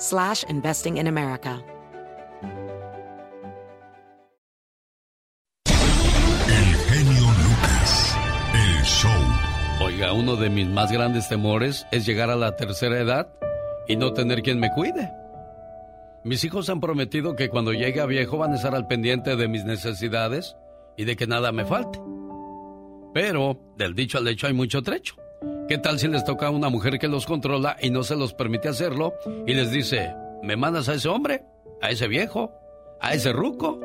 slash investing in America. El genio Lucas, el show. Oiga, uno de mis más grandes temores es llegar a la tercera edad y no tener quien me cuide. Mis hijos han prometido que cuando llegue a viejo van a estar al pendiente de mis necesidades y de que nada me falte. Pero del dicho al hecho hay mucho trecho. ¿Qué tal si les toca a una mujer que los controla y no se los permite hacerlo y les dice, me mandas a ese hombre, a ese viejo, a ese ruco,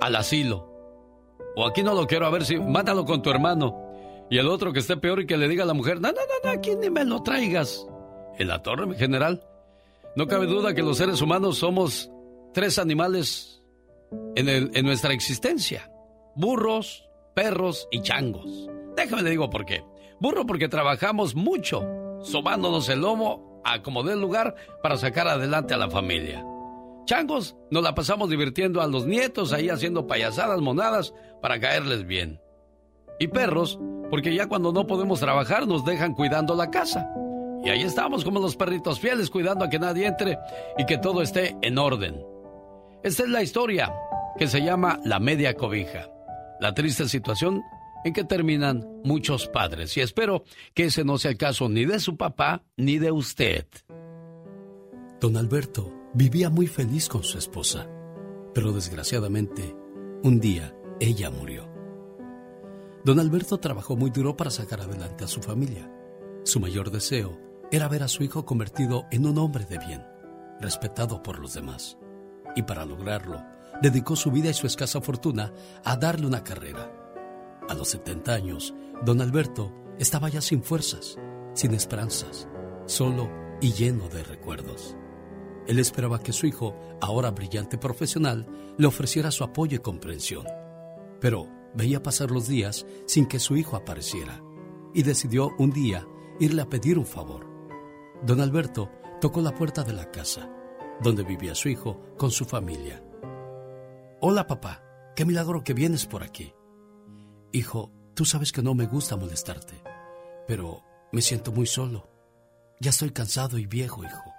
al asilo? O aquí no lo quiero, a ver si, mándalo con tu hermano. Y el otro que esté peor y que le diga a la mujer, no, no, no, no aquí ni me lo traigas. En la torre, mi general. No cabe duda que los seres humanos somos tres animales en, en nuestra existencia. Burros, perros y changos. Déjame le digo por qué. Burro porque trabajamos mucho, sobándonos el lomo a como dé lugar para sacar adelante a la familia. Changos, nos la pasamos divirtiendo a los nietos ahí haciendo payasadas monadas para caerles bien. Y perros, porque ya cuando no podemos trabajar nos dejan cuidando la casa. Y ahí estamos como los perritos fieles cuidando a que nadie entre y que todo esté en orden. Esta es la historia que se llama La media cobija. La triste situación en que terminan muchos padres. Y espero que ese no sea el caso ni de su papá ni de usted. Don Alberto vivía muy feliz con su esposa, pero desgraciadamente, un día ella murió. Don Alberto trabajó muy duro para sacar adelante a su familia. Su mayor deseo era ver a su hijo convertido en un hombre de bien, respetado por los demás. Y para lograrlo, dedicó su vida y su escasa fortuna a darle una carrera. A los 70 años, don Alberto estaba ya sin fuerzas, sin esperanzas, solo y lleno de recuerdos. Él esperaba que su hijo, ahora brillante profesional, le ofreciera su apoyo y comprensión. Pero veía pasar los días sin que su hijo apareciera y decidió un día irle a pedir un favor. Don Alberto tocó la puerta de la casa, donde vivía su hijo con su familia. Hola papá, qué milagro que vienes por aquí. Hijo, tú sabes que no me gusta molestarte, pero me siento muy solo. Ya estoy cansado y viejo, hijo.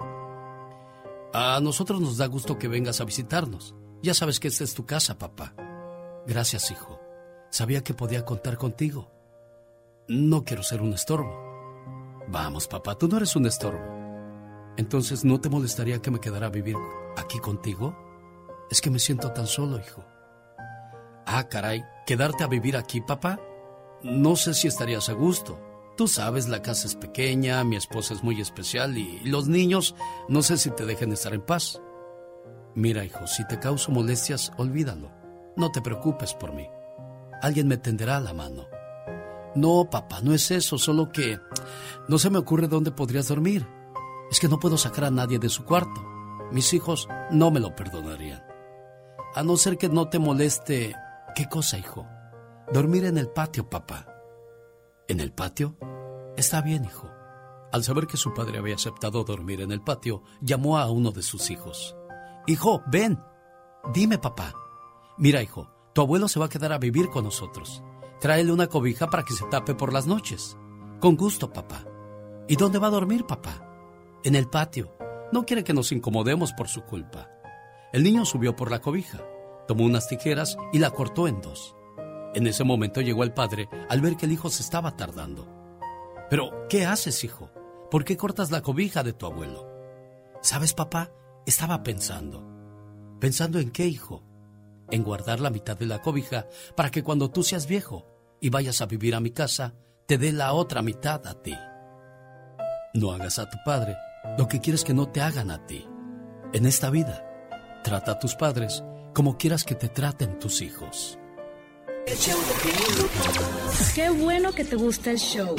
A nosotros nos da gusto que vengas a visitarnos. Ya sabes que esta es tu casa, papá. Gracias, hijo. Sabía que podía contar contigo. No quiero ser un estorbo. Vamos, papá, tú no eres un estorbo. Entonces, ¿no te molestaría que me quedara a vivir aquí contigo? Es que me siento tan solo, hijo. Ah, caray, ¿quedarte a vivir aquí, papá? No sé si estarías a gusto. Tú sabes, la casa es pequeña, mi esposa es muy especial y los niños no sé si te dejen estar en paz. Mira, hijo, si te causo molestias, olvídalo. No te preocupes por mí. Alguien me tenderá la mano. No, papá, no es eso, solo que no se me ocurre dónde podrías dormir. Es que no puedo sacar a nadie de su cuarto. Mis hijos no me lo perdonarían. A no ser que no te moleste. ¿Qué cosa, hijo? Dormir en el patio, papá. ¿En el patio? Está bien, hijo. Al saber que su padre había aceptado dormir en el patio, llamó a uno de sus hijos. Hijo, ven. Dime, papá. Mira, hijo, tu abuelo se va a quedar a vivir con nosotros. Tráele una cobija para que se tape por las noches. Con gusto, papá. ¿Y dónde va a dormir, papá? En el patio. No quiere que nos incomodemos por su culpa. El niño subió por la cobija, tomó unas tijeras y la cortó en dos. En ese momento llegó el padre al ver que el hijo se estaba tardando. Pero, ¿qué haces, hijo? ¿Por qué cortas la cobija de tu abuelo? ¿Sabes, papá? Estaba pensando. ¿Pensando en qué, hijo? En guardar la mitad de la cobija para que cuando tú seas viejo y vayas a vivir a mi casa, te dé la otra mitad a ti. No hagas a tu padre lo que quieres que no te hagan a ti. En esta vida, trata a tus padres como quieras que te traten tus hijos. Qué bueno que te gusta el show.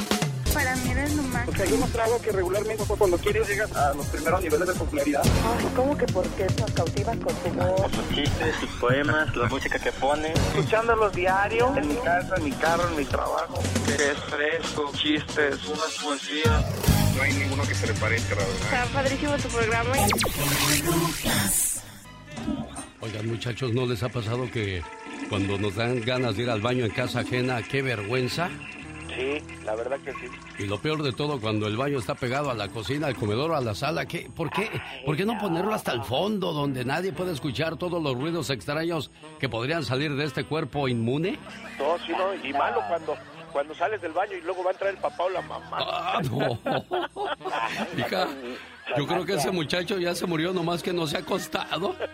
Para mí eres lo más. Porque hay un trago que regularmente cuando quieres llegas a los primeros niveles de popularidad. Ay, ¿cómo que por qué nos cautivas con tu voz? Sus chistes, sus poemas, la música que pone. Escuchándolos diario, en mi casa, en mi carro, en mi trabajo. Es fresco, chistes, unas poesías. No hay ninguno que se le parezca, la verdad. Está padrísimo tu programa. Oigan, muchachos, ¿no les ha pasado que cuando nos dan ganas de ir al baño en casa ajena, qué vergüenza? Sí, la verdad que sí. Y lo peor de todo, cuando el baño está pegado a la cocina, al comedor o a la sala, ¿qué? ¿Por qué? ¿Por qué no ponerlo hasta el fondo, donde nadie puede escuchar todos los ruidos extraños que podrían salir de este cuerpo inmune? No, sí, no, y malo cuando cuando sales del baño y luego va a entrar el papá o la mamá. Ah, no. Hija, yo creo que ese muchacho ya se murió nomás que no se ha acostado.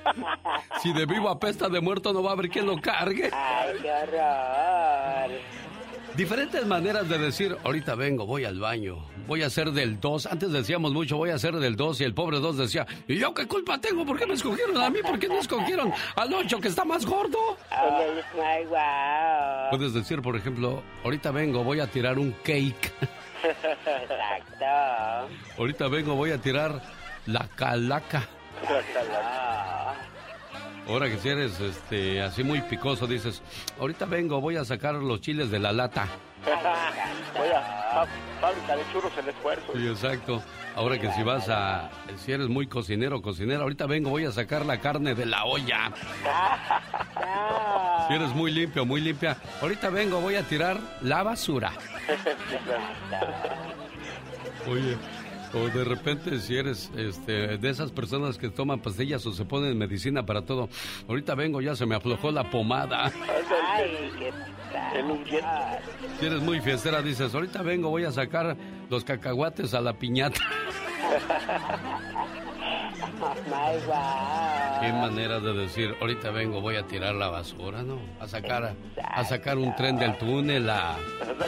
Si de vivo apesta de muerto no va a haber quien lo cargue. Ay, qué horror. Diferentes maneras de decir, ahorita vengo, voy al baño, voy a ser del 2. Antes decíamos mucho, voy a ser del 2 y el pobre 2 decía, ¿y yo qué culpa tengo? ¿Por qué me escogieron a mí? ¿Por qué no escogieron al 8 que está más gordo? Ay, wow. Puedes decir, por ejemplo, ahorita vengo, voy a tirar un cake. Exacto. Ahorita vengo, voy a tirar la calaca. Ahora que si eres este, así muy picoso, dices, ahorita vengo, voy a sacar los chiles de la lata. Voy a fábrica de churros el esfuerzo. Sí, exacto. Ahora que si vas a, si eres muy cocinero cocinera, ahorita vengo, voy a sacar la carne de la olla. Si eres muy limpio, muy limpia, ahorita vengo, voy a tirar la basura. Oye, o de repente si eres este, de esas personas que toman pastillas o se ponen medicina para todo, ahorita vengo, ya se me aflojó la pomada. Ay, qué tal. Si eres muy fiestera, dices, ahorita vengo, voy a sacar los cacahuates a la piñata. Qué manera de decir, ahorita vengo, voy a tirar la basura, ¿no? A sacar, a sacar un tren del túnel, a...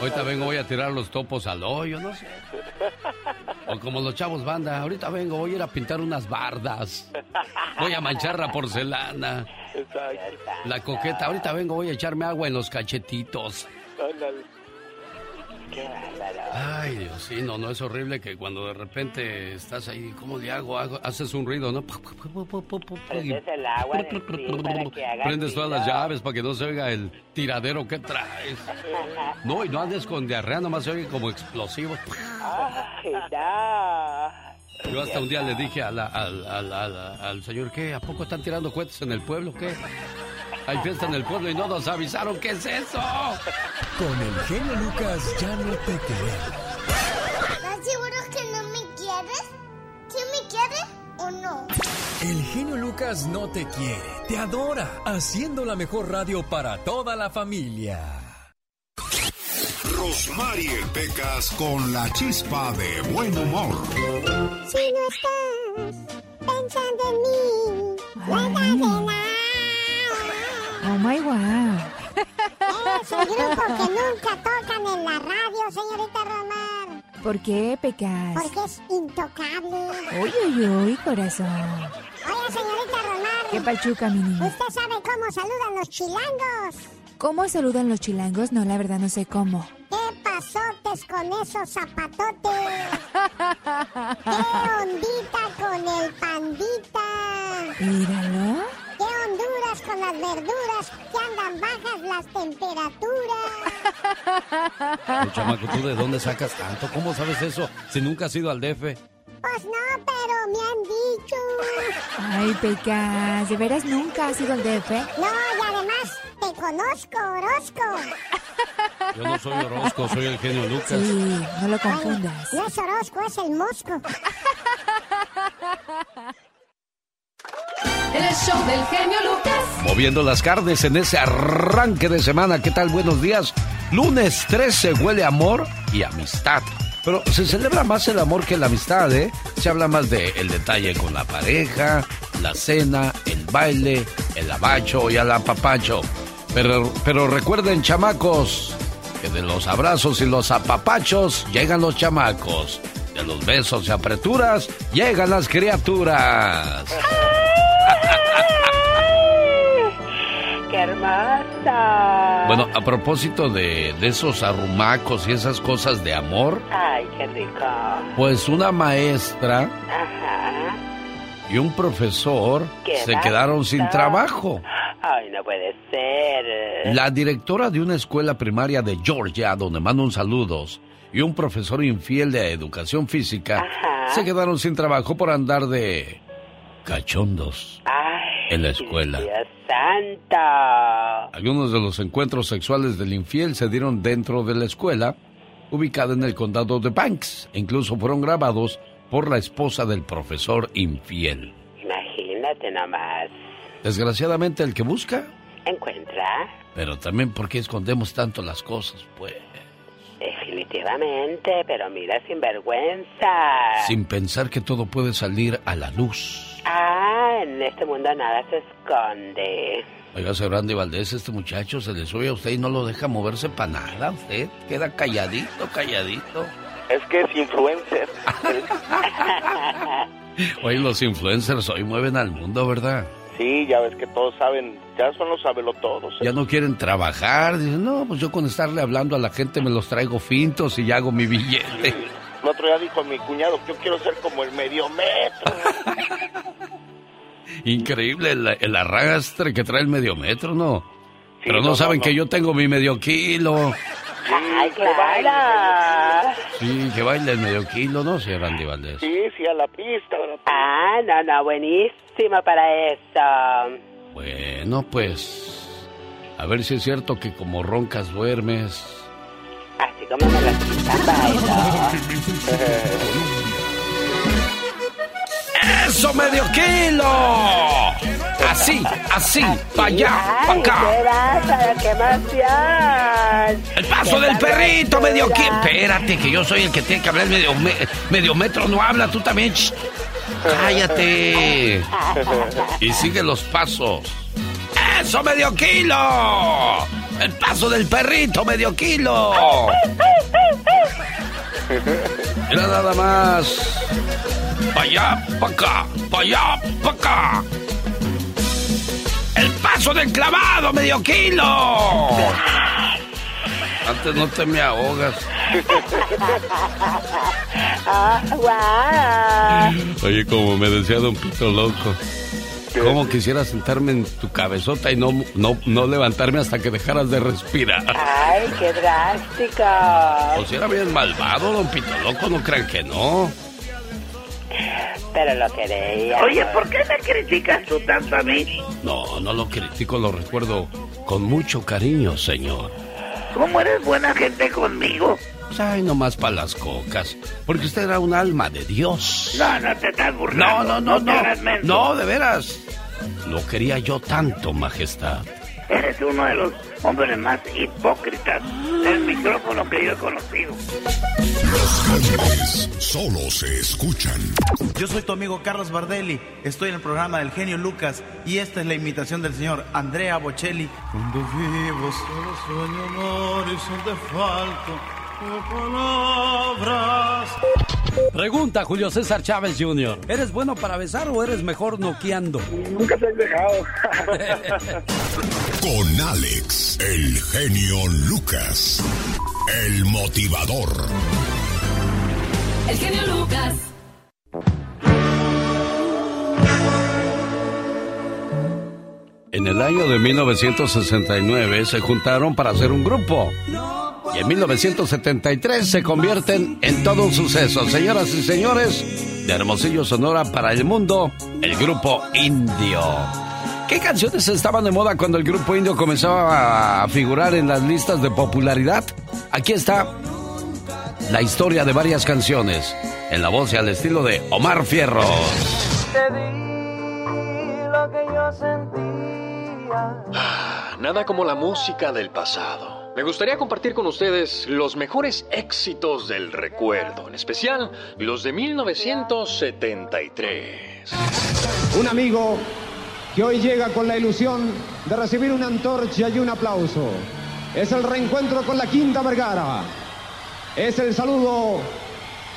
ahorita vengo, voy a tirar los topos al hoyo, no sé. O como los chavos banda, ahorita vengo, voy a ir a pintar unas bardas. Voy a manchar la porcelana. La coqueta, ahorita vengo, voy a echarme agua en los cachetitos. Ay, Dios, sí, no, no es horrible que cuando de repente estás ahí, ¿cómo le hago? Hago- haces un ruido, ¿no? Prendes el agua de sí para que haga Prendes todas las llaves para que no se oiga el tiradero que traes. No, y no andes con diarrea, nomás se oye como explosivo. Ay, no. Yo hasta un día le dije a la- al, al- al- al señor, ¿qué? ¿A poco están tirando cohetes en el pueblo? ¿Qué? Hay fiesta en el pueblo y no nos avisaron. ¿Qué es eso? Con el genio Lucas ya no te queremos. ¿Estás seguro que no me quieres? ¿Sí me quieres o no? El genio Lucas no te quiere, te adora, haciendo la mejor radio para toda la familia. Rosmarie Pecas con la chispa de buen humor. Si no estás pensando en mí. Oh my wow. Es un grupo que nunca tocan en la radio, señorita Romar. ¿Por qué pecas? Porque es intocable. Uy, uy, uy, corazón. Oye, señorita Romar. ¿Qué pachuca, mi niño? ¿Usted sabe cómo saludan los chilangos? ¿Cómo saludan los chilangos? No, la verdad no sé cómo. ¿Qué pasotes con esos zapatotes? ¿Qué ondita con el pandita? Míralo. ¿Qué honduras con las verduras? Que andan bajas las temperaturas. Chamaco, ¿tú de dónde sacas tanto? ¿Cómo sabes eso si nunca has ido al DF? Pues no, pero me han dicho. Ay, pecas. ¿De veras nunca has ido al DF? No, y además te conozco, Orozco. Yo no soy Orozco, soy el genio Lucas. Sí, no lo confundas. No es Orozco, es el Mosco. El show del genio Lucas. Moviendo las carnes en ese arranque de semana. ¿Qué tal? Buenos días. Lunes 13 huele amor y amistad. Pero se celebra más el amor que la amistad, ¿eh? Se habla más de el detalle con la pareja, la cena, el baile, el abacho y el apapacho. Pero, pero recuerden, chamacos, que de los abrazos y los apapachos llegan los chamacos. De los besos y apreturas llegan las criaturas. Bueno, a propósito de, de esos arrumacos y esas cosas de amor, Ay, qué rico. pues una maestra Ajá. y un profesor ¿Qué se quedaron sin trabajo. Ay, no puede ser. La directora de una escuela primaria de Georgia, donde mando un saludos, y un profesor infiel de educación física Ajá. se quedaron sin trabajo por andar de cachondos Ay, en la escuela. Dios santo. Algunos de los encuentros sexuales del infiel se dieron dentro de la escuela, ubicada en el condado de Banks, e incluso fueron grabados por la esposa del profesor infiel. Imagínate nomás. Desgraciadamente el que busca, Encuentra. pero también porque escondemos tanto las cosas, pues, Definitivamente, pero mira, sin vergüenza. sin pensar que todo puede salir a la luz. Ah, en este mundo nada se esconde. Oiga, señor Andy Valdés, este muchacho se le sube a usted y no lo deja moverse para nada. Usted queda calladito, calladito. Es que es influencer. Oye, los influencers hoy mueven al mundo, ¿verdad? Sí, ya ves que todos saben, ya son los sabelotodos. Ya no quieren trabajar. Dicen, no, pues yo con estarle hablando a la gente me los traigo fintos y ya hago mi billete. El otro día dijo mi cuñado que yo quiero ser como el medio metro. Increíble el, el arrastre que trae el medio metro, ¿no? Pero no, no, no, saben no. que yo tengo mi medio kilo. Ay, claro. Sí, que baile el medio kilo, ¿no, señor Andy Valdés? Sí, sí, a la pista. a la pista. Ah, no, no, buenísimo para eso. Bueno, pues... A ver si es cierto que como roncas duermes. Así como me lo quitan, bailo. ¡Eso, medio kilo! Así, así, para allá, para acá. qué bárbaro, qué emoción. El paso del perrito, medio kilo. Espérate, que yo soy el que tiene que hablar medio, me- medio metro. No habla, tú también. Shh. Cállate. Y sigue los pasos. ¡Eso, medio kilo! El paso del perrito, medio kilo. Mira nada más. Pa' allá, pa' acá, pa' allá, pa' acá. El paso del clavado, medio kilo. Antes no te me ahogas. Ah, guau. Oye, como me decía Don Pito Loco. ¿Cómo quisiera sentarme en tu cabezota y no, no, no levantarme hasta que dejaras de respirar? Ay, qué drástico. O si era bien malvado, Don Pito Loco, no crean que no. Pero lo quería. Oye, ¿por qué me criticas tú tanto a mí? No, no lo critico, lo recuerdo con mucho cariño, señor. ¿Cómo eres buena gente conmigo? Pues, Ay, nomás para las cocas. Porque usted era un alma de Dios. No, no te estás No, burlando. no, no, no. menso. No, de veras. Lo quería yo tanto, majestad. Eres uno de los hombres más hipócritas del micrófono que yo he conocido. Los grandes solo se escuchan. Yo soy tu amigo Carlos Bardelli, estoy en el programa del genio Lucas y esta es la imitación del señor Andrea Bocelli. Cuando vivo solo sueño amor y son de falto palabras. Pregunta Julio César Chávez Jr. ¿Eres bueno para besar o eres mejor noqueando? Nunca se han dejado. Con Alex, el genio Lucas. El motivador. El genio Lucas. En el año de 1969 se juntaron para hacer un grupo. Y en 1973 se convierten en todo un suceso. Señoras y señores, de Hermosillo, Sonora para el mundo, el grupo Indio. ¿Qué canciones estaban de moda cuando el grupo Indio comenzaba a figurar en las listas de popularidad? Aquí está la historia de varias canciones, en la voz y al estilo de Omar Fierros. Te di lo que yo sentía. Nada como la música del pasado. Me gustaría compartir con ustedes los mejores éxitos del recuerdo, en especial los de 1973. un amigo que hoy llega con la ilusión de recibir una antorcha y un aplauso. Es el reencuentro con la Quinta Vergara. Es el saludo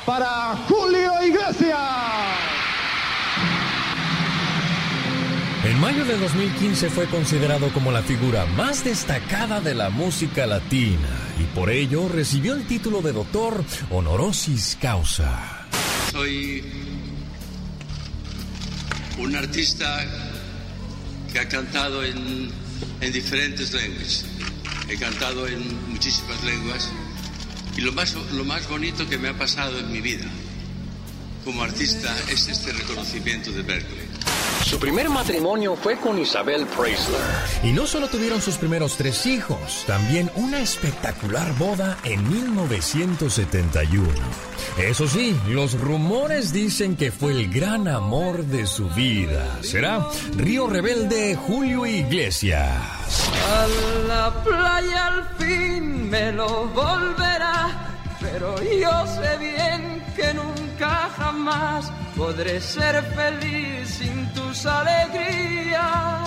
para Julio Iglesias. En mayo de 2015 fue considerado como la figura más destacada de la música latina y por ello recibió el título de doctor honorosis causa. Soy un artista que ha cantado en, en diferentes lenguas. He cantado en muchísimas lenguas y lo más, lo más bonito que me ha pasado en mi vida como artista es este reconocimiento de Berkeley. Su primer matrimonio fue con Isabel Preisler. Y no solo tuvieron sus primeros tres hijos, también una espectacular boda en 1971. Eso sí, los rumores dicen que fue el gran amor de su vida. Será Río Rebelde Julio Iglesias. A la playa al fin me lo volverá, pero yo sé bien que nunca jamás podré ser feliz sin tus alegrías.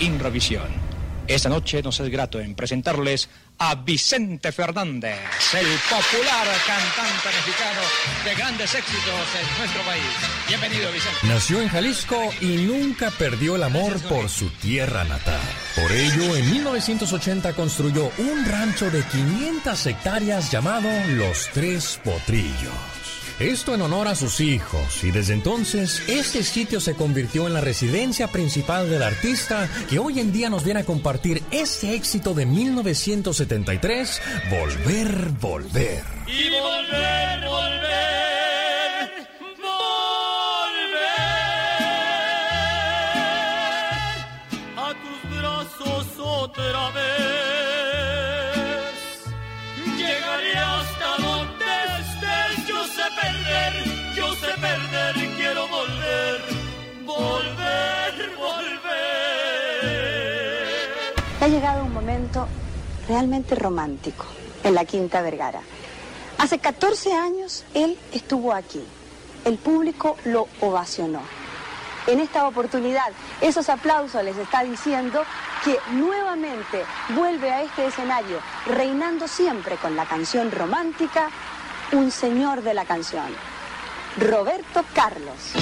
Imrovisión. Esta noche nos es grato en presentarles a Vicente Fernández, el popular cantante mexicano de grandes éxitos en nuestro país. Bienvenido, Vicente. Nació en Jalisco y nunca perdió el amor por su tierra natal. Por ello, en 1980 construyó un rancho de 500 hectáreas llamado Los Tres Potrillos. Esto en honor a sus hijos y desde entonces este sitio se convirtió en la residencia principal del artista que hoy en día nos viene a compartir este éxito de 1973, Volver, Volver. Y volver, volver, Ha llegado un momento realmente romántico en la Quinta Vergara. Hace 14 años él estuvo aquí. El público lo ovacionó. En esta oportunidad, esos aplausos les está diciendo que nuevamente vuelve a este escenario, reinando siempre con la canción romántica, un señor de la canción, Roberto Carlos.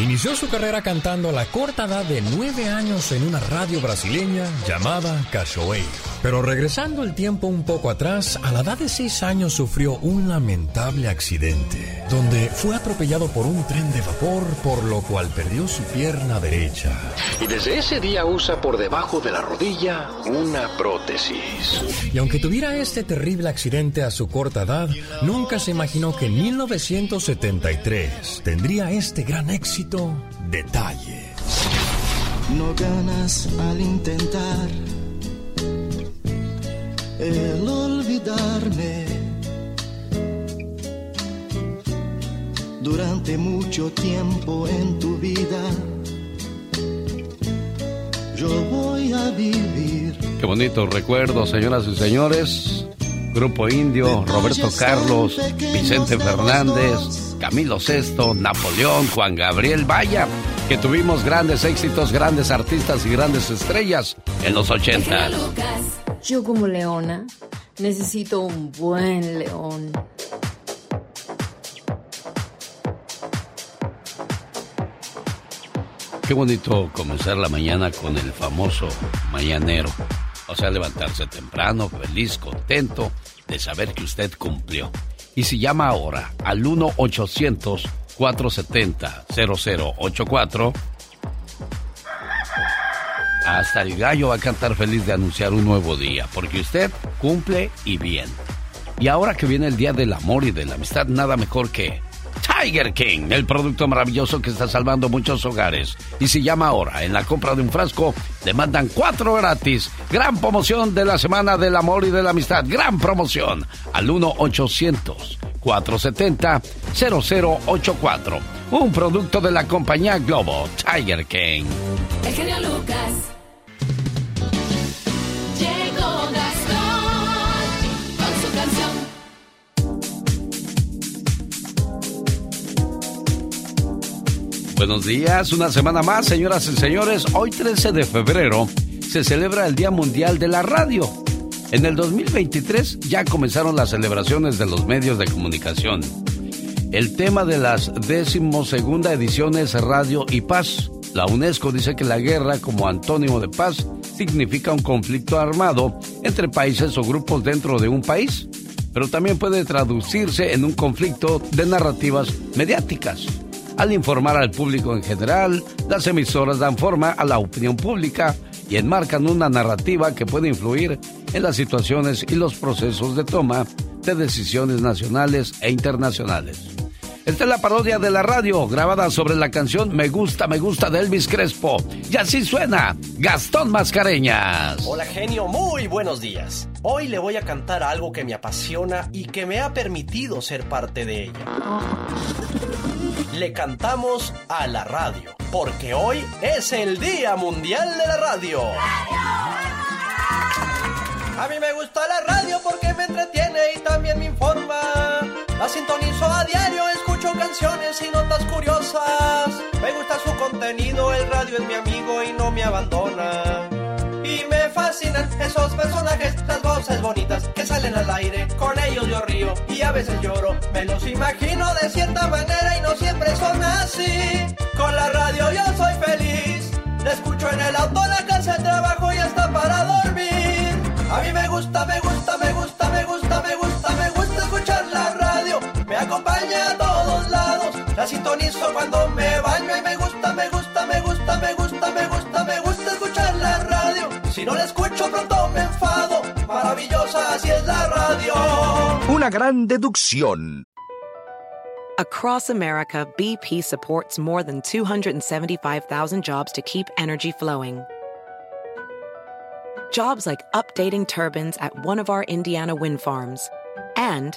Inició su carrera cantando a la corta edad de nueve años en una radio brasileña llamada Cachoeiro. Pero regresando el tiempo un poco atrás, a la edad de seis años sufrió un lamentable accidente, donde fue atropellado por un tren de vapor, por lo cual perdió su pierna derecha. Y desde ese día usa por debajo de la rodilla una prótesis. Y aunque tuviera este terrible accidente a su corta edad, nunca se imaginó que en 1973 tendría este gran éxito, Detalle. No ganas al intentar el olvidarme. Durante mucho tiempo en tu vida, yo voy a vivir. Qué bonitos recuerdos, señoras y señores. Grupo Indio, Roberto Carlos, Vicente Fernández, Camilo Sesto, Napoleón, Juan Gabriel, vaya, que tuvimos grandes éxitos, grandes artistas y grandes estrellas en los 80. Yo como leona necesito un buen león. Qué bonito comenzar la mañana con el famoso mañanero. O sea, levantarse temprano, feliz, contento de saber que usted cumplió. Y si llama ahora al 1-800-470-0084, hasta el gallo va a cantar feliz de anunciar un nuevo día, porque usted cumple y bien. Y ahora que viene el Día del Amor y de la Amistad, nada mejor que Tiger King, el producto maravilloso que está salvando muchos hogares. Y si llama ahora, en la compra de un frasco, le mandan cuatro gratis. Gran promoción de la Semana del Amor y de la Amistad. Gran promoción al 1-800-470-0084. Un producto de la compañía Globo, Tiger King. El Lucas. Buenos días, una semana más, señoras y señores. Hoy 13 de febrero se celebra el Día Mundial de la Radio. En el 2023 ya comenzaron las celebraciones de los medios de comunicación. El tema de las decimosegunda edición es Radio y Paz. La UNESCO dice que la guerra como antónimo de paz significa un conflicto armado entre países o grupos dentro de un país, pero también puede traducirse en un conflicto de narrativas mediáticas. Al informar al público en general, las emisoras dan forma a la opinión pública y enmarcan una narrativa que puede influir en las situaciones y los procesos de toma de decisiones nacionales e internacionales. Esta es la parodia de la radio grabada sobre la canción Me gusta, me gusta de Elvis Crespo. Y así suena Gastón Mascareñas. Hola genio, muy buenos días. Hoy le voy a cantar algo que me apasiona y que me ha permitido ser parte de ella. Le cantamos a la radio, porque hoy es el Día Mundial de la Radio. A mí me gusta la radio porque me entretiene y también me informa. La sintonizo a diario, escucho canciones y notas curiosas. Me gusta su contenido, el radio es mi amigo y no me abandona. Y me fascinan esos personajes, las voces bonitas que salen al aire. Con ellos yo río y a veces lloro. Me los imagino de cierta manera y no siempre son así. Con la radio yo soy feliz. La escucho en el auto, la casa, el trabajo y hasta para dormir. A mí me gusta, me gusta, me gusta, me gusta, acompaña a todos lados. La sintonizo cuando me baño y me gusta, me gusta, me gusta, me gusta, me gusta, me gusta escuchar la radio. Si no la escucho pronto me enfado. Maravillosa, así es la radio. Una gran deducción. Across America, BP supports more than 275,000 jobs to keep energy flowing. Jobs like updating turbines at one of our Indiana wind farms and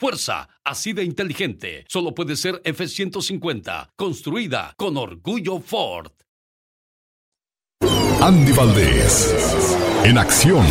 Fuerza, así de inteligente. Solo puede ser F-150, construida con orgullo Ford. Andy Valdés, en acción.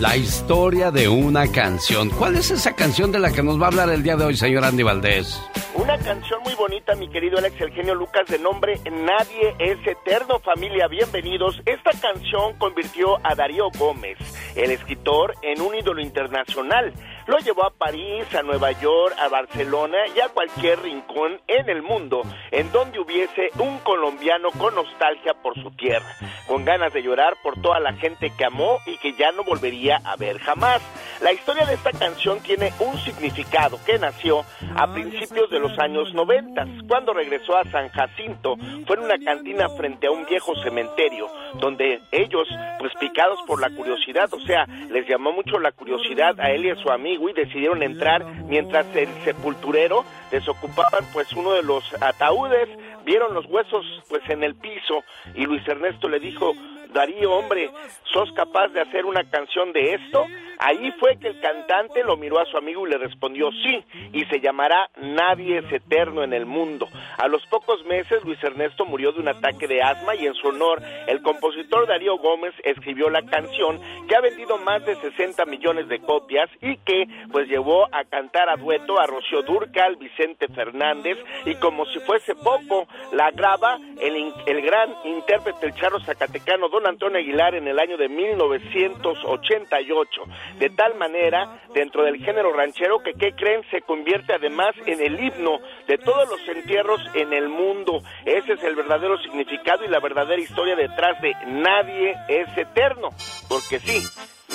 La historia de una canción. ¿Cuál es esa canción de la que nos va a hablar el día de hoy, señor Andy Valdés? Una canción muy bonita, mi querido Alex El Genio Lucas, de nombre Nadie es Eterno, familia, bienvenidos. Esta canción convirtió a Darío Gómez, el escritor, en un ídolo internacional. Lo llevó a París, a Nueva York, a Barcelona y a cualquier rincón en el mundo en donde hubiese un colombiano con nostalgia por su tierra, con ganas de llorar por toda la gente que amó y que ya no volvería a ver jamás. La historia de esta canción tiene un significado que nació a principios de los años 90, cuando regresó a San Jacinto, fue en una cantina frente a un viejo cementerio, donde ellos, pues picados por la curiosidad, o sea, les llamó mucho la curiosidad a él y a su amigo y decidieron entrar mientras el sepulturero desocupaban pues uno de los ataúdes, vieron los huesos pues en el piso y Luis Ernesto le dijo, Darío, hombre, ¿sos capaz de hacer una canción de esto? Ahí fue que el cantante lo miró a su amigo y le respondió sí, y se llamará Nadie es eterno en el mundo. A los pocos meses Luis Ernesto murió de un ataque de asma y en su honor el compositor Darío Gómez escribió la canción que ha vendido más de 60 millones de copias y que pues llevó a cantar a dueto a Rocío Durcal, Vicente Fernández y como si fuese poco la graba el, gran intérprete el charro zacatecano Antonio Aguilar en el año de 1988 de tal manera dentro del género ranchero que, ¿qué creen? Se convierte además en el himno de todos los entierros en el mundo. Ese es el verdadero significado y la verdadera historia detrás de Nadie es eterno, porque sí,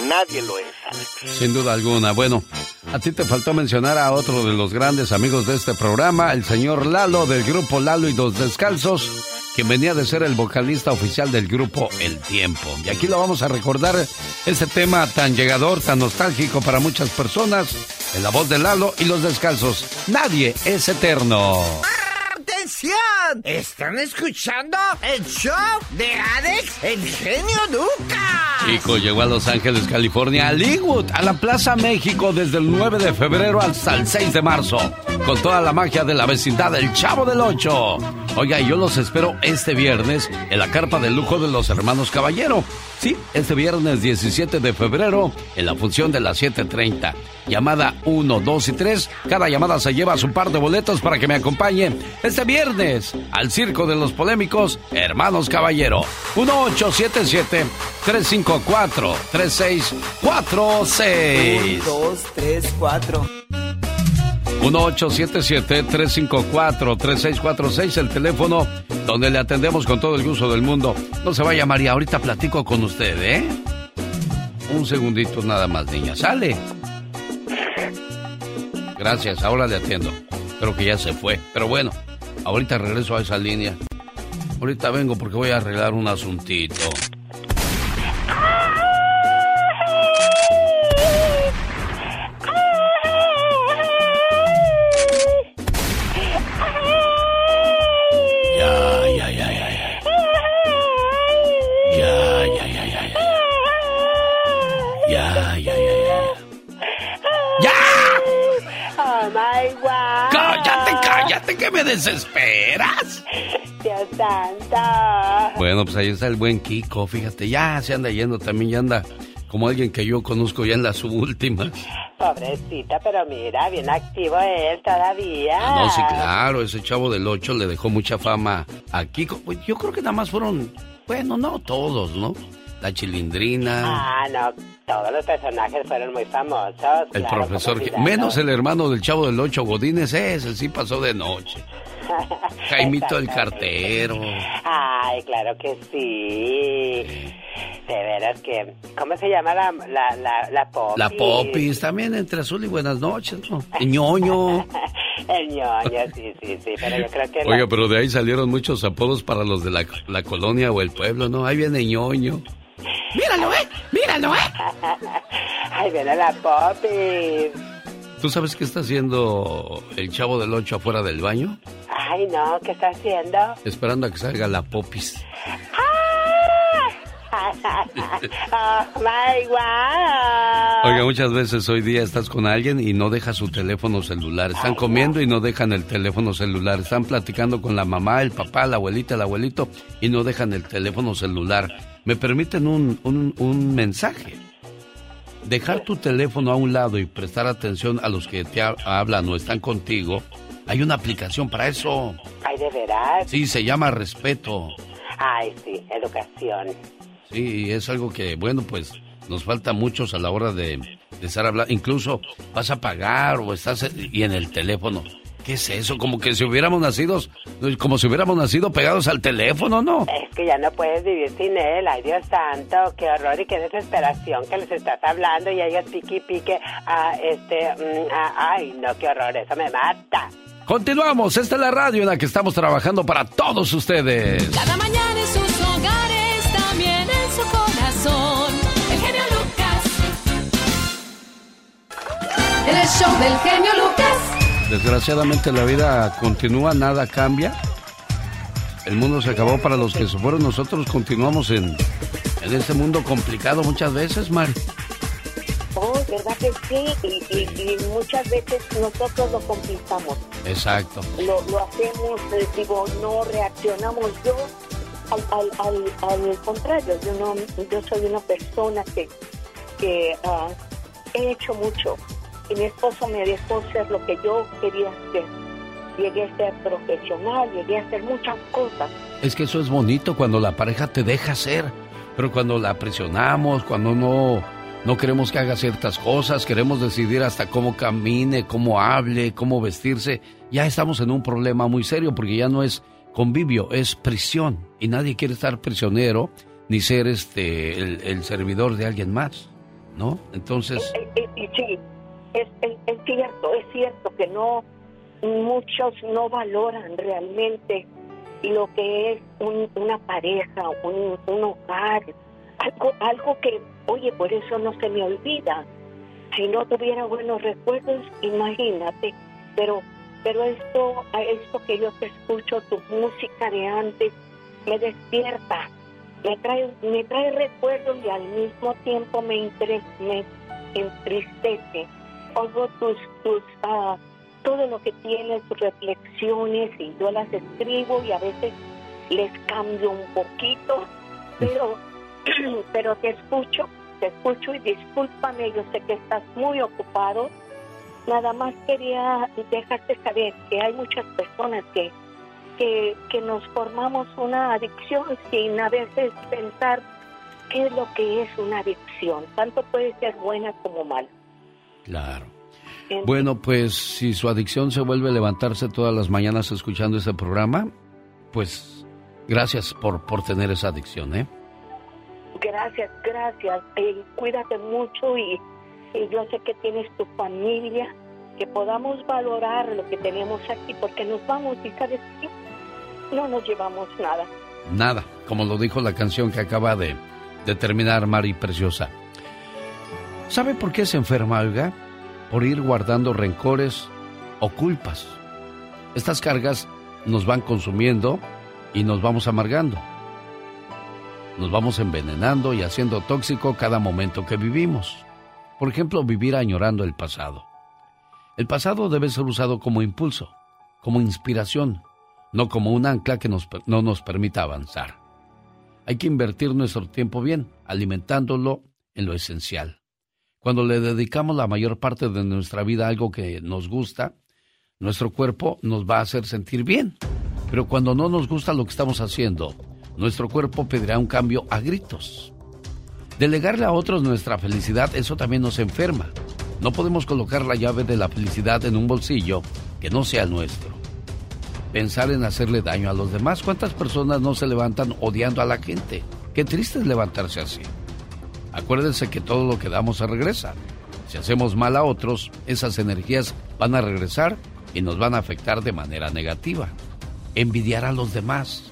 nadie lo es. Sin duda alguna. Bueno, A ti te faltó mencionar a otro de los grandes amigos de este programa, el señor Lalo del grupo Lalo y los Descalzos, quien venía de ser el vocalista oficial del grupo El Tiempo. Y aquí lo vamos a recordar, este tema tan llegador, tan nostálgico para muchas personas, en la voz de Lalo y los Descalzos. Nadie es eterno. ¡Atención! ¿Están escuchando el show de Alex, el genio Lucas? Chico llegó a Los Ángeles, California, a Linwood, a la Plaza México desde el 9 de febrero hasta el 6 de marzo, con toda la magia de la vecindad del Chavo del Ocho. Oiga, yo los espero este viernes en la carpa de lujo de los hermanos Caballero. Sí, este viernes 17 de febrero en la función de las 7.30. Llamada 1, 2 y 3. Cada llamada se lleva su par de boletos para que me acompañe este viernes al Circo de los Polémicos Hermanos Caballero. 1877-354-3646. 1, 2, 3, 4. 1877-354-3646, el teléfono donde le atendemos con todo el gusto del mundo. No se vaya, María, ahorita platico con usted, ¿eh? Un segundito nada más, niña. Sale. Gracias, ahora le atiendo. Creo que ya se fue. Pero bueno, ahorita regreso a esa línea. Ahorita vengo porque voy a arreglar un asuntito. Cállate, que me desesperas! Dios santo. Bueno, pues ahí está el buen Kiko, fíjate, ya se anda yendo también, ya anda como alguien que yo conozco ya en las últimas. Pobrecita, pero mira, bien activo él todavía. Ah, no, sí, claro, ese chavo del 8 le dejó mucha fama a Kiko. Pues yo creo que nada más fueron, bueno, no todos, ¿no? La chilindrina, Ah, no, todos los personajes fueron muy famosos. el claro, profesor, ¿cómo que- menos el hermano del chavo del 8, Godínez, ese sí pasó de noche. Jaimito el cartero. Ay, claro que sí. De veras que... ¿Cómo se llama la, la, la, la Popis? La Popis, también entre azul y buenas noches, ¿no? El ñoño. El ñoño, sí, sí, sí, pero yo creo que... la- Oiga, pero de ahí salieron muchos apodos para los de la, la colonia o el pueblo, ¿no? Ahí viene ñoño. ¡Míralo, eh! ¡Míralo, eh! Ay, viene la Popis. ¿Tú sabes qué está haciendo el chavo del 8 afuera del baño? Ay, no, ¿qué está haciendo? Esperando a que salga la popis. oh, my God. Oiga, muchas veces hoy día estás con alguien y no deja su teléfono celular. Están comiendo y no dejan el teléfono celular. Están platicando con la mamá, el papá, la abuelita, el abuelito y no dejan el teléfono celular. ¿Me permiten un, un, un mensaje? Dejar tu teléfono a un lado y prestar atención a los que te ha- hablan o están contigo. Hay una aplicación para eso. Ay, de veras. Sí, se llama respeto. Ay, sí, educación. Sí, es algo que, bueno, pues nos falta muchos a la hora de, de estar hablando. Incluso vas a pagar o estás y en el teléfono. ¿Qué es eso? Como que si hubiéramos nacido, como si hubiéramos nacido pegados al teléfono, ¿no? Es que ya no puedes vivir sin él. Ay, Dios santo, qué horror y qué desesperación que les estás hablando y ellos pique y pique. Ah, este, mm, ay, no, qué horror, eso me mata. Continuamos, esta es la radio en la que estamos trabajando para todos ustedes. Cada mañana en sus hogares, también en su corazón. El genio Lucas. El show del genio Lucas. Desgraciadamente la vida continúa, nada cambia. El mundo se acabó para los que se fueron. Nosotros continuamos en, en este mundo complicado muchas veces, Mari. Oh, ¿verdad que sí? Y, y- y muchas veces nosotros lo complicamos. Exacto. Lo, lo hacemos, eh, digo, no reaccionamos. Yo, al, al, al, al contrario, yo, no, yo soy una persona que, que ah, he hecho mucho. Y mi esposo me dejó ser lo que yo quería ser. Llegué a ser profesional, llegué a hacer muchas cosas. Es que eso es bonito cuando la pareja te deja ser, pero cuando la presionamos, cuando no, no queremos que haga ciertas cosas, queremos decidir hasta cómo camine, cómo hable, cómo vestirse, ya estamos en un problema muy serio porque ya no es convivio, es prisión y nadie quiere estar prisionero ni ser este el, el servidor de alguien más, ¿no? Entonces, sí, es, es, cierto, es cierto que no, muchos no valoran realmente lo que es una pareja, un, un hogar, algo, algo que, oye, por eso no se me olvida. Si no tuviera buenos recuerdos, imagínate, pero pero esto, esto que yo te escucho, tu música de antes, me despierta, me trae, me trae recuerdos y al mismo tiempo me, me entristece. Oigo tus, tus, uh, todo lo que tienes, tus reflexiones, y yo las escribo y a veces les cambio un poquito, pero, pero te escucho, te escucho y discúlpame, yo sé que estás muy ocupado Nada más quería dejarte saber que hay muchas personas que, que, que nos formamos una adicción sin a veces pensar qué es lo que es una adicción. Tanto puede ser buena como mala. Claro. bueno, pues si su adicción se vuelve a levantarse todas las mañanas escuchando ese programa, pues gracias por, por tener esa adicción, ¿eh? Gracias, gracias. Eh, cuídate mucho y y yo sé que tienes tu familia, que podamos valorar lo que tenemos aquí, porque nos vamos y sabes qué, no nos llevamos nada. Nada, como lo dijo la canción que acaba de, de terminar Mari Preciosa. ¿Sabe por qué se enferma, Olga? Por ir guardando rencores o culpas. Estas cargas nos van consumiendo y nos vamos amargando. Nos vamos envenenando y haciendo tóxico cada momento que vivimos. Por ejemplo, vivir añorando el pasado. El pasado debe ser usado como impulso, como inspiración, no como un ancla que no nos permita avanzar. Hay que invertir nuestro tiempo bien, alimentándolo en lo esencial. Cuando le dedicamos la mayor parte de nuestra vida a algo que nos gusta, nuestro cuerpo nos va a hacer sentir bien. Pero cuando no nos gusta lo que estamos haciendo, nuestro cuerpo pedirá un cambio a gritos. Delegarle a otros nuestra felicidad, eso también nos enferma. No podemos colocar la llave de la felicidad en un bolsillo que no sea el nuestro. Pensar en hacerle daño a los demás. ¿Cuántas personas no se levantan odiando a la gente? Qué triste es levantarse así. Acuérdense que todo lo que damos se regresa. Si hacemos mal a otros, esas energías van a regresar y nos van a afectar de manera negativa. Envidiar a los demás.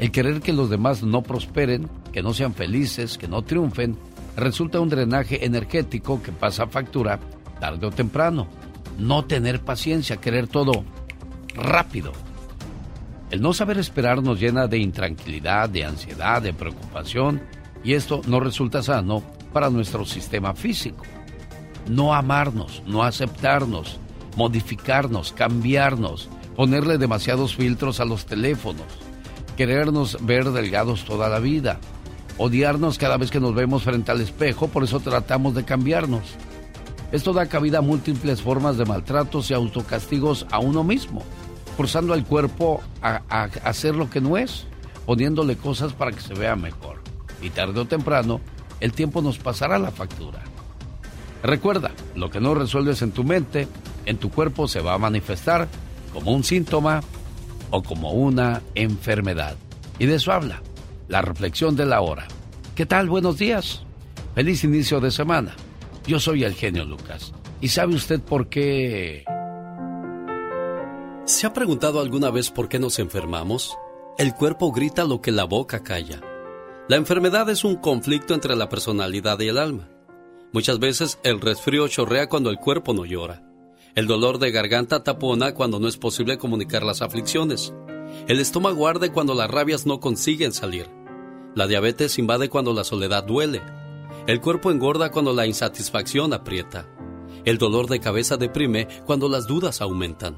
El querer que los demás no prosperen que no sean felices, que no triunfen, resulta un drenaje energético que pasa factura tarde o temprano. No tener paciencia, querer todo rápido. El no saber esperar nos llena de intranquilidad, de ansiedad, de preocupación y esto no resulta sano para nuestro sistema físico. No amarnos, no aceptarnos, modificarnos, cambiarnos, ponerle demasiados filtros a los teléfonos, querernos ver delgados toda la vida, odiarnos cada vez que nos vemos frente al espejo, por eso tratamos de cambiarnos. Esto da cabida a múltiples formas de maltratos y autocastigos a uno mismo, forzando al cuerpo a, hacer lo que no es, poniéndole cosas para que se vea mejor. Y tarde o temprano, el tiempo nos pasará la factura. Recuerda, lo que no resuelves en tu mente, en tu cuerpo se va a manifestar como un síntoma o como una enfermedad. Y de eso habla la reflexión de la hora. ¿Qué tal? Buenos días. Feliz inicio de semana. Yo soy el genio Lucas. ¿Y sabe usted por qué? ¿Se ha preguntado alguna vez por qué nos enfermamos? El cuerpo grita lo que la boca calla. La enfermedad es un conflicto entre la personalidad y el alma. Muchas veces el resfrío chorrea cuando el cuerpo no llora. El dolor de garganta tapona cuando no es posible comunicar las aflicciones. El estómago arde cuando las rabias no consiguen salir. La diabetes invade cuando la soledad duele. El cuerpo engorda cuando la insatisfacción aprieta. El dolor de cabeza deprime cuando las dudas aumentan.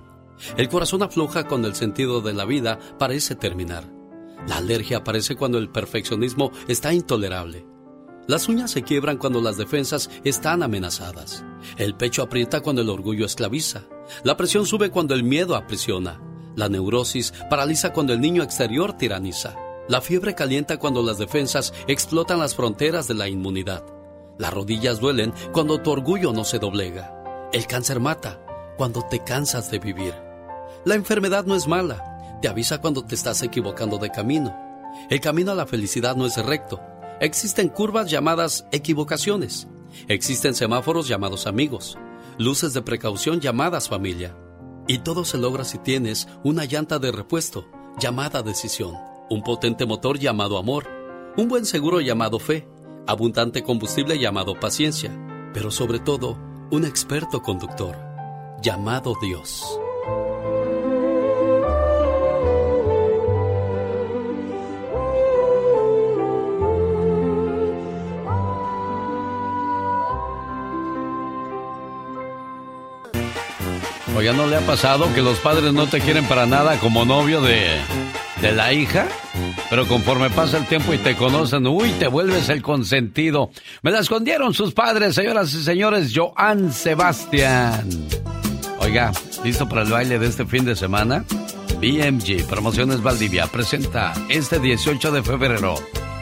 El corazón afloja cuando el sentido de la vida parece terminar. La alergia aparece cuando el perfeccionismo está intolerable. Las uñas se quiebran cuando las defensas están amenazadas. El pecho aprieta cuando el orgullo esclaviza. La presión sube cuando el miedo aprisiona. La neurosis paraliza cuando el niño exterior tiraniza. La fiebre calienta cuando las defensas explotan las fronteras de la inmunidad. Las rodillas duelen cuando tu orgullo no se doblega. El cáncer mata cuando te cansas de vivir. La enfermedad no es mala, te avisa cuando te estás equivocando de camino. El camino a la felicidad no es recto. Existen curvas llamadas equivocaciones. Existen semáforos llamados amigos. luces de precaución llamadas familia. Y todo se logra si tienes una llanta de repuesto llamada decisión, un potente motor llamado amor, un buen seguro llamado fe, abundante combustible llamado paciencia, pero sobre todo un experto conductor llamado Dios. ¿O ya no le ha pasado que los padres no te quieren para nada como novio de, de la hija? Pero conforme pasa el tiempo y te conocen, uy, te vuelves el consentido. Me la escondieron sus padres, señoras y señores, Joan Sebastián. Oiga, ¿listo para el baile de este fin de semana? BMG Promociones Valdivia presenta este 18 de febrero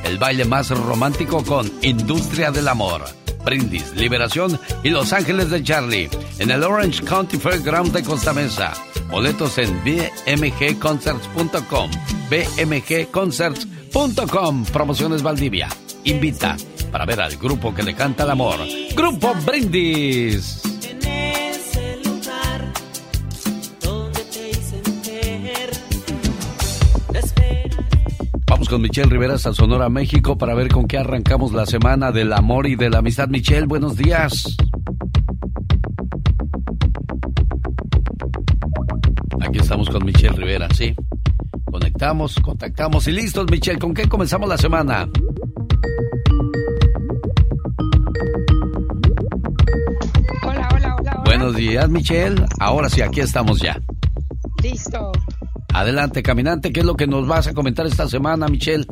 el baile más romántico con Industria del Amor Brindis, Liberación y Los Ángeles de Charlie en el Orange County Fairground de Costa Mesa. Boletos en bmgconcerts.com. bmgconcerts.com. Promociones Valdivia. Invita para ver al grupo que le canta el amor. Grupo Brindis. Vamos con Michelle Rivera hasta Sonora, México, para ver con qué arrancamos la semana del amor y de la amistad. Michelle, buenos días. Aquí estamos con Michelle Rivera, sí. Conectamos, contactamos y listos, Michelle. ¿Con qué comenzamos la semana? Hola, hola, hola. Buenos días, Michelle. Ahora sí, aquí estamos ya. Listo. Adelante, caminante, ¿qué es lo que nos vas a comentar esta semana, Michelle?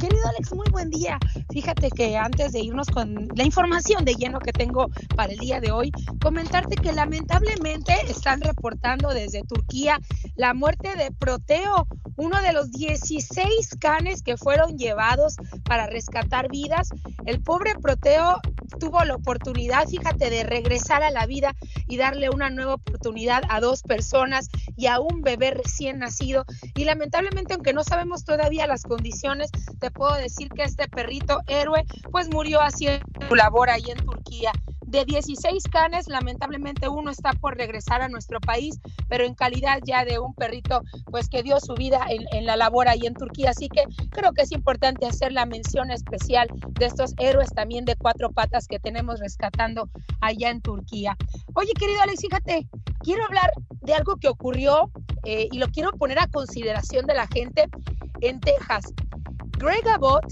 Querido Alex, muy buen día. Fíjate que antes de irnos con la información de lleno que tengo para el día de hoy, comentarte que lamentablemente están reportando desde Turquía la muerte de Proteo, uno de los 16 canes que fueron llevados para rescatar vidas. El pobre Proteo tuvo la oportunidad, fíjate, de regresar a la vida y darle una nueva oportunidad a dos personas y a un bebé recién nacido. Y lamentablemente, aunque no sabemos todavía las condiciones, te puedo decir que este perrito héroe pues murió haciendo su labor ahí en Turquía. De 16 canes, lamentablemente uno está por regresar a nuestro país, pero en calidad ya de un perrito pues que dio su vida en, en, la labor ahí en Turquía. Así que creo que es importante hacer la mención especial de estos héroes también de cuatro patas que tenemos rescatando allá en Turquía. Oye, querido Alex, fíjate, quiero hablar de algo que ocurrió eh, y lo quiero poner a consideración de la gente en Texas. Greg Abbott,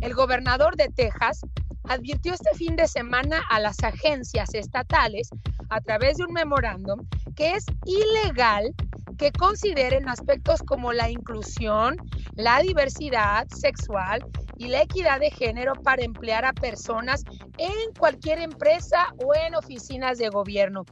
el gobernador de Texas, advirtió este fin de semana a las agencias estatales a través de un memorándum que es ilegal que consideren aspectos como la inclusión, la diversidad sexual y la equidad de género para emplear a personas en cualquier empresa o en oficinas de gobierno.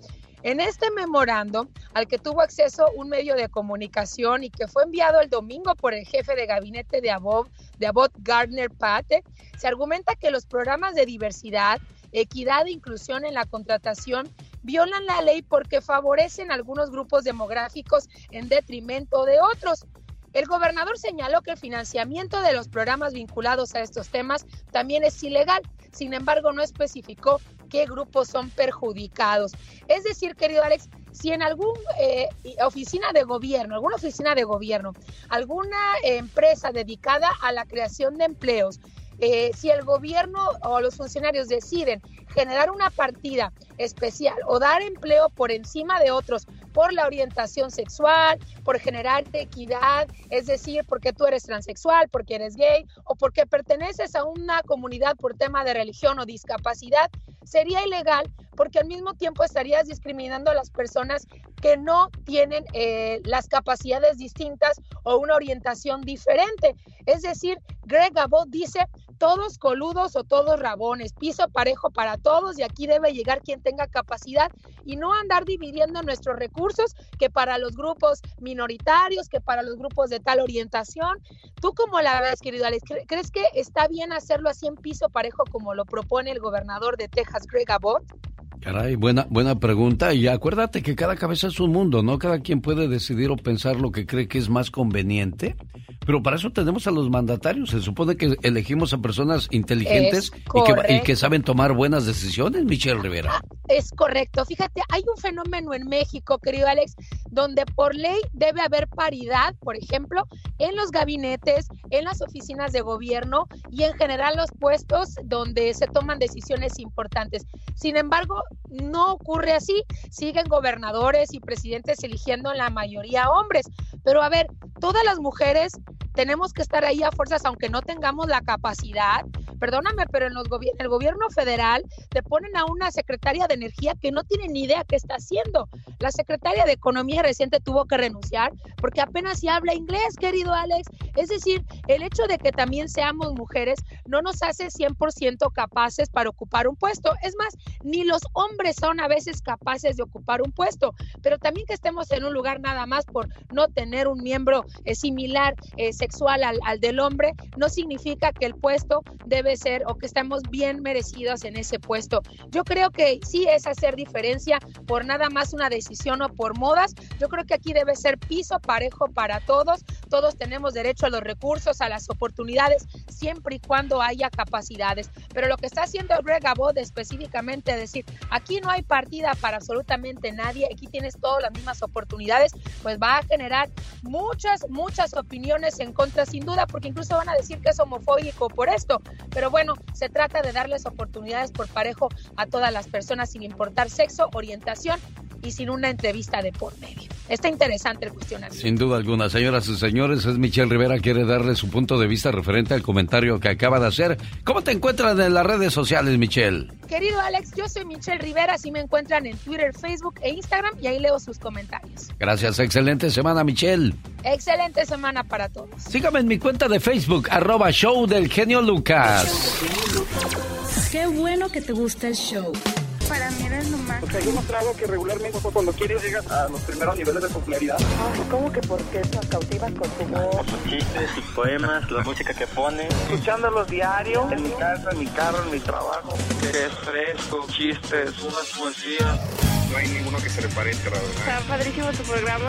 En este memorando, al que tuvo acceso un medio de comunicación y que fue enviado el domingo por el jefe de gabinete de Abbott, de Abbott Gardner Pate, se argumenta que los programas de diversidad, equidad e inclusión en la contratación violan la ley porque favorecen algunos grupos demográficos en detrimento de otros. El gobernador señaló que el financiamiento de los programas vinculados a estos temas también es ilegal. Sin embargo, no especificó qué grupos son perjudicados. Es decir, querido Alex, si en alguna eh, oficina de gobierno, alguna oficina de gobierno, alguna empresa dedicada a la creación de empleos, eh, si el gobierno o los funcionarios deciden generar una partida especial o dar empleo por encima de otros por la orientación sexual, por generar equidad, es decir, porque tú eres transexual, porque eres gay o porque perteneces a una comunidad por tema de religión o discapacidad, sería ilegal porque al mismo tiempo estarías discriminando a las personas que no tienen eh, las capacidades distintas o una orientación diferente. Es decir, Greg Abbott dice, todos coludos o todos rabones, piso parejo para todos y aquí debe llegar quien tenga capacidad y no andar dividiendo nuestros recursos que para los grupos minoritarios, que para los grupos de tal orientación. ¿Tú cómo la ves, querido Alex? ¿Crees que está bien hacerlo así en piso parejo como lo propone el gobernador de Texas, Greg Abbott? Caray, buena, buena pregunta. Y acuérdate que cada cabeza es un mundo, ¿no? Cada quien puede decidir o pensar lo que cree que es más conveniente. Pero para eso tenemos a los mandatarios. Se supone que elegimos a personas inteligentes y que, y que, saben tomar buenas decisiones, Michelle Rivera. Es correcto. Fíjate, hay un fenómeno en México, querido Alex, donde por ley debe haber paridad, por ejemplo, en los gabinetes, en las oficinas de gobierno y en general los puestos donde se toman decisiones importantes. Sin embargo, no ocurre así. Siguen gobernadores y presidentes eligiendo en la mayoría hombres. Pero a ver, todas las mujeres tenemos que estar ahí a fuerzas, aunque no tengamos la capacidad. Perdóname, pero en, los el gobierno federal te ponen a una secretaria de energía que no tiene ni idea qué está haciendo. La secretaria de Economía reciente tuvo que renunciar porque apenas si habla inglés, querido Alex. Es decir, el hecho de que también seamos mujeres no nos hace 100% capaces para ocupar un puesto. Es más, ni los hombres son a veces capaces de ocupar un puesto, pero también que estemos en un lugar nada más por no tener un miembro eh, similar eh, sexual al, al del hombre, no significa que el puesto debe ser o que estamos bien merecidos en ese puesto. Yo creo que sí es hacer diferencia por nada más una decisión o por modas. Yo creo que aquí debe ser piso parejo para todos. Todos tenemos derecho a los recursos, a las oportunidades, siempre y cuando haya capacidades. Pero lo que está haciendo Greg Abbott específicamente, decir, aquí no hay partida para absolutamente nadie, aquí tienes todas las mismas oportunidades, pues va a generar muchas, muchas opiniones en contra, sin duda, porque incluso van a decir que es homofóbico por esto. Pero bueno, se trata de darles oportunidades por parejo a todas las personas, sin importar sexo, orientación y sin una entrevista de por medio. Está interesante el cuestionamiento. Sin duda alguna, señoras y señores, es Michelle Rivera, quiere darle su punto de vista referente al comentario que acaba de hacer. ¿Cómo te encuentran en las redes sociales, Michelle? Querido Alex, yo soy Michelle Rivera, así me encuentran en Twitter, Facebook e Instagram y ahí leo sus comentarios. Gracias, excelente semana, Michelle. Excelente semana para todos. Sígame en mi cuenta de Facebook, arroba show del genio Lucas. Qué bueno que te gusta el show para mí eres lo más. Porque hay un trago que regularmente cuando quieres llegas a los primeros niveles de popularidad. Ay, ¿cómo que por qué nos cautivas con tu voz? Por sus chistes, sus poemas, la música que pone. Escuchándolos diario, en mi casa, en mi carro, en mi trabajo. Que es fresco, chistes, unas poesías. No hay ninguno que se le parezca, la verdad. Está padrísimo tu programa.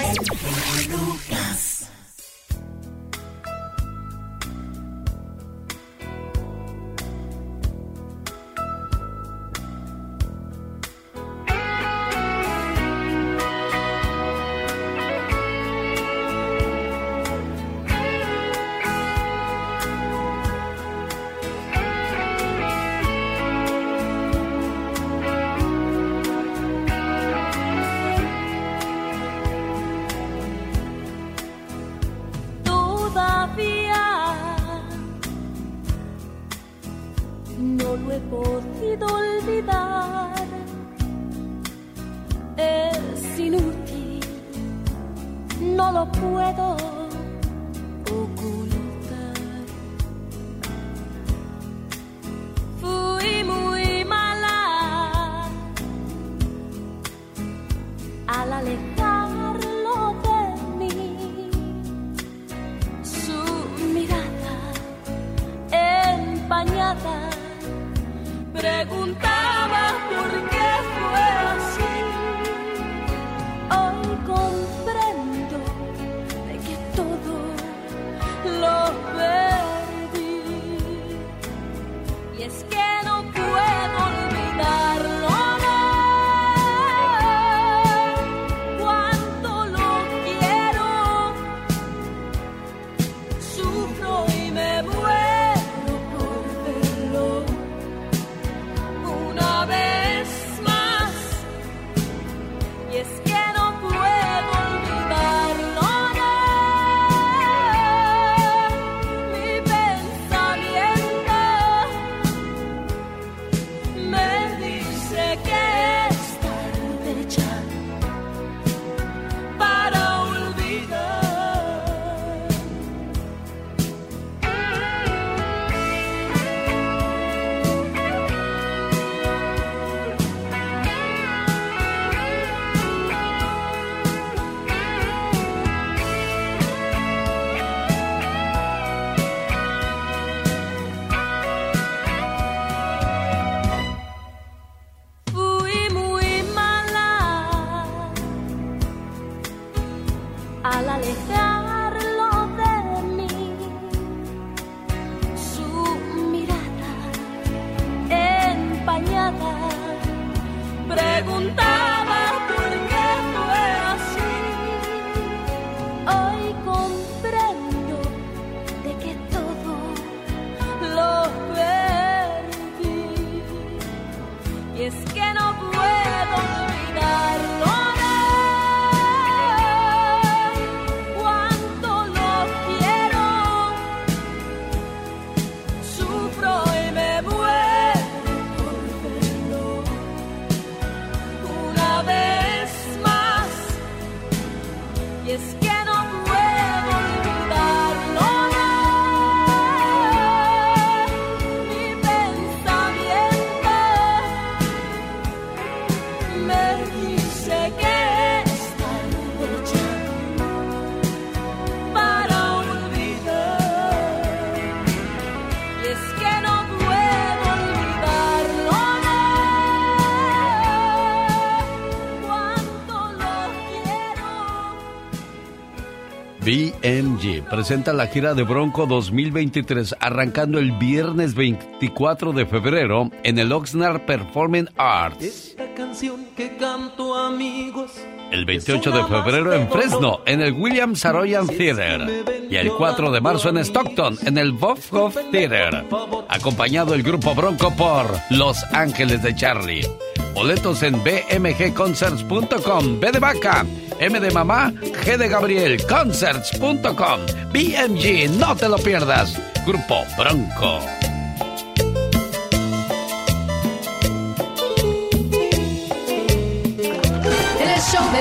BMG presenta la gira de Bronco 2023 arrancando el viernes 24 de febrero en el Oxnard Performing Arts. Esta canción que canto amigos. El 28 de febrero en Fresno en el William Saroyan Theater y el 4 de marzo en Stockton en el Bofhoff Theater. Acompañado el grupo Bronco por Los Ángeles de Charlie. Boletos en bmgconcerts.com. B de vaca, M de mamá, G de Gabriel, concerts.com. BMG, no te lo pierdas. Grupo Bronco.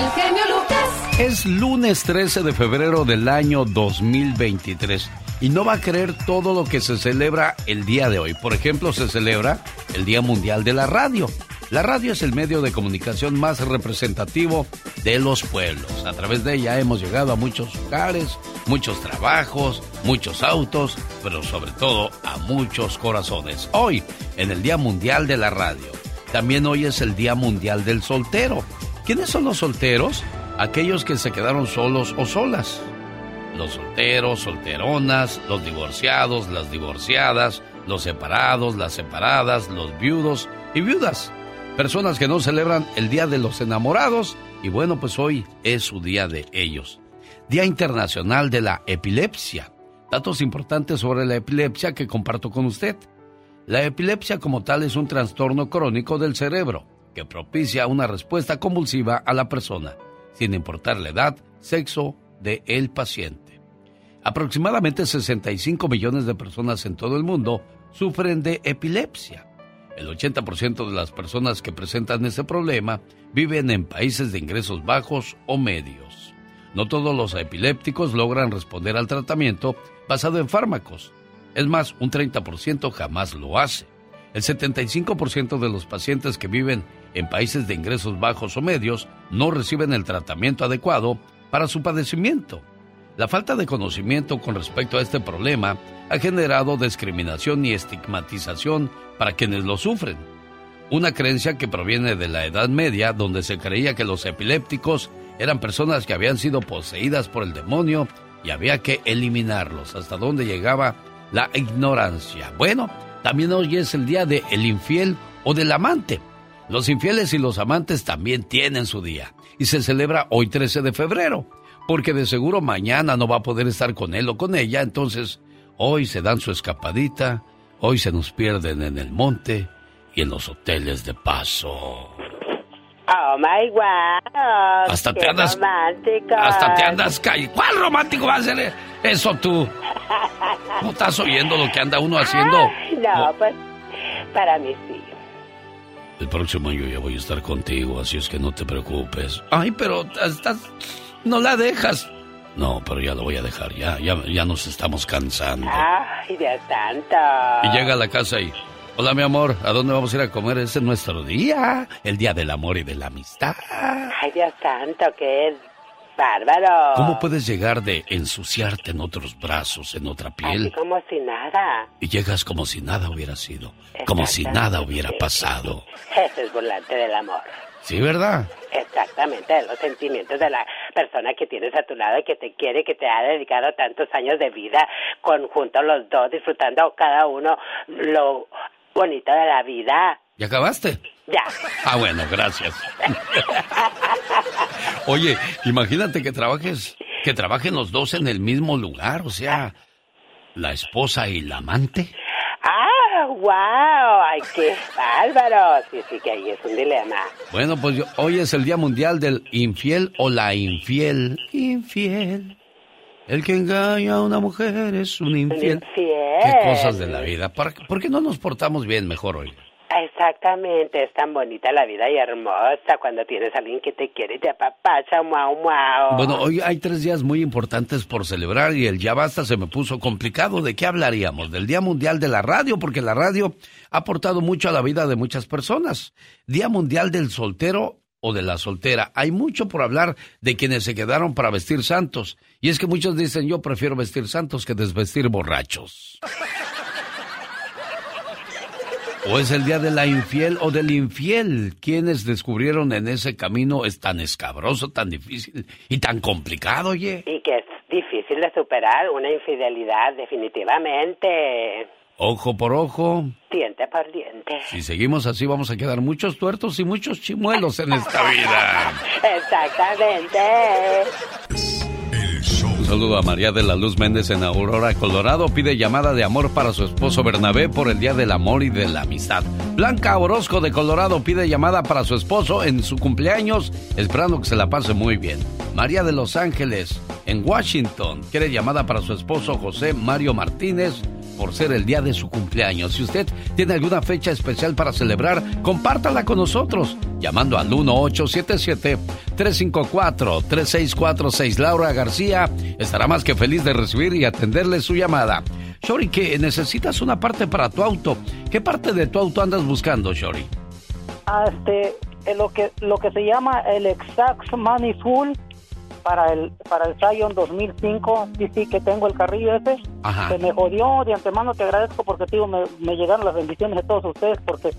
El genio Lucas. Es lunes 13 de febrero del año 2023 y no va a creer todo lo que se celebra el día de hoy. Por ejemplo, se celebra el Día Mundial de la Radio. La radio es el medio de comunicación más representativo de los pueblos. A través de ella hemos llegado a muchos lugares, muchos trabajos, muchos autos, pero sobre todo a muchos corazones. Hoy, en el Día Mundial de la Radio. También hoy es el Día Mundial del Soltero. ¿Quiénes son los solteros? Aquellos que se quedaron solos o solas. Los solteros, solteronas, los divorciados, las divorciadas, los separados, las separadas, los viudos y viudas. Personas que no celebran el Día de los Enamorados y bueno, pues hoy es su día de ellos. Día Internacional de la Epilepsia. Datos importantes sobre la epilepsia que comparto con usted. La epilepsia como tal es un trastorno crónico del cerebro que propicia una respuesta convulsiva a la persona, sin importar la edad, sexo de el paciente. Aproximadamente 65 millones de personas en todo el mundo sufren de epilepsia. El 80% de las personas que presentan ese problema viven en países de ingresos bajos o medios. No todos los epilépticos logran responder al tratamiento basado en fármacos. Es más, un 30% jamás lo hace. El 75% de los pacientes que viven en países de ingresos bajos o medios no reciben el tratamiento adecuado para su padecimiento. La falta de conocimiento con respecto a este problema ha generado discriminación y estigmatización para quienes lo sufren. Una creencia que proviene de la Edad Media, donde se creía que los epilépticos eran personas que habían sido poseídas por el demonio y había que eliminarlos, hasta donde llegaba la ignorancia. Bueno, también hoy es el día de el infiel o del amante. Los infieles y los amantes también tienen su día y se celebra hoy 13 de febrero, porque de seguro mañana no va a poder estar con él o con ella, entonces hoy se dan su escapadita, hoy se nos pierden en el monte y en los hoteles de paso. Oh my wow. Hasta qué te andas- romántico. Hasta te andas. ¿Cuál romántico va a ser eso tú? ¿No estás oyendo lo que anda uno haciendo? No, pues para mí sí. El próximo año ya voy a estar contigo, así es que no te preocupes. Ay, pero estás... No la dejas. No, pero ya lo voy a dejar, ya, ya, ya nos estamos cansando. Ay, Dios santo. Y llega a la casa y... Hola, mi amor, ¿a dónde vamos a ir a comer? Ese es nuestro día, el día del amor y de la amistad. Ay, Dios santo, qué bárbaro. ¿Cómo puedes llegar de ensuciarte en otros brazos, en otra Así piel, como si nada. y llegas como si nada hubiera sido, como si nada hubiera pasado? Ese es volante del amor. Sí, ¿verdad? Exactamente, de los sentimientos de la persona que tienes a tu lado y que te quiere, que te ha dedicado tantos años de vida conjuntos los dos, disfrutando cada uno lo bonito de la vida. ¿Ya acabaste? Ya. Ah, bueno, gracias. Oye, imagínate que trabajes, que trabajen los dos en el mismo lugar, o sea, la esposa y la amante. ¡Ah, wow! ¡Ay, qué bárbaro! Sí, sí, que ahí es un dilema. Bueno, pues yo- hoy es el Día Mundial del Infiel o la Infiel. Infiel. El que engaña a una mujer es un infiel. Infiel. Qué cosas de la vida. ¿Por, por qué no nos portamos bien mejor hoy? Exactamente, es tan bonita la vida y hermosa cuando tienes a alguien que te quiere y te apapacha, muau, muau. Bueno, hoy hay tres días muy importantes por celebrar y el ya basta se me puso complicado. ¿De qué hablaríamos? Del Día Mundial de la Radio, porque la radio ha aportado mucho a la vida de muchas personas. Día Mundial del Soltero o de la Soltera. Hay mucho por hablar de quienes se quedaron para vestir santos. Y es que muchos dicen yo prefiero vestir santos que desvestir borrachos. ¿O es el día de la infiel o del infiel? Quienes descubrieron en ese camino es tan escabroso, tan difícil y tan complicado, oye? Y que es difícil de superar una infidelidad, definitivamente. Ojo por ojo. Diente por diente. Si seguimos así vamos a quedar muchos tuertos y muchos chimuelos en esta vida. Exactamente. Saludo a María de la Luz Méndez en Aurora, Colorado. Pide llamada de amor para su esposo Bernabé por el Día del Amor y de la Amistad. Blanca Orozco de Colorado pide llamada para su esposo en su cumpleaños, esperando que se la pase muy bien. María de Los Ángeles en Washington quiere llamada para su esposo José Mario Martínez por ser el día de su cumpleaños. Si usted tiene alguna fecha especial para celebrar, compártala con nosotros llamando al 1877-354-3646. Laura García estará más que feliz de recibir y atenderle su llamada. Shori, que necesitas una parte para tu auto. ¿Qué parte de tu auto andas buscando, Shori? Ah, este, eh, lo que lo que se llama el Exact Full para el para el Scion 2005 sí sí que tengo el carrillo ese se me jodió de antemano te agradezco porque tío me, me llegaron las bendiciones de todos ustedes porque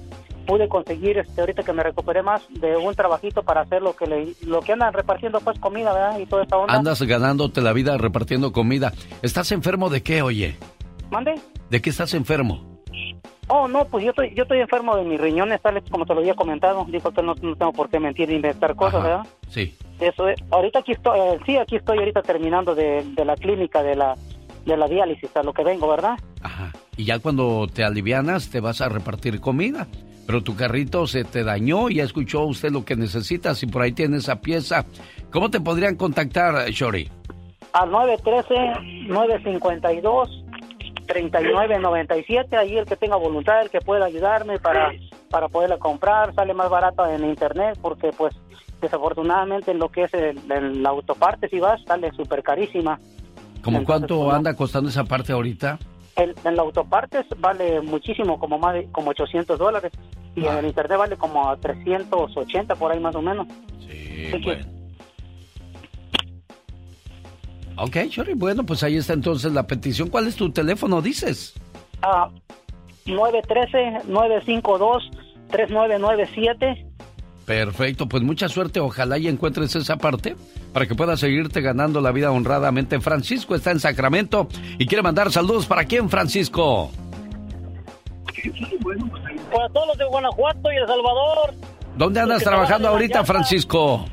pude conseguir este ahorita que me recuperé más de un trabajito para hacer lo que le, lo que andan repartiendo pues comida verdad y toda esta onda Andas ganándote la vida repartiendo comida. ¿Estás enfermo de qué, oye? mande ¿De qué estás enfermo? Oh, no, pues yo estoy, yo estoy enfermo de mis riñones, tal como te lo había comentado. Dijo que no, no tengo por qué mentir ni inventar cosas, ¿verdad? Sí. Eso es. Ahorita aquí estoy, eh, sí, aquí estoy ahorita terminando de, de la clínica de la, de la diálisis, a lo que vengo, ¿verdad? Y ya cuando te alivianas te vas a repartir comida. Pero tu carrito se te dañó, ya escuchó usted lo que necesitas y por ahí tiene esa pieza. ¿Cómo te podrían contactar, Shori? Al 913-952-3997, ahí el que tenga voluntad, el que pueda ayudarme para, para poderla comprar, sale más barato en internet porque pues desafortunadamente en lo que es el, el autoparte si vas sale súper carísima. ¿Cómo cuánto anda costando esa parte ahorita? El, en la autopartes vale muchísimo, como más de como 800 dólares. Y en el internet vale como 380 por ahí más o menos. Sí, Así que- Ok, Shori, bueno, pues ahí está entonces la petición. ¿Cuál es tu teléfono, dices? Ah, 913-952-3997. Perfecto, pues mucha suerte, ojalá y encuentres esa parte para que puedas seguirte ganando la vida honradamente. Francisco está en Sacramento y quiere mandar saludos para quién, Francisco. Para todos los de Guanajuato y El Salvador, ¿Dónde andas trabajando ahorita. Francisco?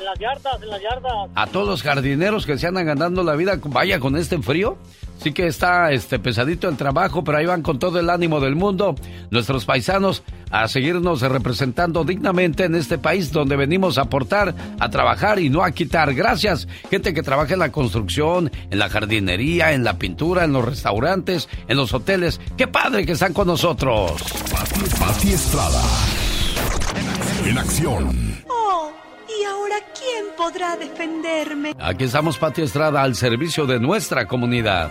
En las yardas, en las yardas. A todos los jardineros que se andan ganando la vida, vaya con este frío. Sí que está este pesadito el trabajo, pero ahí van con todo el ánimo del mundo nuestros paisanos a seguirnos representando dignamente en este país donde venimos a aportar, a trabajar y no a quitar. Gracias, gente que trabaja en la construcción, en la jardinería, en la pintura, en los restaurantes, en los hoteles. Qué padre que están con nosotros. Pati Estrada. En acción. Oh, ¿y ahora quién podrá defenderme? Aquí estamos, Pati Estrada, al servicio de nuestra comunidad.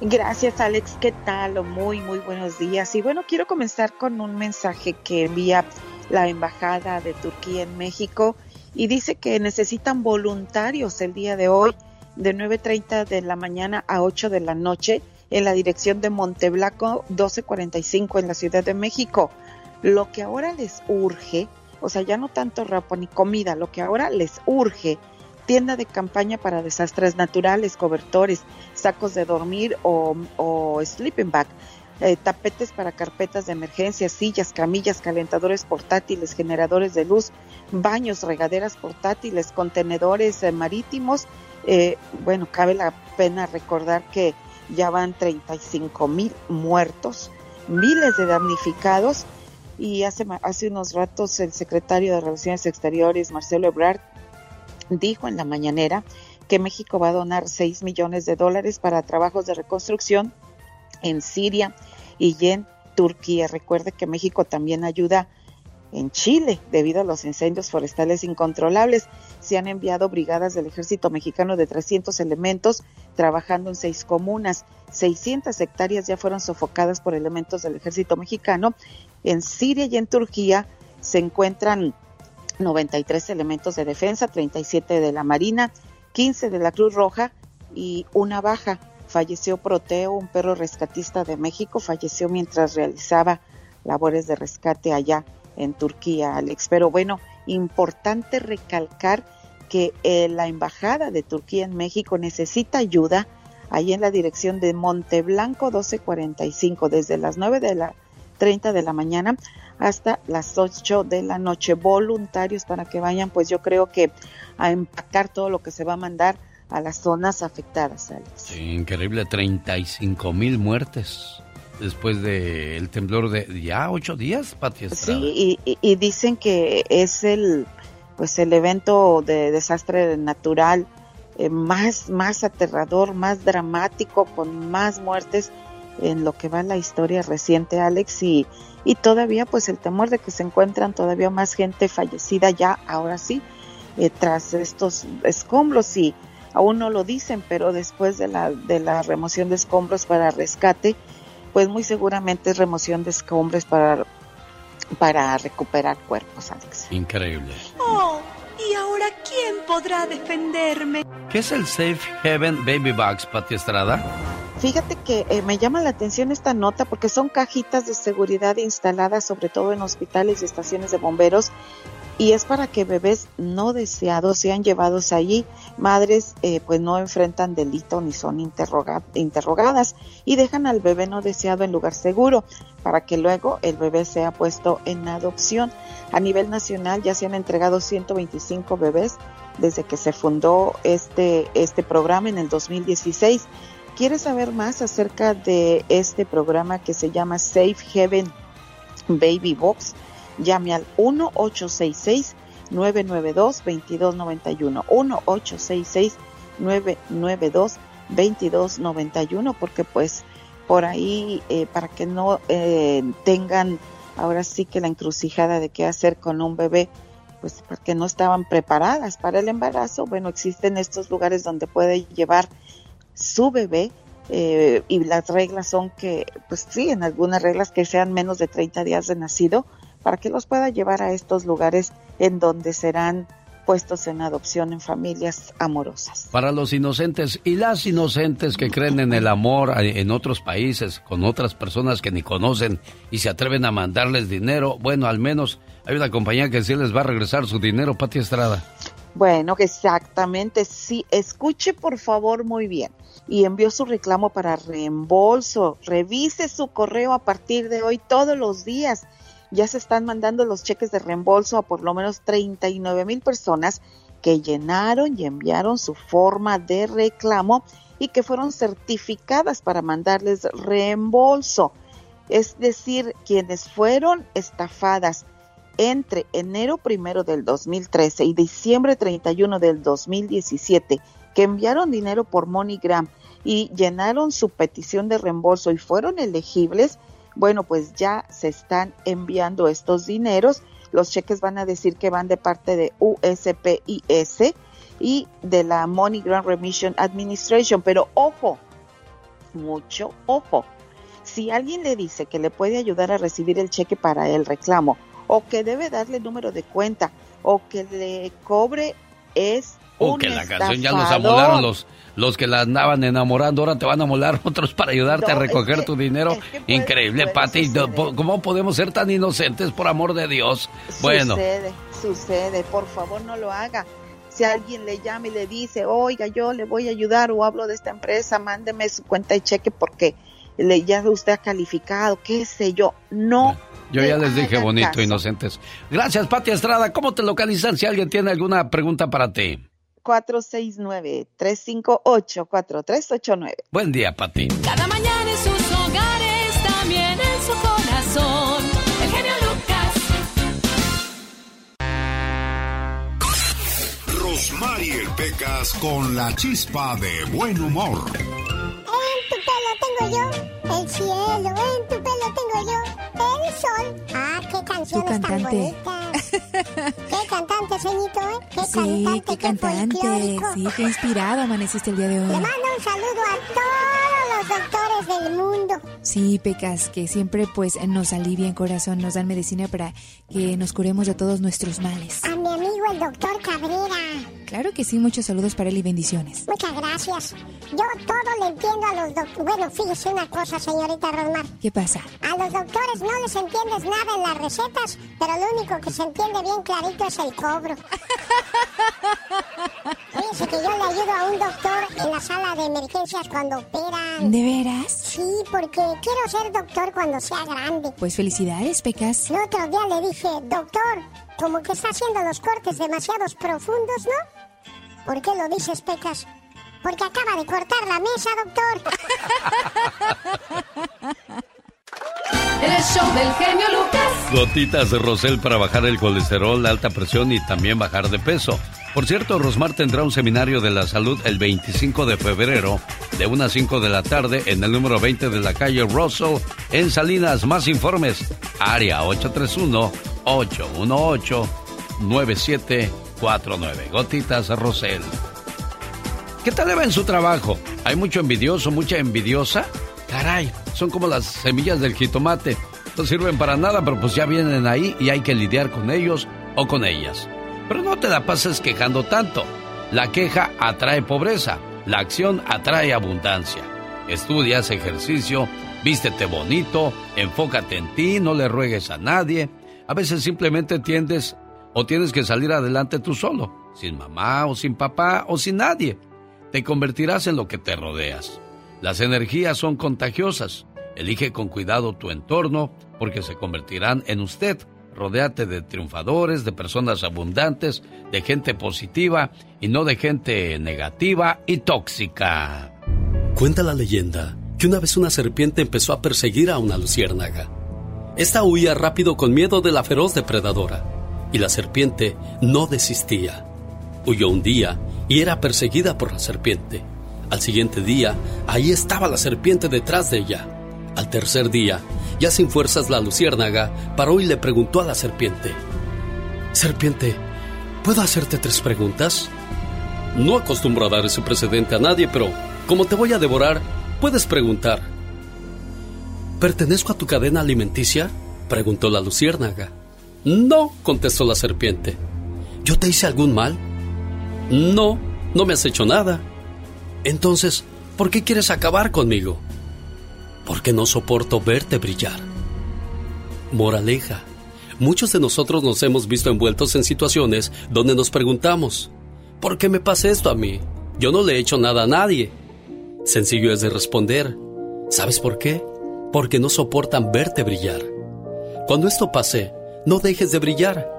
Gracias, Alex. ¿Qué tal? Muy, muy buenos días. Y bueno, quiero comenzar con un mensaje que envía la Embajada de Turquía en México y dice que necesitan voluntarios el día de hoy de 9.30 de la mañana a 8 de la noche en la dirección de Monteblanco 1245 en la Ciudad de México. Lo que ahora les urge, o sea, ya no tanto ropa ni comida, lo que ahora les urge tienda de campaña para desastres naturales, cobertores, sacos de dormir o, sleeping bag, eh, tapetes para carpetas de emergencia, sillas, camillas, calentadores portátiles, generadores de luz, baños, regaderas portátiles, contenedores eh, marítimos. Eh, bueno, cabe la pena recordar que ya van 35 mil muertos, miles de damnificados y hace, hace unos ratos el secretario de Relaciones Exteriores, Marcelo Ebrard, dijo en la mañanera que México va a donar 6 millones de dólares para trabajos de reconstrucción en Siria y en Turquía. Recuerde que México también ayuda en Chile debido a los incendios forestales incontrolables. Se han enviado brigadas del ejército mexicano de 300 elementos trabajando en seis comunas. 600 hectáreas ya fueron sofocadas por elementos del ejército mexicano. En Siria y en Turquía se encuentran 93 elementos de defensa, 37 de la Marina, 15 de la Cruz Roja y una baja. Falleció Proteo, un perro rescatista de México, falleció mientras realizaba labores de rescate allá en Turquía, Alex. Pero bueno, importante recalcar que eh, la embajada de Turquía en México necesita ayuda ahí en la dirección de Monteblanco 1245 desde las 9 de la 30 de la mañana hasta las 8 de la noche voluntarios para que vayan pues yo creo que a empacar todo lo que se va a mandar a las zonas afectadas Alex. Sí, increíble 35 mil muertes después del temblor de ya ocho días, Pati Sí, y, dicen que es el pues el evento de desastre natural eh, más, más aterrador, más dramático, con más muertes en lo que va la historia reciente, Alex, y, y todavía pues el temor de que se encuentran todavía más gente fallecida ya, ahora sí, eh, tras estos escombros y aún no lo dicen, pero después de la, de la remoción de escombros para rescate, pues muy seguramente es remoción de escombros para, para recuperar cuerpos, Alex. Increíble. Oh, ¿y ahora quién podrá defenderme? ¿Qué es el Safe Heaven Baby Box, Pati Estrada? Fíjate que eh, me llama la atención esta nota porque son cajitas de seguridad instaladas sobre todo en hospitales y estaciones de bomberos y es para que bebés no deseados sean llevados allí. Madres eh, pues no enfrentan delito ni son interrogadas y dejan al bebé no deseado en lugar seguro para que luego el bebé sea puesto en adopción. A nivel nacional ya se han entregado 125 bebés desde que se fundó este, este programa en el 2016. ¿Quieres saber más acerca de este programa que se llama Safe Heaven Baby Box? llame al 1-866-992-2291. 1-866-992-2291 porque pues por ahí eh, para que no eh, tengan ahora sí que la encrucijada de qué hacer con un bebé pues porque no estaban preparadas para el embarazo bueno existen estos lugares donde puede llevar su bebé eh, y las reglas son que pues sí en algunas reglas que sean menos de 30 días de nacido para que los pueda llevar a estos lugares en donde serán puestos en adopción en familias amorosas. Para los inocentes y las inocentes que creen en el amor en otros países, con otras personas que ni conocen y se atreven a mandarles dinero, bueno, al menos hay una compañía que sí les va a regresar su dinero, Pati Estrada. Bueno, exactamente, sí, escuche por favor muy bien y envió su reclamo para reembolso. Revise su correo a partir de hoy todos los días ya se están mandando los cheques de reembolso a por lo menos 39 mil personas que llenaron y enviaron su forma de reclamo y que fueron certificadas para mandarles reembolso. Es decir, quienes fueron estafadas entre enero primero del 2013 y diciembre 31 del 2017, que enviaron dinero por MoneyGram y llenaron su petición de reembolso y fueron elegibles, bueno, pues ya se están enviando estos dineros. Los cheques van a decir que van de parte de USPIS y de la Money Grant Remission Administration. Pero ojo, mucho ojo. Si alguien le dice que le puede ayudar a recibir el cheque para el reclamo, o que debe darle número de cuenta, o que le cobre es o que la canción ya los amolaron los, los que la andaban enamorando, ahora te van a amolar otros para ayudarte a recoger tu dinero. Increíble, Pati. ¿Cómo podemos ser tan inocentes, por amor de Dios? Bueno. Sucede, sucede. Por favor, no lo haga. Si alguien le llama y le dice, oiga, yo le voy a ayudar o hablo de esta empresa, mándeme su cuenta y cheque porque le, ya usted ha calificado, qué sé yo. No. Yo ya les dije bonito, inocentes. Gracias, Pati Estrada. ¿Cómo te localizan si alguien tiene alguna pregunta para ti? 469-358-4389. Buen día, Pati. Cada mañana en sus hogares, también en su corazón. El genio Lucas. Rosmarie Pecas con la chispa de buen humor. En tu pelo tengo yo el cielo, en tu pelo tengo yo sol. Ah, qué canciones tan bonitas. qué cantante, señito, ¿eh? Qué sí, cantante, qué cantante. sí, qué inspirado amaneciste el día de hoy. Le mando un saludo a todos los doctores del mundo. Sí, Pecas, que siempre pues nos alivian corazón, nos dan medicina para que nos curemos de todos nuestros males. A mi amigo el doctor Cabrera. Claro que sí, muchos saludos para él y bendiciones. Muchas gracias. Yo todo le entiendo a los doctores. Bueno, fíjese una cosa, señorita Rosmar. ¿Qué pasa? A los doctores no les entiendes nada en las recetas, pero lo único que se entiende bien clarito es el cobro. Fíjese que yo le ayudo a un doctor en la sala de emergencias cuando operan. ¿De veras? Sí, porque quiero ser doctor cuando sea grande. Pues felicidades, Pecas. El otro día le dije, doctor, como que está haciendo los cortes demasiados profundos, ¿no? ¿Por qué lo dices, Pecas? Porque acaba de cortar la mesa, doctor. El show del genio Lucas. Gotitas de Rosel para bajar el colesterol, la alta presión y también bajar de peso. Por cierto, Rosmar tendrá un seminario de la salud el 25 de febrero de 1 a 5 de la tarde en el número 20 de la calle Russell en Salinas. Más informes, área 831-818-9749. Gotitas Rosel. ¿Qué tal le va en su trabajo? ¿Hay mucho envidioso, mucha envidiosa? Caray, son como las semillas del jitomate. No sirven para nada, pero pues ya vienen ahí y hay que lidiar con ellos o con ellas. Pero no te la pases quejando tanto. La queja atrae pobreza, la acción atrae abundancia. Estudias, ejercicio, vístete bonito, enfócate en ti, no le ruegues a nadie. A veces simplemente tiendes o tienes que salir adelante tú solo, sin mamá o sin papá o sin nadie. Te convertirás en lo que te rodeas. Las energías son contagiosas. Elige con cuidado tu entorno porque se convertirán en usted. Rodéate de triunfadores, de personas abundantes, de gente positiva y no de gente negativa y tóxica. Cuenta la leyenda que una vez una serpiente empezó a perseguir a una luciérnaga. Esta huía rápido con miedo de la feroz depredadora y la serpiente no desistía. Huyó un día y era perseguida por la serpiente. Al siguiente día, ahí estaba la serpiente detrás de ella. Al tercer día, ya sin fuerzas la luciérnaga paró y le preguntó a la serpiente. Serpiente, ¿puedo hacerte tres preguntas? No acostumbro a dar ese precedente a nadie, pero como te voy a devorar, puedes preguntar. ¿Pertenezco a tu cadena alimenticia? preguntó la luciérnaga. No, contestó la serpiente. ¿Yo te hice algún mal? No, no me has hecho nada. Entonces, ¿por qué quieres acabar conmigo? Porque no soporto verte brillar. Moraleja. Muchos de nosotros nos hemos visto envueltos en situaciones donde nos preguntamos, ¿por qué me pasa esto a mí? Yo no le he hecho nada a nadie. Sencillo es de responder, ¿sabes por qué? Porque no soportan verte brillar. Cuando esto pase, no dejes de brillar.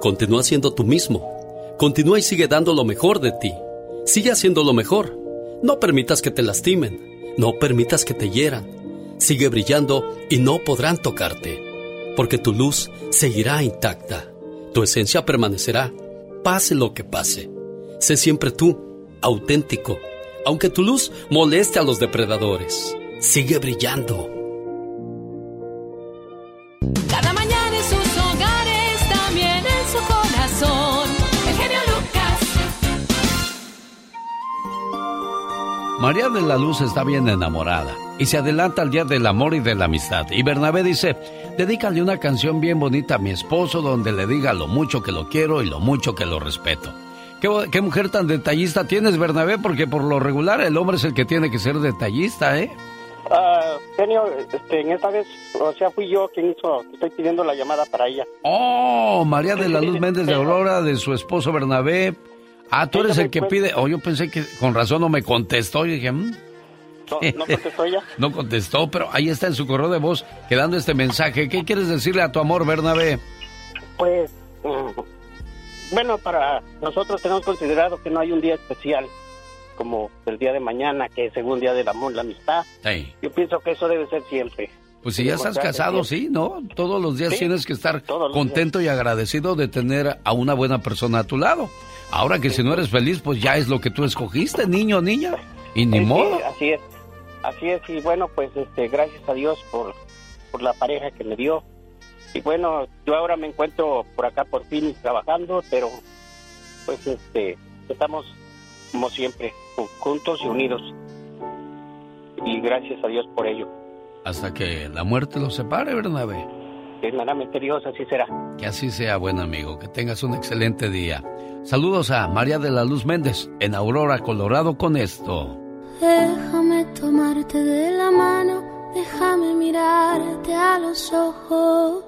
Continúa siendo tú mismo. Continúa y sigue dando lo mejor de ti. Sigue haciendo lo mejor. No permitas que te lastimen, no permitas que te hieran. Sigue brillando y no podrán tocarte, porque tu luz seguirá intacta, tu esencia permanecerá, pase lo que pase. Sé siempre tú, auténtico, aunque tu luz moleste a los depredadores. Sigue brillando. María de la Luz está bien enamorada y se adelanta al día del amor y de la amistad. Y Bernabé dice, dedícale una canción bien bonita a mi esposo donde le diga lo mucho que lo quiero y lo mucho que lo respeto. ¿Qué, qué mujer tan detallista tienes, Bernabé? Porque por lo regular el hombre es el que tiene que ser detallista, ¿eh? Ah, genio, este, en esta vez, o sea, fui yo quien hizo, estoy pidiendo la llamada para ella. Oh, María de la Luz Méndez de Aurora, de su esposo Bernabé. Ah, tú eres el que pide. Oh, yo pensé que con razón no me contestó. Y dije, mm". ¿No, no contestó ella? no contestó, pero ahí está en su correo de voz quedando este mensaje. ¿Qué quieres decirle a tu amor, Bernabé? Pues, mm, bueno, para nosotros tenemos considerado que no hay un día especial como el día de mañana, que es según día del amor, la amistad. Sí. Yo pienso que eso debe ser siempre. Pues si ya estás casado, sí, ¿no? Todos los días Sí, tienes que estar contento y agradecido de tener a una buena persona a tu lado. Ahora que si no eres feliz, pues ya es lo que tú escogiste, niño niña. Y ni Sí, modo. así es. Así es, y bueno, pues este, gracias a Dios por, por la pareja que me dio. Y bueno, yo ahora me encuentro por acá por fin trabajando, pero pues este, estamos como siempre, ju- juntos y unidos. Y gracias a Dios por ello. Hasta que la muerte los separe, Bernabé. Primeramente Dios, así será. Que así sea, buen amigo. Que tengas un excelente día. Saludos a María de la Luz Méndez en Aurora, Colorado, con esto. Déjame tomarte de la mano, déjame mirarte a los ojos.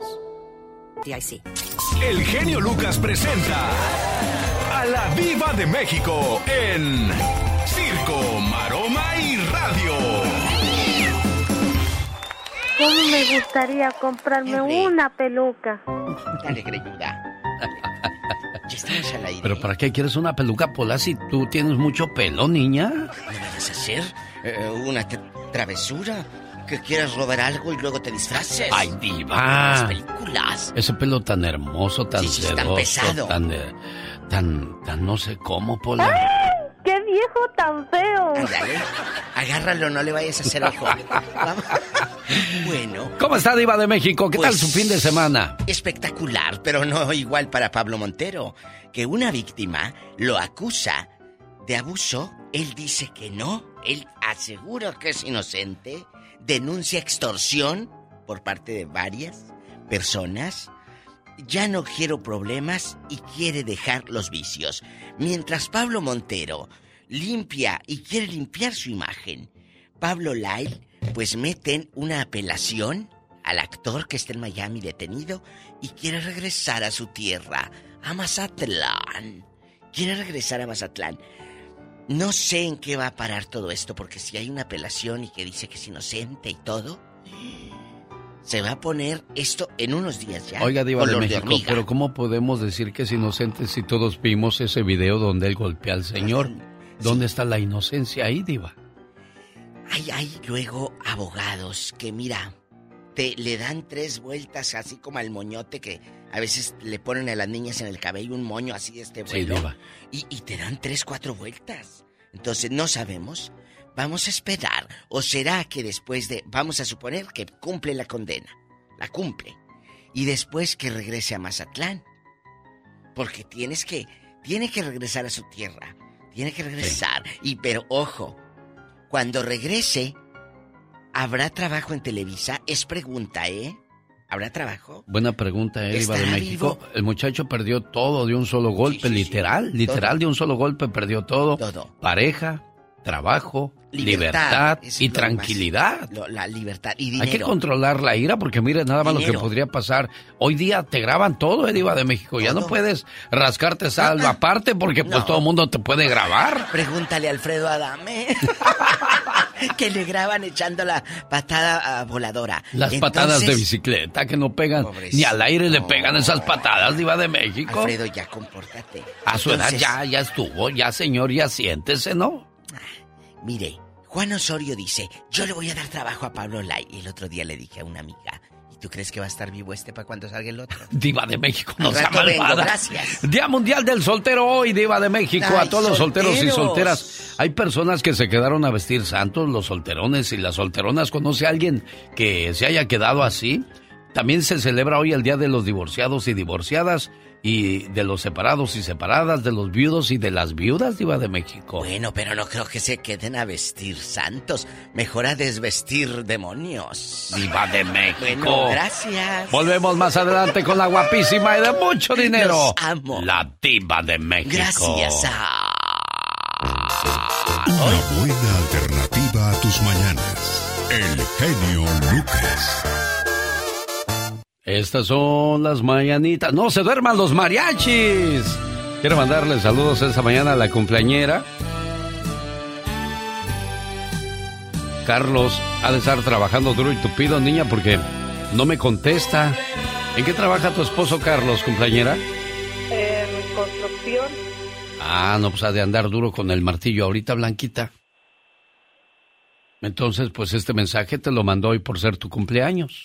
El genio Lucas presenta a la Viva de México en Circo, Maroma y Radio. ¿Cómo me gustaría comprarme una peluca? Dale, greñuda. Ya estamos al aire. ¿Pero para qué quieres una peluca pola si tú tienes mucho pelo, niña? ¿No me vas a hacer eh, una tra- travesura? ¿Que quieras robar algo y luego te disfraces? ¡Ay, diva! Las películas. Ese pelo tan hermoso, tan Sí, sí, tan sedoso, pesado. tan, eh, tan, tan no sé cómo, Pola. ¡Qué viejo tan feo! Ándale, agárralo, no le vayas a hacer ojo. Bueno. ¿Cómo está Diva de México? ¿Qué tal Pues, su fin de semana? Espectacular, pero no igual para Pablo Montero, que una víctima lo acusa de abuso, él dice que no, él asegura que es inocente, denuncia extorsión por parte de varias personas, ya no quiero problemas y quiere dejar los vicios. Mientras Pablo Montero limpia y quiere limpiar su imagen, Pablo Lyle pues meten una apelación al actor que está en Miami detenido y quiere regresar a su tierra, a Mazatlán. Quiere regresar a Mazatlán. No sé en qué va a parar todo esto, porque si hay una apelación y que dice que es inocente y todo, se va a poner esto en unos días ya. Oiga, Diva de México, pero ¿cómo podemos decir que es inocente si todos vimos ese video donde él golpea al señor? ¿Dónde está la inocencia ahí, Diva? Hay, hay luego abogados que, mira, te le dan tres vueltas así como al moñote que a veces le ponen a las niñas en el cabello un moño así de este Sí, vuelo. Diva. y, y te dan tres, cuatro vueltas. Entonces no sabemos. Vamos a esperar. ¿O será que después de... Vamos a suponer que cumple la condena. La cumple. Y después que regrese a Mazatlán. Porque tienes que... Tiene que regresar a su tierra. Tiene que regresar. Y pero ojo. Cuando regrese... ¿Habrá trabajo en Televisa? Es pregunta, ¿eh? ¿Habrá trabajo? Buena pregunta, eh, de ¿Estará México. vivo? El muchacho perdió todo de un solo golpe, literal, literal de un solo golpe perdió todo. Pareja, trabajo, libertad, y tranquilidad. lo- la libertad y dinero. Hay que controlar la ira porque mire nada más lo que podría pasar. Hoy día te graban todo, eh, Diva de México. Ya no puedes rascarte salva aparte porque pues todo el mundo te puede grabar. Pregúntale a Alfredo Adame. que le graban echando la patada ah, voladora. Las patadas de bicicleta que no pegan, ni al aire le pegan esas patadas, Diva de México. Alfredo, ya compórtate. A su edad ya, ya estuvo, ya señor, ya siéntese, ¿no? Mire, Juan Osorio dice, yo le voy a dar trabajo a Pablo Lai. Y el otro día le dije a una amiga, ¿y tú crees que va a estar vivo este para cuando salga el otro? Diva de México, no sea rato vengo, malvada. gracias. Día Mundial del Soltero hoy, Diva de México. Ay, a todos los solteros y solteros. solteras. Hay personas que se quedaron a vestir santos, los solterones y las solteronas. ¿Conoce a alguien que se haya quedado así? También se celebra hoy el Día de los Divorciados y Divorciadas. Y de los separados y separadas, de los viudos y de las viudas, Diva de México. Bueno, pero no creo que se queden a vestir santos. Mejor a desvestir demonios. Diva de México. Bueno, gracias. Volvemos más adelante con la guapísima y de mucho dinero. Los amo. La diva de México. Gracias a... Una buena alternativa a tus mañanas. El genio Lucas. Estas son las mañanitas. No se duerman los mariachis. Quiero mandarles saludos esta mañana a la cumpleañera. Carlos ha de estar trabajando duro y tupido, niña, porque no me contesta. ¿En qué trabaja tu esposo Carlos, cumpleañera? En construcción. Ah, no, pues ha de andar duro con el martillo ahorita, Blanquita. Entonces, pues este mensaje te lo mandó hoy por ser tu cumpleaños.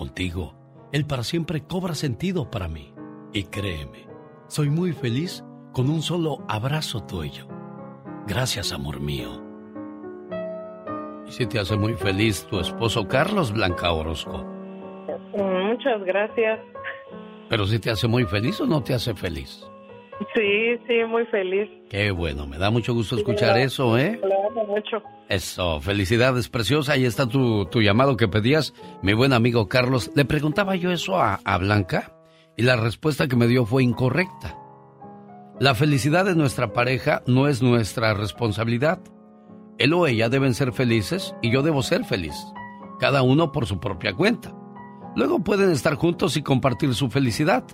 Contigo, el para siempre cobra sentido para mí. Y créeme, soy muy feliz con un solo abrazo tuyo. Gracias, amor mío. ¿Y si te hace muy feliz tu esposo Carlos Blanca Orozco? Muchas gracias. ¿Pero si te hace muy feliz o no te hace feliz? Sí, sí, muy feliz. Qué bueno, me da mucho gusto escuchar eso, ¿eh? mucho. Eso, felicidades, preciosa. Ahí está tu, tu, llamado que pedías, mi buen amigo Carlos. Le preguntaba yo eso a, a Blanca y la respuesta que me dio fue incorrecta. La felicidad de nuestra pareja no es nuestra responsabilidad. Él o ella deben ser felices y yo debo ser feliz, cada uno por su propia cuenta. Luego pueden estar juntos y compartir su felicidad.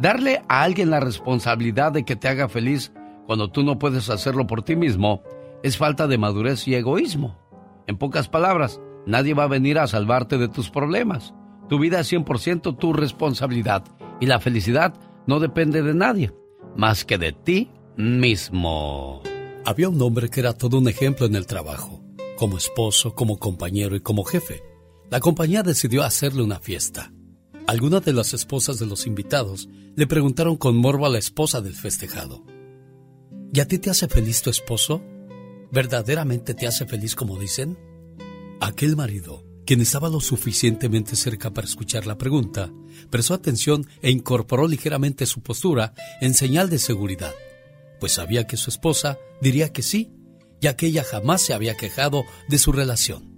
Darle a alguien la responsabilidad de que te haga feliz cuando tú no puedes hacerlo por ti mismo es falta de madurez y egoísmo. En pocas palabras, nadie va a venir a salvarte de tus problemas. Tu vida es 100% tu responsabilidad y la felicidad no depende de nadie, más que de ti mismo. Había un hombre que era todo un ejemplo en el trabajo, como esposo, como compañero y como jefe. La compañía decidió hacerle una fiesta. Algunas de las esposas de los invitados le preguntaron con morbo a la esposa del festejado. ¿Y a ti te hace feliz tu esposo? ¿Verdaderamente te hace feliz como dicen? Aquel marido, quien estaba lo suficientemente cerca para escuchar la pregunta, prestó atención e incorporó ligeramente su postura en señal de seguridad, pues sabía que su esposa diría que sí, ya que ella jamás se había quejado de su relación.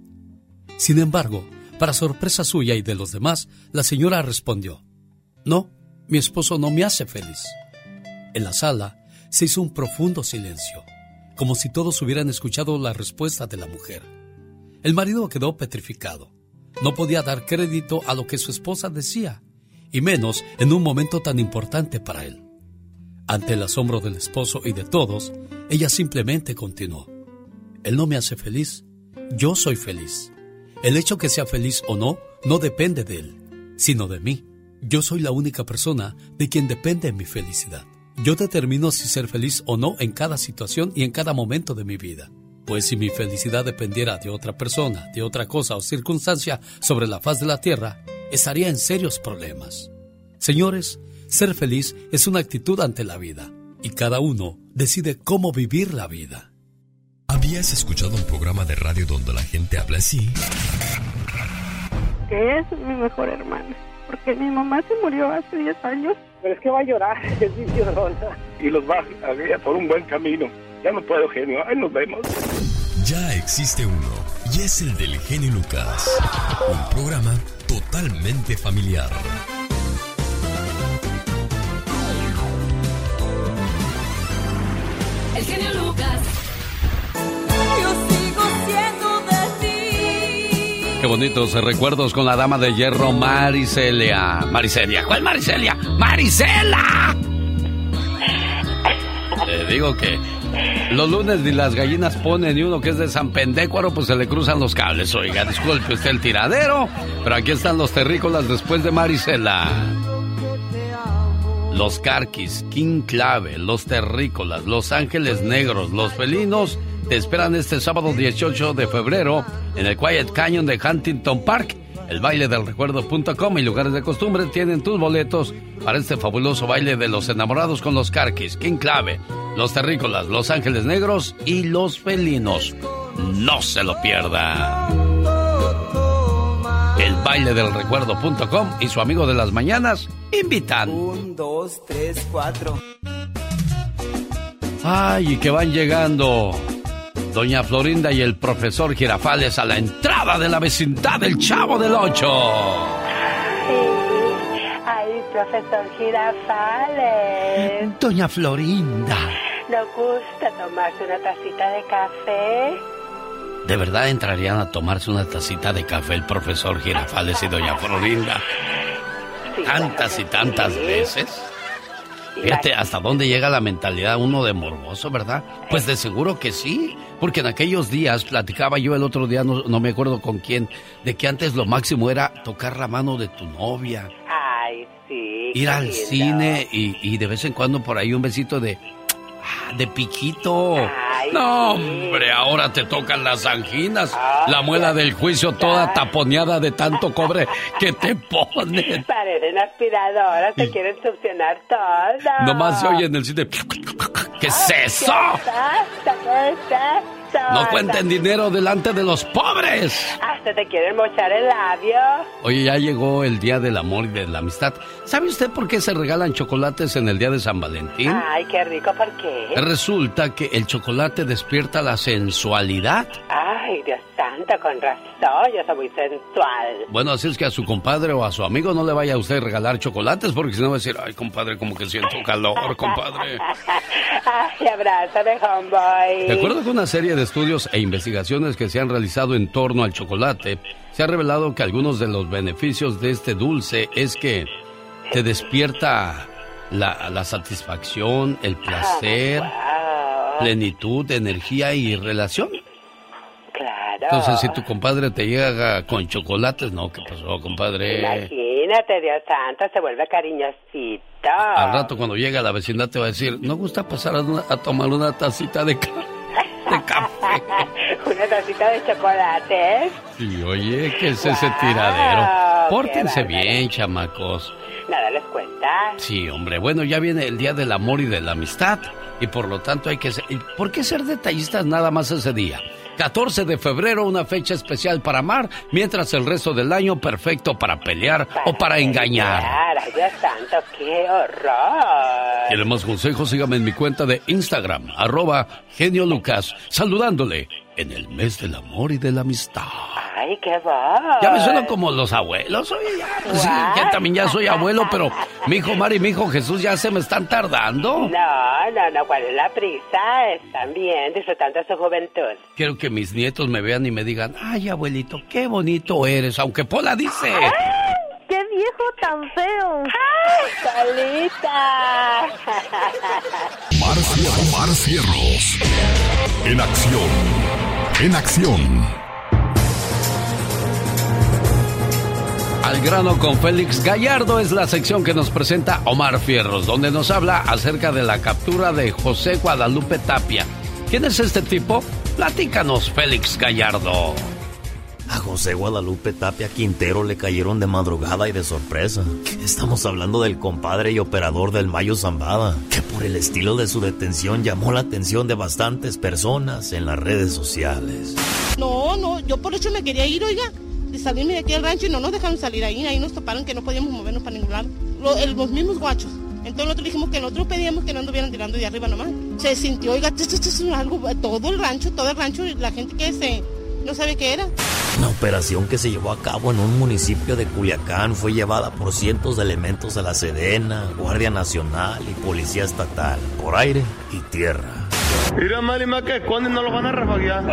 Sin embargo, para sorpresa suya y de los demás, la señora respondió, No, mi esposo no me hace feliz. En la sala se hizo un profundo silencio, como si todos hubieran escuchado la respuesta de la mujer. El marido quedó petrificado. No podía dar crédito a lo que su esposa decía, y menos en un momento tan importante para él. Ante el asombro del esposo y de todos, ella simplemente continuó. Él no me hace feliz, yo soy feliz. El hecho que sea feliz o no no depende de él, sino de mí. Yo soy la única persona de quien depende mi felicidad. Yo determino si ser feliz o no en cada situación y en cada momento de mi vida. Pues si mi felicidad dependiera de otra persona, de otra cosa o circunstancia sobre la faz de la tierra, estaría en serios problemas. Señores, ser feliz es una actitud ante la vida y cada uno decide cómo vivir la vida. ¿Habías escuchado un programa de radio donde la gente habla así? Que es mi mejor hermana, porque mi mamá se murió hace 10 años. Pero es que va a llorar, es mi llorona. Y los va a guiar por un buen camino. Ya no puedo, genio. Ahí nos vemos. Ya existe uno, y es el del genio Lucas. Un programa totalmente familiar. El genio Lucas. Qué bonitos recuerdos con la dama de hierro Maricelia. Maricelia, ¿cuál Maricelia? ¡Maricela! Te digo que los lunes ni las gallinas ponen y uno que es de San Pendécuaro, pues se le cruzan los cables. Oiga, disculpe usted el tiradero, pero aquí están los terrícolas después de Marisela. Los carquis, King Clave, los terrícolas, los ángeles negros, los felinos te esperan este sábado 18 de febrero en el Quiet Canyon de Huntington Park. El baile del recuerdo.com y lugares de costumbre tienen tus boletos para este fabuloso baile de los enamorados con los carquis, King Clave, los terrícolas, los ángeles negros y los felinos. No se lo pierda. El baile del recuerdo.com y su amigo de las mañanas invitan. Un, dos, tres, cuatro. Ay, que van llegando. Doña Florinda y el profesor Girafales a la entrada de la vecindad del Chavo del Ocho. Ay, profesor Girafales. Doña Florinda. ¿No gusta tomarse una tacita de café? ¿De verdad entrarían a tomarse una tacita de café el profesor Girafales y Doña Florinda? Tantas y tantas veces. Fíjate hasta dónde llega la mentalidad uno de morboso, ¿verdad? Pues de seguro que sí, porque en aquellos días, platicaba yo el otro día, no, no me acuerdo con quién, de que antes lo máximo era tocar la mano de tu novia, Ay, sí. ir al lindo. cine y, y de vez en cuando por ahí un besito de... ah, De piquito. No, hombre, ahora te tocan las anginas. la muela del juicio toda taponeada de tanto cobre que te ponen. Parecen aspiradoras, te quieren succionar todo. Nomás se oye en el cine. ¿Qué es eso? No cuenten dinero delante de los pobres. Hasta te quieren mochar el labio. Oye, ya llegó el Día del Amor y de la Amistad. ¿Sabe usted por qué se regalan chocolates en el Día de San Valentín? Ay, qué rico, ¿por qué? Resulta que el chocolate despierta la sensualidad. Ay, Dios santo, con razón, yo soy muy sensual. Bueno, así es que a su compadre o a su amigo no le vaya a usted a regalar chocolates porque si no va a decir, ay, compadre, como que siento calor, compadre. ay, abrázame, homeboy. De acuerdo con una serie de estudios e investigaciones que se han realizado en torno al chocolate, se ha revelado que algunos de los beneficios de este dulce es que te despierta la, la satisfacción, el placer, plenitud, energía y relación. Claro. Entonces, si tu compadre te llega con chocolates, no, ¿qué pasó, compadre? Imagínate, Dios santo, se vuelve cariñosito. Al rato cuando llega a la vecindad te va a decir, ¿no gusta pasar a, una- a tomar una tacita de, ca- de café? Una tacita de chocolate. Y oye, ¿qué es ese tiradero? Pórtense bien, chamacos. Nada les cuenta. Sí, hombre, bueno, ya viene el Día del Amor y de la Amistad. Y por lo tanto hay que ser... ¿y ¿Por qué ser detallistas nada más ese día? 14 de febrero, una fecha especial para amar, mientras el resto del año perfecto para pelear o para engañar. Ay, Dios santo, qué horror. ¿Quiere más consejos? Sígame en mi cuenta de Instagram, arroba genio Lucas, saludándole en el mes del amor y de la amistad. Ay, qué voz. Ya me suenan como los abuelos, oye, ya, pues sí, ya también ya soy abuelo, pero mi hijo Mari y mi hijo Jesús ya se me están tardando. No, no, no, ¿cuál es la prisa? Están bien, disfrutando de su juventud. Quiero que mis nietos me vean y me digan, ay abuelito, qué bonito eres, aunque Pola dice... ¡Qué viejo tan feo! ¡Ay, solita! Omar Fierros. Omar Fierros. En acción. En acción. Al grano con Félix Gallardo es la sección que nos presenta Omar Fierros, donde nos habla acerca de la captura de José Guadalupe Tapia. ¿Quién es este tipo? Platícanos, Félix Gallardo. A José Guadalupe Tapia Quintero le cayeron de madrugada y de sorpresa. Estamos hablando del compadre y operador del Mayo Zambada, que por el estilo de su detención llamó la atención de bastantes personas en las redes sociales. No, no, yo por eso me quería ir, oiga, de salirme de aquí al rancho y no nos dejaron salir ahí, ahí nos toparon que no podíamos movernos para ningún lado. Los mismos guachos. Entonces nosotros dijimos que nosotros pedíamos que no anduvieran tirando de arriba nomás. Se sintió, oiga, algo, todo el rancho, todo el rancho, la gente que se, no sabe qué era. La operación que se llevó a cabo en un municipio de Culiacán fue llevada por cientos de elementos de la Sedena, Guardia Nacional y Policía Estatal, por aire y tierra. Mira, Malima, que cuando no lo van a refaguear.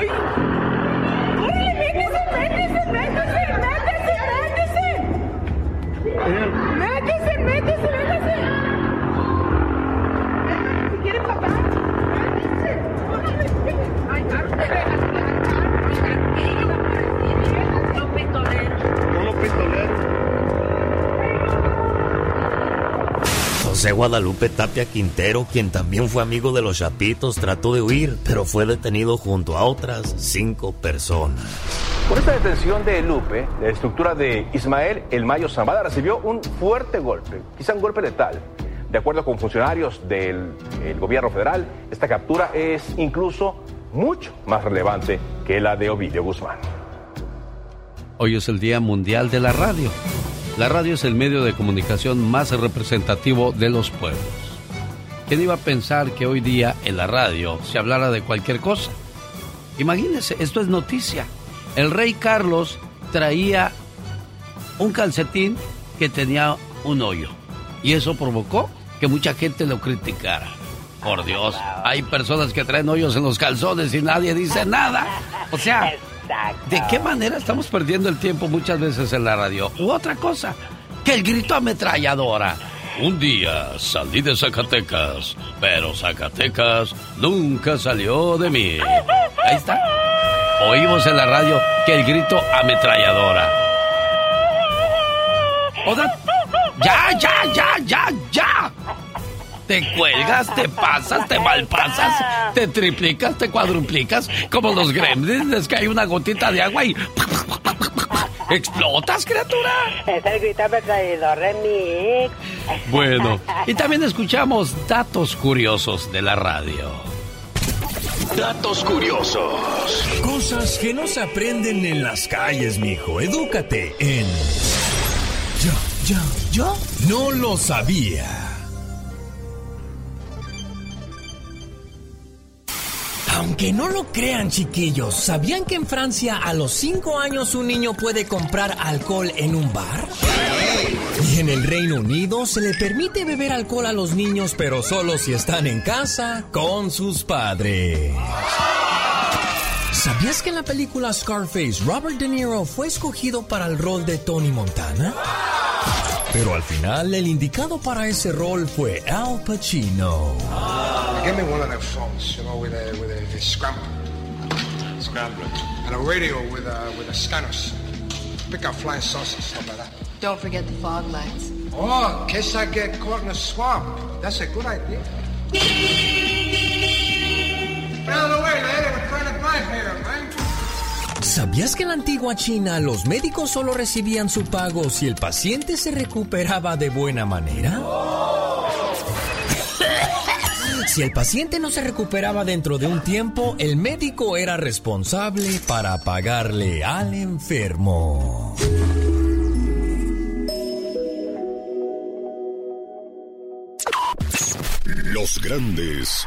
¡Métese, métese, métese! Si quiere papá, Ay, claro, Los pistoleros. No los pistoleros. José Guadalupe Tapia Quintero, quien también fue amigo de los Chapitos, trató de huir, pero fue detenido junto a otras cinco personas. Por esta detención de Lupe, la estructura de Ismael El Mayo Zambada recibió un fuerte golpe, quizá un golpe letal. De acuerdo con funcionarios del el gobierno federal, esta captura es incluso mucho más relevante que la de Ovidio Guzmán. Hoy es el Día Mundial de la Radio. La radio es el medio de comunicación más representativo de los pueblos. ¿Quién iba a pensar que hoy día en la radio se hablara de cualquier cosa? Imagínense, esto es noticia. El rey Carlos traía un calcetín que tenía un hoyo. Y eso provocó que mucha gente lo criticara. Por Dios, hay personas que traen hoyos en los calzones y nadie dice nada. O sea, ¿de qué manera estamos perdiendo el tiempo muchas veces en la radio? U otra cosa, que el grito ametralladora. Un día salí de Zacatecas, pero Zacatecas nunca salió de mí. Ahí está. Oímos en la radio que el grito ametralladora. Otra- Ya, ya, ya, ya, ya. Te cuelgas, te pasas, te malpasas, te triplicas, te cuadruplicas, como los gremlins, les cae una gotita de agua y... ¿Explotas, criatura? Es el grito ametrallador remix. Bueno, y también escuchamos datos curiosos de la radio. Datos curiosos. Cosas que no se aprenden en las calles, mijo. Edúcate en. Yo, yo, yo no lo sabía. Aunque no lo crean, chiquillos, ¿sabían que en Francia a los 5 años un niño puede comprar alcohol en un bar? Y en el Reino Unido se le permite beber alcohol a los niños, pero solo si están en casa con sus padres. ¿Sabías que en la película Scarface Robert De Niro fue escogido para el rol de Tony Montana? Pero al final el indicado para ese rol fue Al Pacino. Give me one of them phones, you know, with a with a, a scramble. Scramble. And a radio with a with a scanners. Pick up flying saucers, stuff like that. Don't forget the fog lights. Oh, in case I get caught in a swamp. That's a good idea. Out of the way, lady. We're trying to drive here, man. ¿Sabías que en la antigua China los médicos solo recibían su pago si el paciente se recuperaba de buena manera? Si el paciente no se recuperaba dentro de un tiempo, el médico era responsable para pagarle al enfermo. Los grandes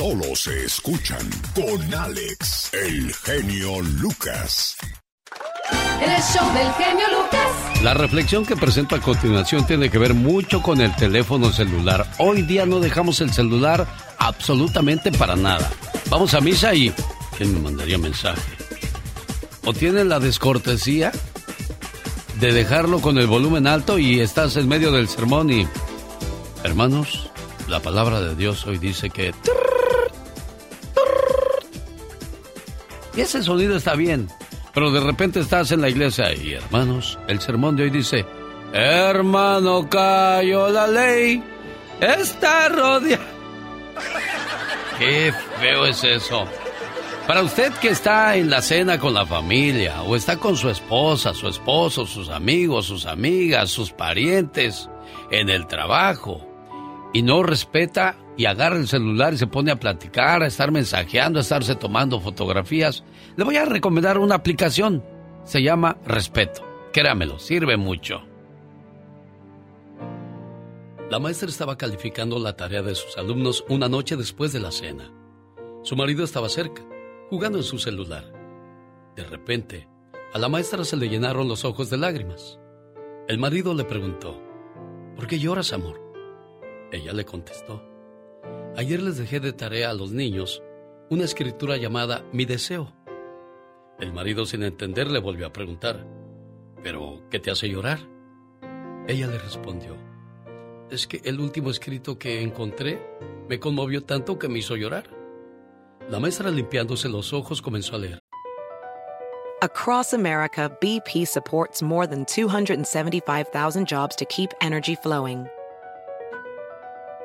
Solo se escuchan con Alex, el genio Lucas. El show del genio Lucas. La reflexión que presento a continuación tiene que ver mucho con el teléfono celular. Hoy día no dejamos el celular absolutamente para nada. Vamos a misa y... ¿Quién me mandaría mensaje? ¿O tienen la descortesía de dejarlo con el volumen alto y estás en medio del sermón y... Hermanos, la palabra de Dios hoy dice que... Y ese sonido está bien, pero de repente estás en la iglesia y hermanos, el sermón de hoy dice, hermano, cayó la ley, está rodeada. Qué feo es eso. Para usted que está en la cena con la familia, o está con su esposa, su esposo, sus amigos, sus amigas, sus parientes, en el trabajo, y no respeta y agarra el celular y se pone a platicar, a estar mensajeando, a estarse tomando fotografías, le voy a recomendar una aplicación. Se llama Respeto. Créamelo, sirve mucho. La maestra estaba calificando la tarea de sus alumnos una noche después de la cena. Su marido estaba cerca, jugando en su celular. De repente, a la maestra se le llenaron los ojos de lágrimas. El marido le preguntó, ¿por qué lloras, amor? Ella le contestó, ayer les dejé de tarea a los niños una escritura llamada Mi deseo. El marido sin entender le volvió a preguntar, ¿pero qué te hace llorar? Ella le respondió, es que el último escrito que encontré me conmovió tanto que me hizo llorar. La maestra limpiándose los ojos comenzó a leer. Across America, BP supports more than 275,000 jobs to keep energy flowing.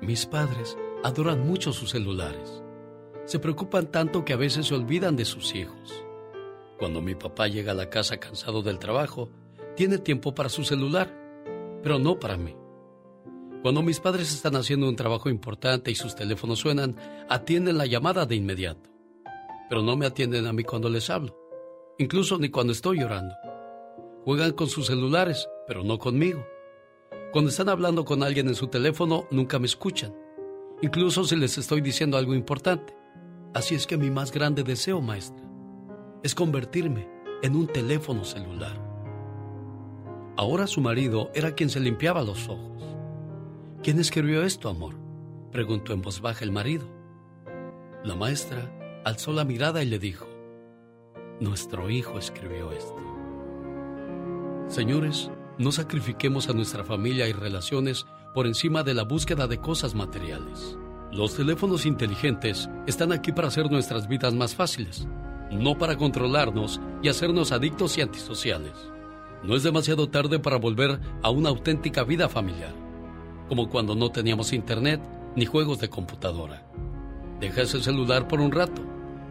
Mis padres adoran mucho sus celulares. Se preocupan tanto que a veces se olvidan de sus hijos. Cuando mi papá llega a la casa cansado del trabajo, tiene tiempo para su celular pero no para mí. Cuando mis padres están haciendo un trabajo importante y sus teléfonos suenan, atienden la llamada de inmediato. Pero no me atienden a mí cuando les hablo, incluso ni cuando estoy llorando. Juegan con sus celulares, pero no conmigo. Cuando están hablando con alguien en su teléfono, nunca me escuchan, incluso si les estoy diciendo algo importante. Así es que mi más grande deseo, maestra, es convertirme en un teléfono celular. Ahora su marido era quien se limpiaba los ojos. ¿Quién escribió esto, amor? preguntó en voz baja el marido. La maestra alzó la mirada y le dijo, Nuestro hijo escribió esto. Señores, no sacrifiquemos a nuestra familia y relaciones por encima de la búsqueda de cosas materiales. Los teléfonos inteligentes están aquí para hacer nuestras vidas más fáciles, no para controlarnos y hacernos adictos y antisociales. No es demasiado tarde para volver a una auténtica vida familiar como cuando no teníamos internet ni juegos de computadora. Deja ese celular por un rato,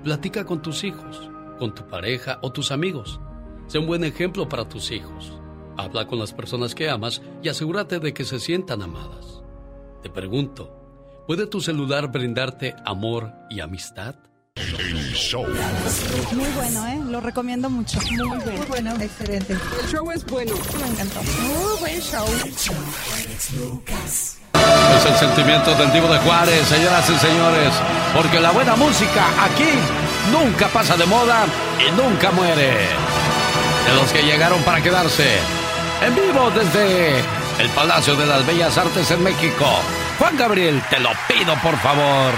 platica con tus hijos, con tu pareja o tus amigos. Sé un buen ejemplo para tus hijos. Habla con las personas que amas y asegúrate de que se sientan amadas. Te pregunto, ¿puede tu celular brindarte amor y amistad? Muy bueno, ¿eh? Lo recomiendo mucho. Muy bueno. Muy bueno, excelente. El show es bueno. Me encantó. Muy buen show. Es el sentimiento del Divo de Juárez, señoras y señores, porque la buena música aquí nunca pasa de moda y nunca muere. De los que llegaron para quedarse, en vivo desde el Palacio de las Bellas Artes en México. Juan Gabriel, te lo pido por favor.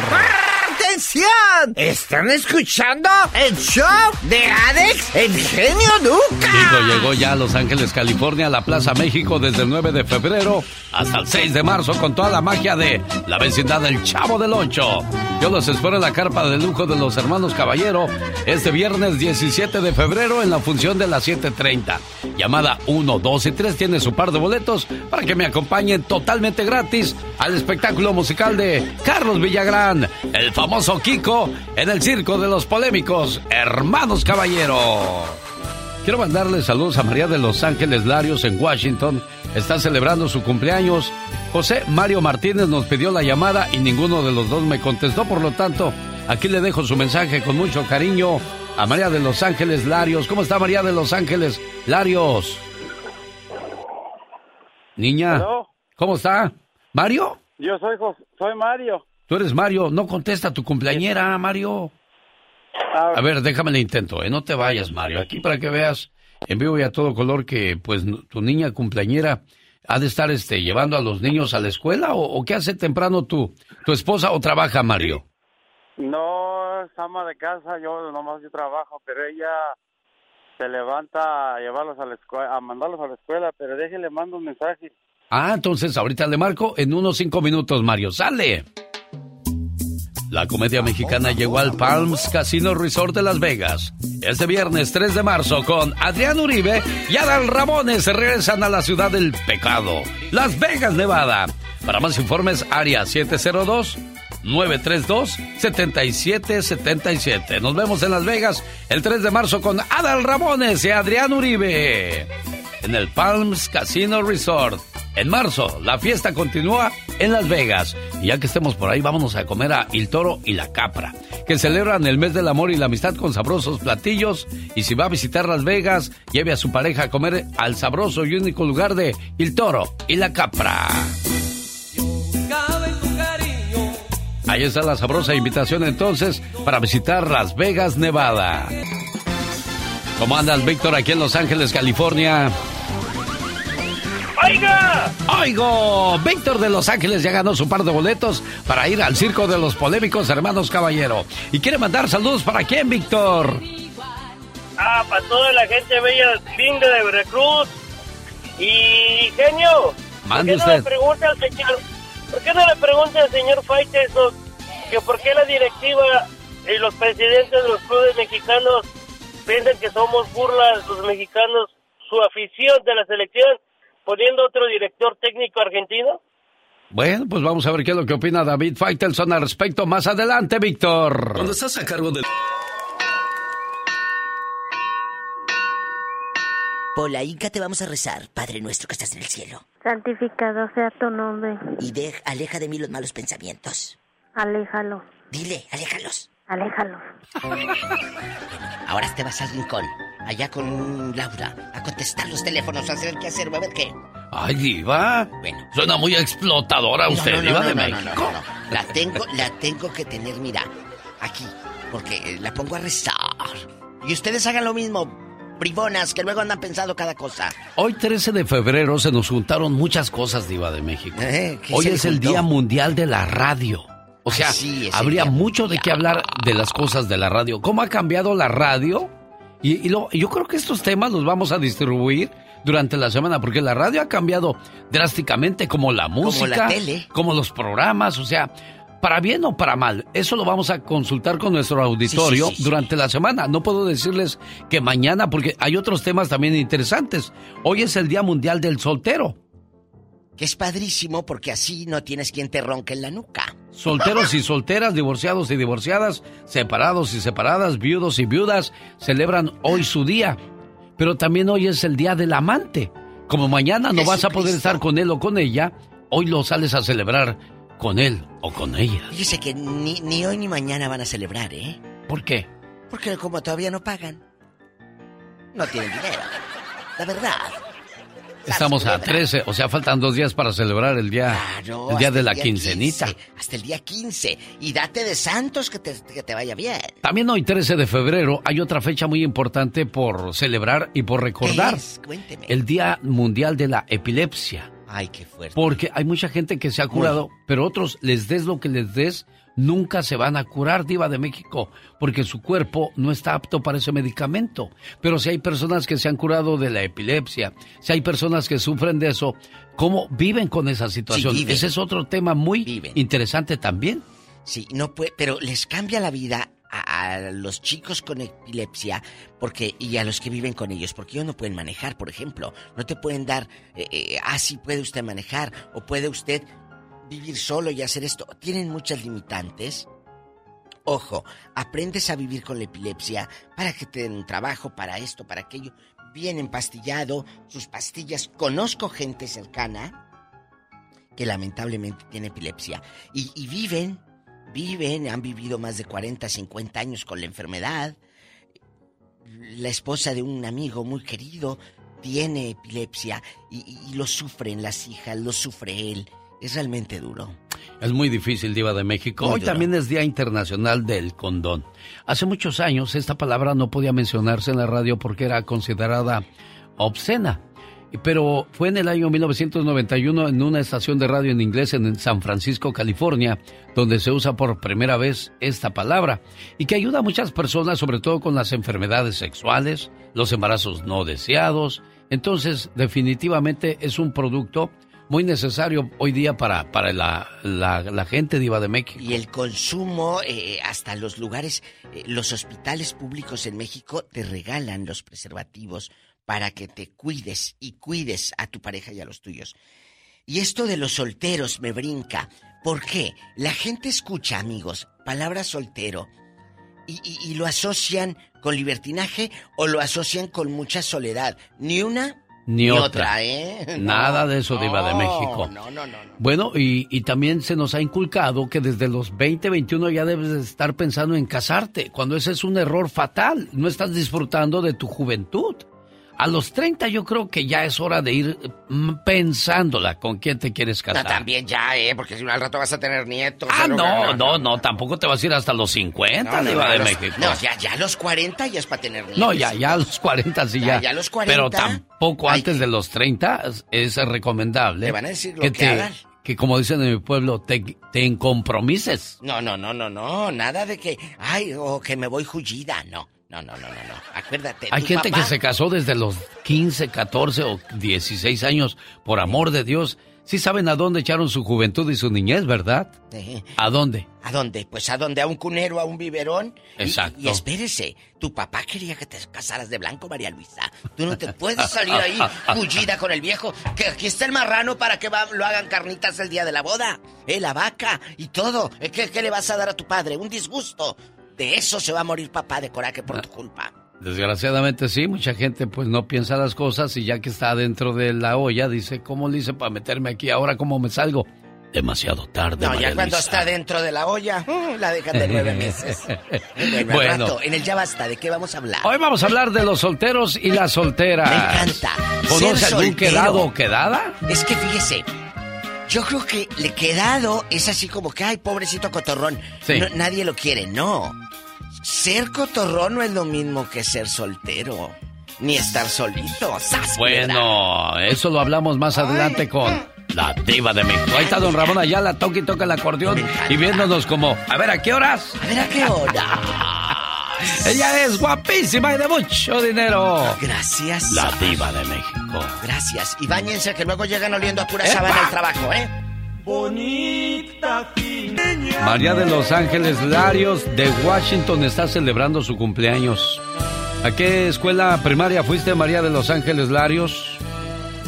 ¿Están escuchando el show de Alex, el genio Lucas? Hijo llegó ya a Los Ángeles, California, a la Plaza México desde el 9 de febrero hasta el 6 de marzo con toda la magia de la vecindad del Chavo del Ocho. Yo los espero en la carpa de lujo de los hermanos Caballero este viernes 17 de febrero en la función de las 7.30. Llamada 1, 2 y 3 tiene su par de boletos para que me acompañen totalmente gratis al espectáculo musical de Carlos Villagrán, el famoso Kiko, en el circo de los polémicos Hermanos Caballero. Quiero mandarle saludos a María de Los Ángeles Larios en Washington. Está celebrando su cumpleaños. José Mario Martínez nos pidió la llamada y ninguno de los dos me contestó, por lo tanto, aquí le dejo su mensaje con mucho cariño a María de Los Ángeles Larios. ¿Cómo está María de Los Ángeles Larios? Niña, ¿cómo está? ¿Mario? Yo soy, soy Mario. Tú eres Mario, no contesta tu cumpleañera, Mario. A ver, déjame el intento, ¿eh? No te vayas, Mario. Aquí para que veas en vivo y a todo color que, pues, tu niña cumpleañera ha de estar, este, llevando a los niños a la escuela o, qué hace temprano tú, tu esposa o trabaja, Mario. No, es ama de casa, yo nomás yo trabajo, pero ella se levanta a llevarlos a la escuela, a mandarlos a la escuela, pero déjele, mando un mensaje. Ah, entonces ahorita le marco en unos cinco minutos, Mario. ¡Sale! La comedia mexicana llegó al Palms Casino Resort de Las Vegas. Este viernes 3 de marzo con Adrián Uribe y Adal Ramones regresan a la ciudad del pecado, Las Vegas, Nevada. Para más informes, área 702 932 7777. Nos vemos en Las Vegas el 3 de marzo con Adal Ramones y Adrián Uribe en el Palms Casino Resort. En marzo, la fiesta continúa en Las Vegas. Y ya que estemos por ahí, vámonos a comer a Il Toro y la Capra, que celebran el mes del amor y la amistad con sabrosos platillos. Y si va a visitar Las Vegas, lleve a su pareja a comer al sabroso y único lugar de Il Toro y la Capra. Ahí está la sabrosa invitación entonces para visitar Las Vegas, Nevada. ¿Cómo andas, Víctor, aquí en Los Ángeles, California? ¡Oiga! ¡Oigo! Víctor de Los Ángeles ya ganó su par de boletos para ir al circo de los polémicos hermanos Caballero. ¿Y quiere mandar saludos para quién, Víctor? Ah, para toda la gente bella linda de Veracruz. Y, genio, Mande ¿por qué no le pregunta al señor, ¿por qué no le pregunta al señor que por qué la directiva y los presidentes de los clubes mexicanos piensan que somos burlas los mexicanos, su afición de la selección? poniendo otro director técnico argentino? Bueno, pues vamos a ver qué es lo que opina David Faitelson al respecto más adelante, Víctor. Cuando estás a cargo de... Pola, Inca, te vamos a rezar, Padre nuestro que estás en el cielo. Santificado sea tu nombre. Y de, aleja de mí los malos pensamientos. Aléjalo. Dile, aléjalos. Aléjalo. Ahora te vas al rincón, allá con Laura, a contestar los teléfonos, a hacer qué hacer, a ver qué. Ay, Diva. Suena muy explotadora usted, no, no, Diva no, de no, México. no, no, no. La tengo, la tengo que tener, mira, aquí, porque eh, la pongo a rezar. Y ustedes hagan lo mismo, bribonas, que luego andan pensando cada cosa. Hoy 13 de febrero se nos juntaron muchas cosas, Diva de México. Eh, ¿qué Hoy es el? Día Mundial de la Radio. O sea, sí, habría Día mucho de qué hablar de las cosas de la radio. ¿Cómo ha cambiado la radio? Y, y lo- yo creo que estos temas los vamos a distribuir durante la semana, porque la radio ha cambiado drásticamente, como la música, la tele. como los programas, o sea, para bien o para mal. Eso lo vamos a consultar con nuestro auditorio sí, sí. durante la semana. No puedo decirles que mañana, porque hay otros temas también interesantes. Hoy es el Día Mundial del Soltero. Que es padrísimo porque así no tienes quien te ronque en la nuca. Solteros y solteras, divorciados y divorciadas, separados y separadas, viudos y viudas, celebran hoy su día. Pero también hoy es el día del amante. Como mañana no vas a poder estar con él o con ella, hoy lo sales a celebrar con él o con ella. Fíjese que ni, ni hoy ni mañana van a celebrar, ¿eh? ¿Por qué? Porque como todavía no pagan, no tienen dinero. La verdad. Estamos a 13, o sea, faltan dos días para celebrar el día, Claro, el día de la día quincenita. 15, hasta el día 15. Y date de santos que te, que te vaya bien. También hoy 13 de febrero hay otra fecha muy importante por celebrar y por recordar. Cuénteme. El Día Mundial de la Epilepsia. Ay, qué fuerte. Porque hay mucha gente que se ha curado, pero otros les des lo que les des, nunca se van a curar, diva de México, porque su cuerpo no está apto para ese medicamento. Pero si hay personas que se han curado de la epilepsia, si hay personas que sufren de eso, ¿cómo viven con esa situación? Ese es otro tema muy interesante también. Sí, no puede, pero les cambia la vida a, a los chicos con epilepsia porque y a los que viven con ellos, porque ellos no pueden manejar, por ejemplo, no te pueden dar, eh, eh, ah, sí puede usted manejar o puede usted vivir solo y hacer esto. Tienen muchas limitantes. Ojo, aprendes a vivir con la epilepsia para que te den trabajo, para esto, para aquello. Bien empastillado, sus pastillas. Conozco gente cercana que lamentablemente tiene epilepsia y, viven, viven, han vivido más de 40, 50 años con la enfermedad. La esposa de un amigo muy querido tiene epilepsia y, y- y lo sufren las hijas, lo sufre él. Es realmente duro. Es muy difícil, Diva de México. Muy Hoy duro. también es Día Internacional del Condón. Hace muchos años esta palabra no podía mencionarse en la radio porque era considerada obscena. Pero fue en el año 1991 en una estación de radio en inglés en San Francisco, California, donde se usa por primera vez esta palabra y que ayuda a muchas personas, sobre todo con las enfermedades sexuales, los embarazos no deseados. Entonces, definitivamente es un producto muy necesario hoy día para, para la, la, gente diva de México. Y el consumo, eh, hasta los lugares, eh, los hospitales públicos en México te regalan los preservativos para que te cuides y cuides a tu pareja y a los tuyos. Y esto de los solteros me brinca. ¿Por qué? La gente escucha, amigos, palabra soltero y, y- y lo asocian con libertinaje o lo asocian con mucha soledad. Ni una Ni, otra. ¿eh? Nada de eso, Diva de No, México. No, no, no. no. Bueno, y, y también se nos ha inculcado que desde los 20, 21 ya debes de estar pensando en casarte, cuando ese es un error fatal. No estás disfrutando de tu juventud. A los 30 yo creo que ya es hora de ir mm, pensándola con quién te quieres No, casar. también ya, ¿eh? Porque si no al rato vas a tener nietos. Ah, o no, no, no, tampoco te vas a ir hasta los 50, No, no, no, de los- México. No, ya, ya a los 40 ya es para tener nietos. No, ya, ya a los 40 sí Ya, ya. ya a los 40, Pero tampoco antes de los 30 es- recomendable. Te van a decir lo que que hagan. que como dicen en mi pueblo, te, te encompromises. No, no, no, no, no. Nada de que, ay, o que me voy jullida. No, no, no, no, no. no. Acuérdate. Hay gente papá- que se casó desde los 15, 14 o 16 años, por amor de Dios. Sí saben a dónde echaron su juventud y su niñez, ¿verdad? ¿A dónde? ¿A dónde? Pues a dónde, a un cunero, a un biberón. Exacto. Y, espérese, tu papá quería que te casaras de blanco, María Luisa. Tú no te puedes salir ahí bullida con el viejo. Que aquí está el marrano para que va- lo hagan carnitas el día de la boda. Eh, la vaca y todo. Eh, ¿Qué, qué le vas a dar a tu padre? Un disgusto. De eso se va a morir papá de coraje por tu culpa. Desgraciadamente sí, mucha gente pues no piensa las cosas y ya que está dentro de la olla dice, ¿cómo le hice para meterme aquí? Ahora cómo me salgo? Demasiado tarde. No, ya cuando Luisa. está dentro de la olla, mm, la dejan de nueve meses. Bueno, Bueno. al rato, en el Ya Basta, ¿de qué vamos a hablar? Hoy vamos a hablar de los solteros y las solteras. Me encanta. ¿Conoce algún soltero. quedado o quedada? Es que fíjese, yo creo que le quedado es así como que, ay, pobrecito cotorrón. Sí. No, nadie lo quiere, no. Ser cotorrón no es lo mismo que ser soltero. Ni estar solito. ¡Sas! Bueno, eso lo hablamos más adelante con la diva de México. Ahí está don Ramón Ayala, toca y toca el acordeón y viéndonos como, a ver, ¿a qué horas? A ver, ¿a qué hora? Ella es guapísima y de mucho dinero. Gracias. La diva de México. Gracias. Y bañense que luego llegan oliendo a pura sábana al trabajo, ¿eh? Bonita María de Los Ángeles Larios de Washington está celebrando su cumpleaños. ¿A qué escuela primaria fuiste, María de Los Ángeles Larios?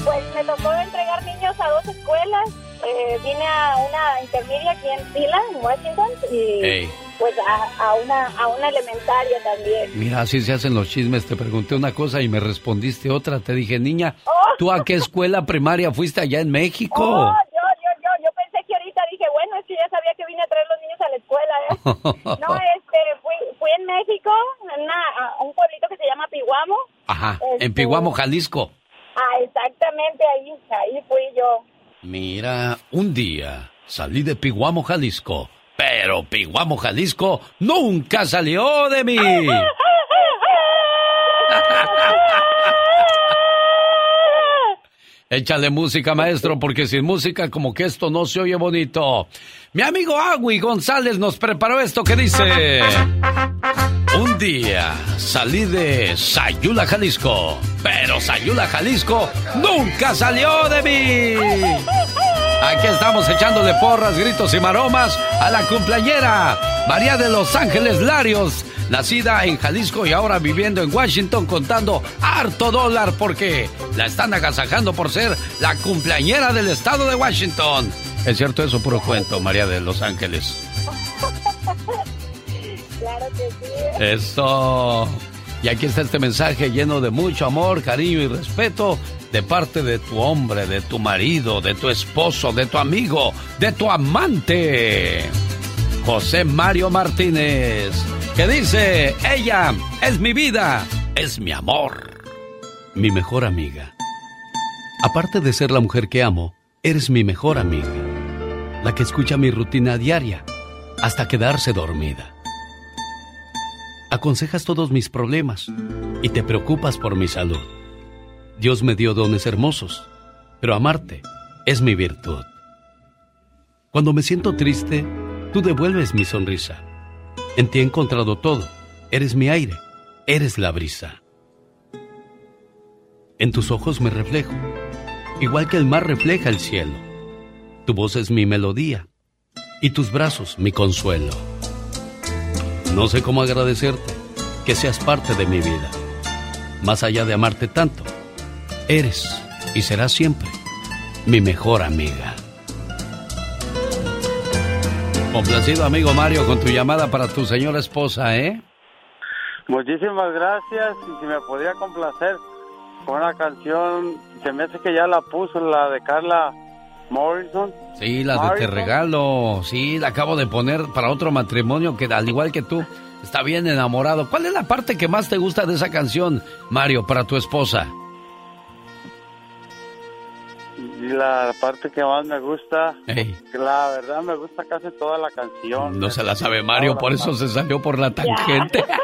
Pues me tocó entregar niños a dos escuelas. Eh, vine a una intermedia aquí en Sila, en Washington, y Ey. pues a, a una, a una elementaria también. Mira, así se hacen los chismes. Te pregunté una cosa y me respondiste otra. Te dije, niña, Oh. ¿tú a qué escuela primaria fuiste allá en México? Oh, yo, yo, yo, yo pensé que ahorita dije, bueno, es que ya sabía que vine a traer los niños a la escuela, ¿eh? No, este, fui, fui en México, en una, a un pueblito que se llama Piguamo. Ajá, en Este- Piguamo, Jalisco. Ah, exactamente, ahí, ahí fui yo. Mira, un día salí de Piguamo, Jalisco. Pero Piguamo, Jalisco nunca salió de mí. Échale música, maestro, porque sin música como que esto no se oye bonito. Mi amigo Agui González nos preparó esto que dice... Un día salí de Sayula, Jalisco, pero Sayula, Jalisco nunca salió de mí. Aquí estamos echándole porras, gritos y maromas a la cumpleañera María de Los Ángeles Larios, nacida en Jalisco y ahora viviendo en Washington contando harto dólar porque la están agasajando por ser la cumpleañera del estado de Washington. Es cierto eso, puro cuento, María de Los Ángeles. Claro que sí. Eso. Y aquí está este mensaje lleno de mucho amor, cariño y respeto de parte de tu hombre, de tu marido, de tu esposo, de tu amigo, de tu amante. José Mario Martínez, que dice, ella es mi vida, es mi amor, mi mejor amiga. Aparte de ser la mujer que amo, eres mi mejor amiga, la que escucha mi rutina diaria hasta quedarse dormida aconsejas todos mis problemas y te preocupas por mi salud. Dios me dio dones hermosos, pero amarte es mi virtud. Cuando me siento triste, tú devuelves mi sonrisa. En ti he encontrado todo. Eres mi aire, eres la brisa. En tus ojos me reflejo, igual que el mar refleja el cielo. Tu voz es mi melodía y tus brazos mi consuelo. No sé cómo agradecerte que seas parte de mi vida. Más allá de amarte tanto, eres y serás siempre mi mejor amiga. Complacido amigo Mario con tu llamada para tu señora esposa, ¿eh? Muchísimas gracias y si me podría complacer con una canción, se me hace que ya la puso, la de Carla Morrison. Sí, la de Te. Regalo. Sí, la acabo de poner para otro matrimonio que al igual que tú está bien enamorado. ¿Cuál es la parte que más te gusta de esa canción, Mario, para tu esposa? La parte que más me gusta, Ey. la verdad me gusta casi toda la canción. No se la sabe Mario, por eso se salió por la tangente.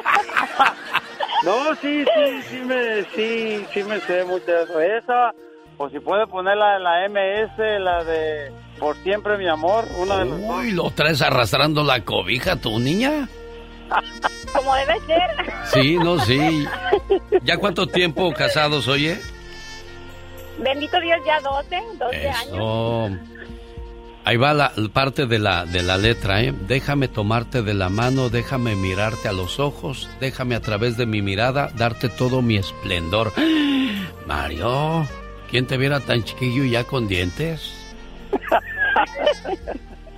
No, sí, sí, sí me, sí, sí me sé mucho de eso. Esa, o si puede poner la de la MS, la de Por Siempre Mi Amor, una de las. Uy, lo traes arrastrando la cobija, tu niña. Como debe ser. Sí, no, sí. ¿Ya cuánto tiempo casados, oye? Bendito Dios, ya 12, 12 años. Ahí va la parte de la, de la letra, ¿eh? Déjame tomarte de la mano, déjame mirarte a los ojos, déjame a través de mi mirada darte todo mi esplendor. Mario, ¿quién te viera tan chiquillo y ya con dientes?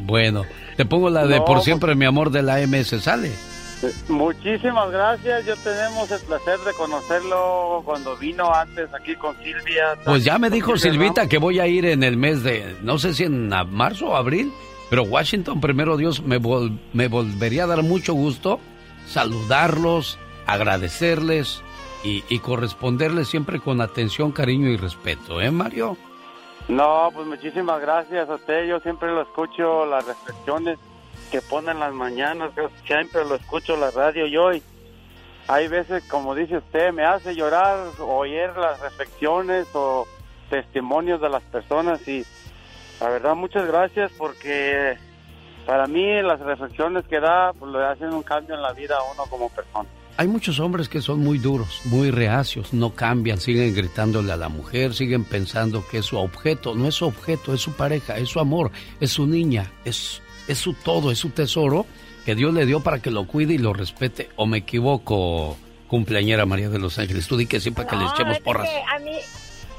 Bueno, te pongo la de No, Por siempre mi amor de la MS, ¿sale? Muchísimas gracias. Yo tenemos el placer de conocerlo cuando vino antes aquí con Silvia. Pues ya me dijo Silvita que voy a ir en el mes de, no sé si en marzo o abril, pero Washington, primero Dios, me, vol- me volvería a dar mucho gusto saludarlos, agradecerles y, y corresponderles siempre con atención, cariño y respeto, ¿eh, Mario? No, pues muchísimas gracias a usted. Yo siempre lo escucho, las reflexiones que ponen las mañanas. Yo siempre lo escucho la radio y hoy. Hay veces, como dice usted, me hace llorar oír las reflexiones o testimonios de las personas y la verdad muchas gracias porque para mí las reflexiones que da pues le hacen un cambio en la vida a uno como persona. Hay muchos hombres que son muy duros, muy reacios, no cambian, siguen gritándole a la mujer, siguen pensando que es su objeto, no es su objeto, es su pareja, es su amor, es su niña, es, es su todo, es su tesoro que Dios le dio para que lo cuide y lo respete. ¿O me equivoco, cumpleañera María de los Ángeles? Tú di que sí para que le echemos es porras. que a mí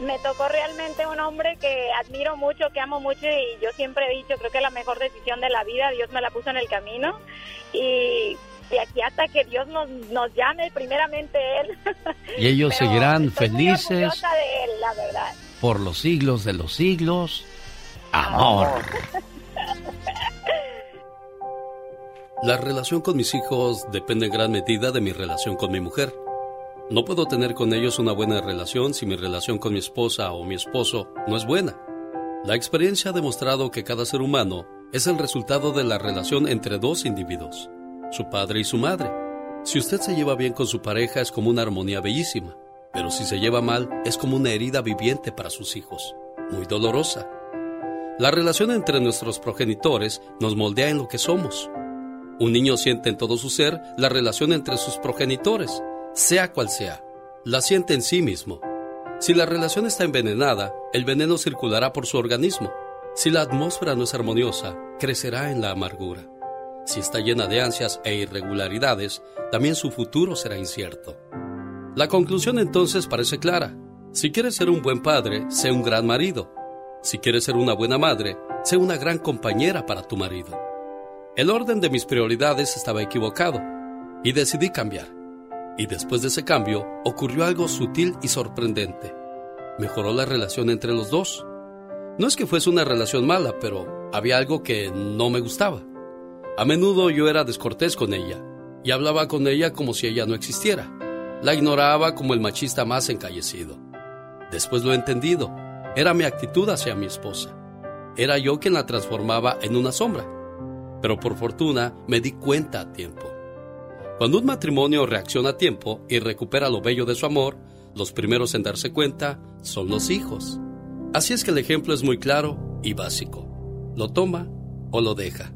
me tocó realmente un hombre que admiro mucho, que amo mucho y yo siempre he dicho, creo que la mejor decisión de la vida, Dios me la puso en el camino y de aquí hasta que Dios nos, nos llame, primeramente Él. Y ellos Pero seguirán muy felices orgullosa de Él, la verdad. por los siglos de los siglos. Amor. La relación con mis hijos depende en gran medida de mi relación con mi mujer. No puedo tener con ellos una buena relación si mi relación con mi esposa o mi esposo no es buena. La experiencia ha demostrado que cada ser humano es el resultado de la relación entre dos individuos, su padre y su madre. Si usted se lleva bien con su pareja es como una armonía bellísima, pero si se lleva mal es como una herida viviente para sus hijos, muy dolorosa. La relación entre nuestros progenitores nos moldea en lo que somos. Un niño siente en todo su ser la relación entre sus progenitores, sea cual sea. La siente en sí mismo. Si la relación está envenenada, el veneno circulará por su organismo. Si la atmósfera no es armoniosa, crecerá en la amargura. Si está llena de ansias e irregularidades, también su futuro será incierto. La conclusión entonces parece clara. Si quieres ser un buen padre, sé un gran marido. Si quieres ser una buena madre, sé una gran compañera para tu marido. El orden de mis prioridades estaba equivocado y decidí cambiar. Y después de ese cambio ocurrió algo sutil y sorprendente. Mejoró la relación entre los dos. No es que fuese una relación mala, pero había algo que no me gustaba. A menudo yo era descortés con ella y hablaba con ella como si ella no existiera. La ignoraba como el machista más encallecido. Después lo he entendido. Era mi actitud hacia mi esposa. Era yo quien la transformaba en una sombra. Pero por fortuna me di cuenta a tiempo. Cuando un matrimonio reacciona a tiempo y recupera lo bello de su amor, los primeros en darse cuenta son los hijos. Así es que el ejemplo es muy claro y básico. Lo toma o lo deja.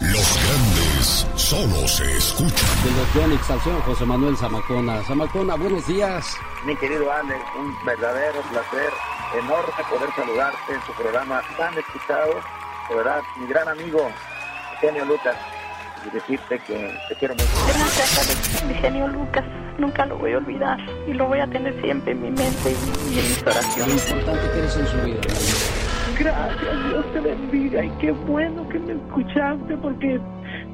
Los grandes solo se escuchan. De los Yonix al señor José Manuel Zamacona. Zamacona, buenos días. Mi querido Alex, un verdadero placer enorme poder saludarte en tu programa tan escuchado. De verdad, mi gran amigo, Eugenio Lucas, y decirte que te quiero mucho. Gracias, Alex. Mi genio Lucas. Nunca lo voy a olvidar. Y lo voy a tener siempre en mi mente y, en mis Lo oraciones. importante que eres en su vida. Gracias, Dios te bendiga. Y qué bueno que me escuchaste porque,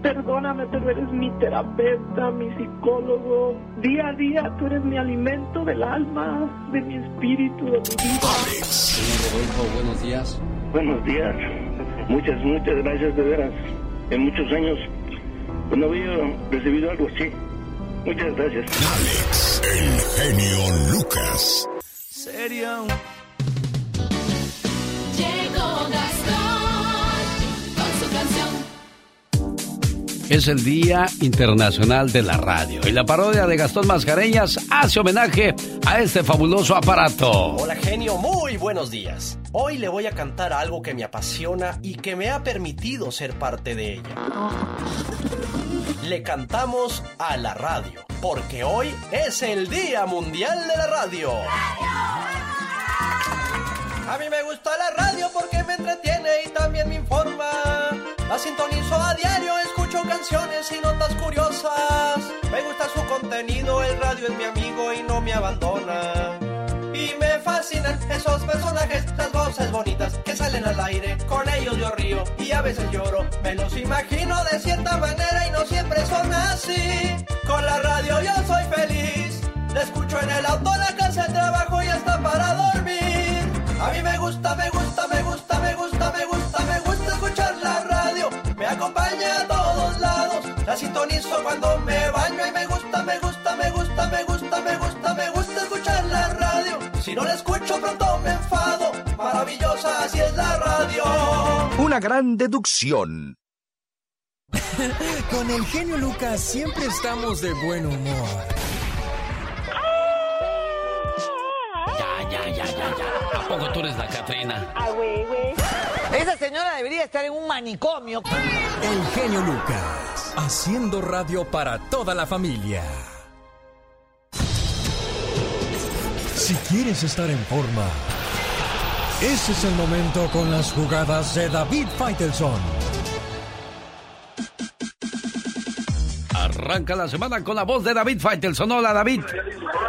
perdóname, pero eres mi terapeuta, mi psicólogo. Día a día tú eres mi alimento del alma, de mi espíritu, de mi vida. Señor Rodolfo, buenos días. Buenos días. Muchas, muchas gracias de veras. En muchos años pues, no había recibido algo así. Muchas gracias. Alex, el genio Lucas. Serio. Llegó Es el Día Internacional de la Radio y la parodia de Gastón Mascareñas hace homenaje a este fabuloso aparato. Hola genio, muy buenos días. Hoy le voy a cantar algo que me apasiona y que me ha permitido ser parte de ella. Le cantamos a la radio, porque hoy es el Día Mundial de la Radio. A mí me gusta la radio porque me entretiene y también me informa. La sintonizo a diario, escucho canciones y notas curiosas. Me gusta su contenido, el radio es mi amigo y no me abandona. Y me fascinan esos personajes, las voces bonitas que salen al aire. Con ellos yo río y a veces lloro. Me los imagino de cierta manera y no siempre son así. Con la radio yo soy feliz. La escucho en el auto, la casa, el trabajo y hasta para dormir. A mí me gusta, me gusta cuando me baño y me gusta, me gusta, me gusta, me gusta, me gusta, me gusta escuchar la radio. Si no la escucho pronto me enfado. Maravillosa, así es la radio. Una gran deducción. Con el genio Lucas siempre estamos de buen humor. Ya, ya, ya, ya, ya. ¿A poco tú eres la Catrina? Ah, güey, güey. Esa señora debería estar en un manicomio. El genio Lucas, haciendo radio para toda la familia. Si quieres estar en forma, ese es el momento con las jugadas de David Faitelson. Arranca la semana con la voz de David Faitelson. Hola, David.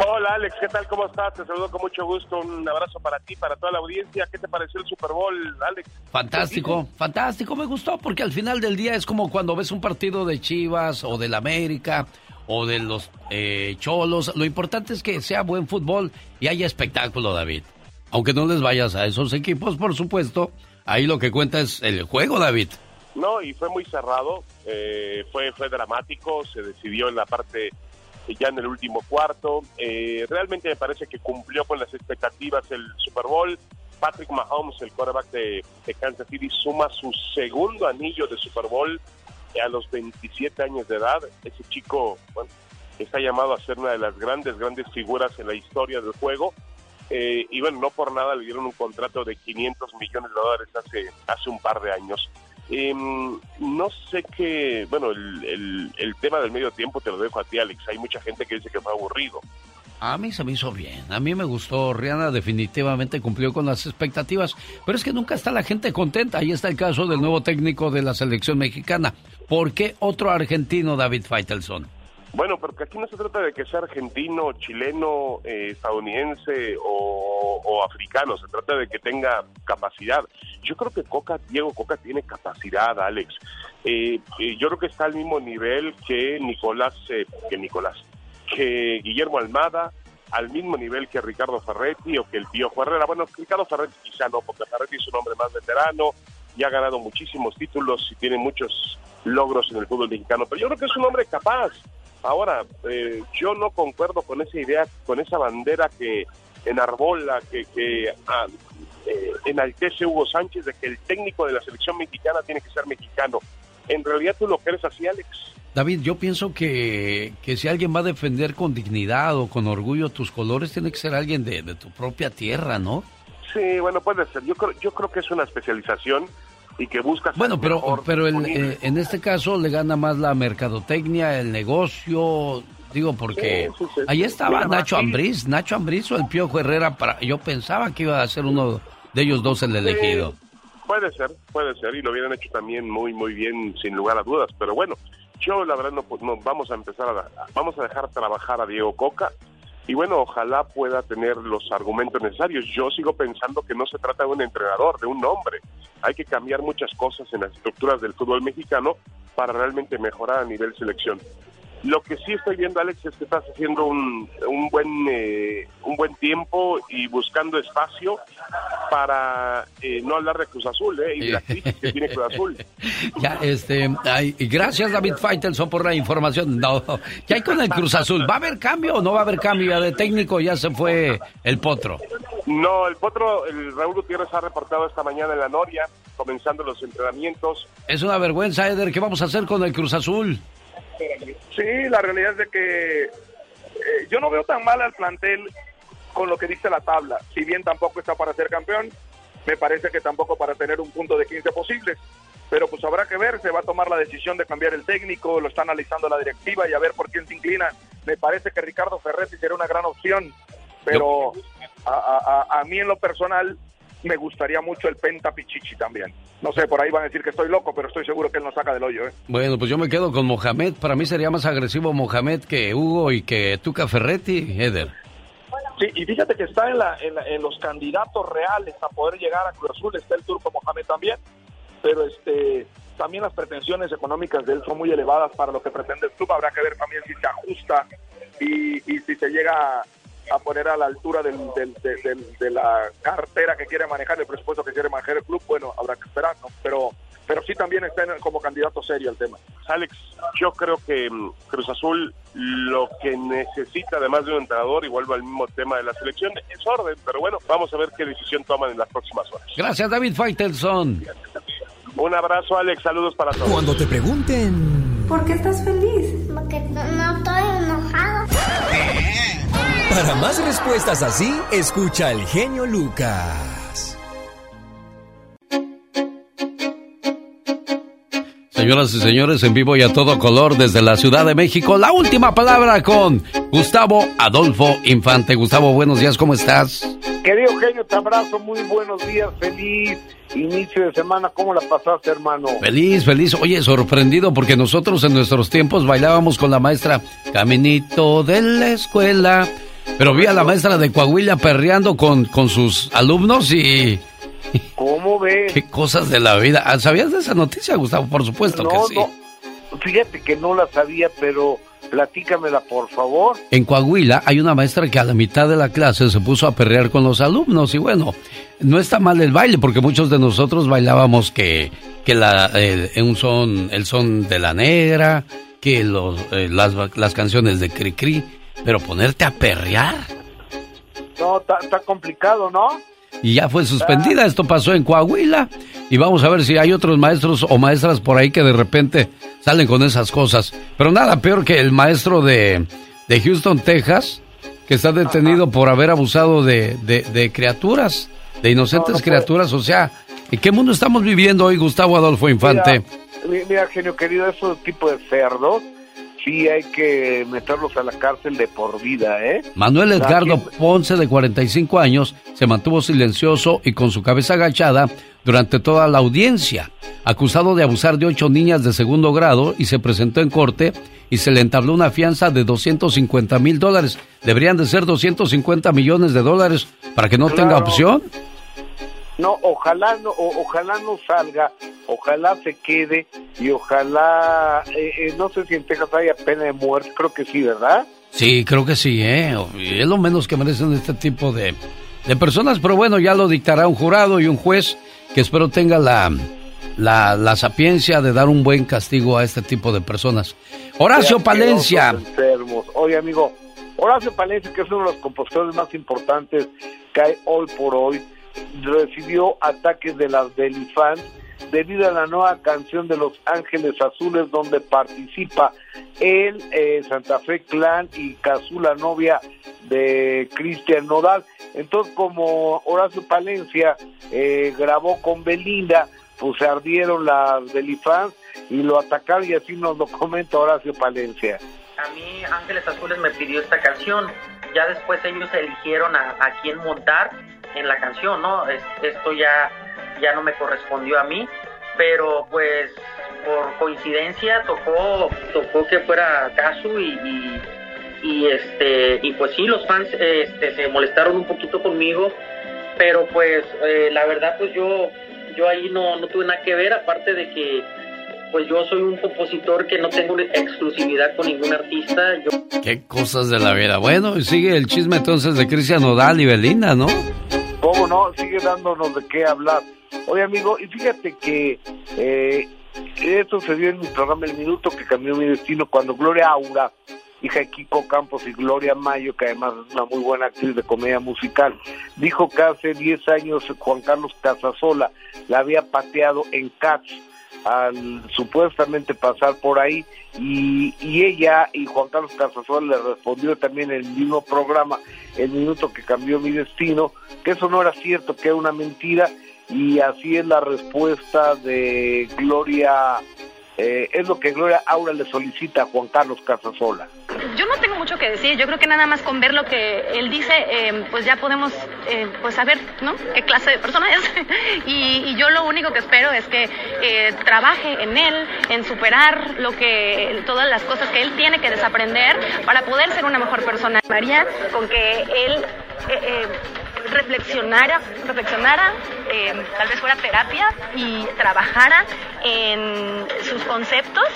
Hola, Alex. ¿Qué tal? ¿Cómo estás? Te saludo con mucho gusto. Un abrazo para ti, para toda la audiencia. ¿Qué te pareció el Super Bowl, Alex? Fantástico, fantástico. Me gustó porque al final del día es como cuando ves un partido de Chivas o del América o de los eh, Cholos. Lo importante es que sea buen fútbol y haya espectáculo, David. Aunque no les vayas a esos equipos, por supuesto. Ahí lo que cuenta es el juego, David. No, y fue muy cerrado, eh, fue, fue dramático, se decidió en la parte eh, ya en el último cuarto. Eh, realmente me parece que cumplió con las expectativas el Super Bowl. Patrick Mahomes, el quarterback de, de Kansas City, suma su segundo anillo de Super Bowl a los 27 años de edad. Ese chico está llamado a ser una de las grandes, grandes figuras en la historia del juego. Eh, y bueno, no por nada le dieron un contrato de 500 millones de dólares hace, hace un par de años. Eh, no sé qué, bueno, el, tema del medio tiempo te lo dejo a ti, Alex. Hay mucha gente que dice que fue aburrido. A mí se me hizo bien, a mí me gustó. Rihanna definitivamente cumplió con las expectativas, pero es que nunca está la gente contenta. Ahí está el caso del nuevo técnico de la selección mexicana. ¿Por qué otro argentino, David Feitelson? Bueno, porque aquí no se trata de que sea argentino, chileno, eh, estadounidense o, africano, se trata de que tenga capacidad. Yo creo que Coca, Diego Coca tiene capacidad, Alex. Eh, eh, yo creo que está al mismo nivel que Nicolás, eh, que Nicolás, que Guillermo Almada, al mismo nivel que Ricardo Ferretti o que el Pío Herrera. Bueno, Ricardo Ferretti quizá no, porque Ferretti es un hombre más veterano y ha ganado muchísimos títulos y tiene muchos logros en el fútbol mexicano, pero yo creo que es un hombre capaz. Ahora, eh, yo no concuerdo con esa idea, con esa bandera que enarbola, que, que ah, eh, enaltece Hugo Sánchez de que el técnico de la selección mexicana tiene que ser mexicano. En realidad tú lo crees así, Alex. David, yo pienso que, que si alguien va a defender con dignidad o con orgullo tus colores, tiene que ser alguien de, de tu propia tierra, ¿no? Sí, bueno, puede ser. Yo creo, yo creo que es una especialización y que busca bueno pero pero el, eh, en este caso le gana más la mercadotecnia el negocio digo porque sí, sí, sí. ahí estaba Mira, Nacho Ambriz Nacho Ambriz o el Piojo Herrera para yo pensaba que iba a ser uno de ellos dos el elegido. puede ser puede ser y lo hubieran hecho también muy muy bien sin lugar a dudas pero bueno yo la verdad no, pues, no vamos a empezar a vamos a dejar trabajar a Diego Coca y bueno, ojalá pueda tener los argumentos necesarios. Yo sigo pensando que no se trata de un entrenador, de un hombre. Hay que cambiar muchas cosas en las estructuras del fútbol mexicano para realmente mejorar a nivel selección. Lo que sí estoy viendo, Alex, es que estás haciendo un, un buen eh, un buen tiempo y buscando espacio para eh, no hablar de Cruz Azul eh, y de la crisis que tiene Cruz Azul. Ya, este, ay, gracias David Faitelson por la información. No, ¿qué hay con el Cruz Azul? ¿Va a haber cambio o no va a haber cambio de técnico? Ya se fue el Potro. No, el Potro, el Raúl Gutiérrez ha reportado esta mañana en la Noria, comenzando los entrenamientos. Es una vergüenza, Eder. ¿Qué vamos a hacer con el Cruz Azul? Sí, la realidad es de que eh, yo no veo tan mal al plantel con lo que dice la tabla. Si bien tampoco está para ser campeón, me parece que tampoco para tener un punto de 15 posibles. Pero pues habrá que ver, se va a tomar la decisión de cambiar el técnico, lo está analizando la directiva y a ver por quién se inclina. Me parece que Ricardo Ferretti sería una gran opción, pero a, a, a mí en lo personal me gustaría mucho el Penta Pichichi también. No sé, por ahí van a decir que estoy loco, pero estoy seguro que él nos saca del hoyo. ¿eh? Bueno, pues yo me quedo con Mohamed. Para mí sería más agresivo Mohamed que Hugo y que Tuca Ferretti, Eder. Sí, y fíjate que está en, la, en, la, en, los candidatos reales a poder llegar a Cruz Azul, está el turco Mohamed también, pero este también las pretensiones económicas de él son muy elevadas para lo que pretende el club, habrá que ver también si se ajusta y, y si se llega a poner a la altura del, del- de, del- de la cartera que quiere manejar, el presupuesto que quiere manejar el club, bueno, habrá que esperar, ¿no? Pero, pero sí también está en- como candidato serio el tema. Alex, yo creo que mm, Cruz Azul lo que necesita, además de un entrenador, y vuelvo al mismo tema de la selección, es orden. Pero bueno, vamos a ver qué decisión toman en las próximas horas. Gracias, David Faitelson. Un abrazo, Alex. Saludos para todos. Cuando te pregunten ¿Por qué estás feliz? Porque no estoy enojado. para más respuestas así, escucha al genio Lucas. Señoras y señores, en vivo y a todo color desde la Ciudad de México, la última palabra con Gustavo Adolfo Infante. Gustavo, buenos días, ¿cómo estás? Querido genio, te abrazo, muy buenos días, feliz inicio de semana. ¿Cómo la pasaste, hermano? Feliz, feliz. Oye, sorprendido porque nosotros en nuestros tiempos bailábamos con la maestra Caminito de la escuela. Pero vi a la maestra de Coahuila perreando con, con sus alumnos y... ¿Cómo ves? Qué cosas de la vida. Ah, ¿Sabías de esa noticia, Gustavo? Por supuesto no, que sí. no. Fíjate que no la sabía, pero platícamela, por favor. En Coahuila hay una maestra que a la mitad de la clase se puso a perrear con los alumnos y bueno, no está mal el baile porque muchos de nosotros bailábamos que, que la, eh, un son, el son de la negra, que los, eh, las, las canciones de Cri Cri, pero ponerte a perrear No, está complicado, ¿no? y ya fue suspendida. Esto pasó en Coahuila y vamos a ver si hay otros maestros o maestras por ahí que de repente salen con esas cosas. Pero nada peor que el maestro de, de Houston, Texas, que está detenido por haber abusado de, de- de criaturas, de inocentes No, no puede. criaturas. O sea, ¿en qué mundo estamos viviendo hoy, Gustavo Adolfo Infante? Mira, mi- mira, genio querido, esos tipo de cerdos, sí hay que meterlos a la cárcel de por vida, ¿eh? Manuel Edgardo Ponce, de 45 años, se mantuvo silencioso y con su cabeza agachada durante toda la audiencia, acusado de abusar de ocho niñas de segundo grado y se presentó en corte y se le entabló una fianza de 250 mil dólares. Deberían de ser 250 millones de dólares para que no tenga opción. No, ojalá no, o- ojalá no salga, ojalá se quede y ojalá, eh, eh, no sé si en Texas haya pena de muerte, creo que sí, ¿verdad? Sí, creo que sí, ¿eh? Es lo menos que merecen este tipo de, de personas, pero bueno, ya lo dictará un jurado y un juez que espero tenga la, la, la sapiencia de dar un buen castigo a este tipo de personas. Horacio Palencia. enfermos. Oye, amigo, Horacio Palencia, que es uno de los compositores más importantes que hay hoy por hoy, recibió ataques de las Delifans debido a la nueva canción de Los Ángeles Azules donde participa él, eh, Santa Fe Clan y Cazú, la novia de Cristian Nodal. Entonces, como Horacio Palencia eh, grabó con Belinda, pues se ardieron las Delifans y lo atacaron y así nos lo comenta Horacio Palencia. A mí Ángeles Azules me pidió esta canción. Ya después ellos eligieron a, a quién montar en la canción, ¿no? Es- esto ya, ya no me correspondió a mí, pero pues por coincidencia tocó, tocó que fuera Casu y, y, y, este y pues sí los fans este, se molestaron un poquito conmigo, pero pues eh, la verdad pues yo yo ahí no, no tuve nada que ver, aparte de que pues yo soy un compositor que no tengo exclusividad con ningún artista. Yo Qué cosas de la vida. Bueno, sigue el chisme entonces de Cristian Nodal y Belinda, ¿no? ¿Cómo no? Sigue dándonos de qué hablar. Oye, amigo, y fíjate que eh, esto se dio en mi programa El Minuto que cambió mi destino cuando Gloria Aura, hija de Kiko Campos y Gloria Mayo, que además es una muy buena actriz de comedia musical, dijo que hace 10 años Juan Carlos Casasola la había pateado en Cats al supuestamente pasar por ahí y, y ella y Juan Carlos Casasola le respondió también en el mismo programa el minuto que cambió mi destino que eso no era cierto que era una mentira y así es la respuesta de Gloria eh, es lo que Gloria Aura le solicita a Juan Carlos Casasola Yo no tengo mucho que decir, yo creo que nada más con ver lo que él dice, eh, pues ya podemos eh, pues saber, ¿no? Qué clase de persona es. y, yo lo único que espero es que eh, trabaje en él, en superar lo que, todas las cosas que él tiene que desaprender para poder ser una mejor persona. María, con que él reflexionara, reflexionara, tal vez fuera terapia y trabajara en sus conceptos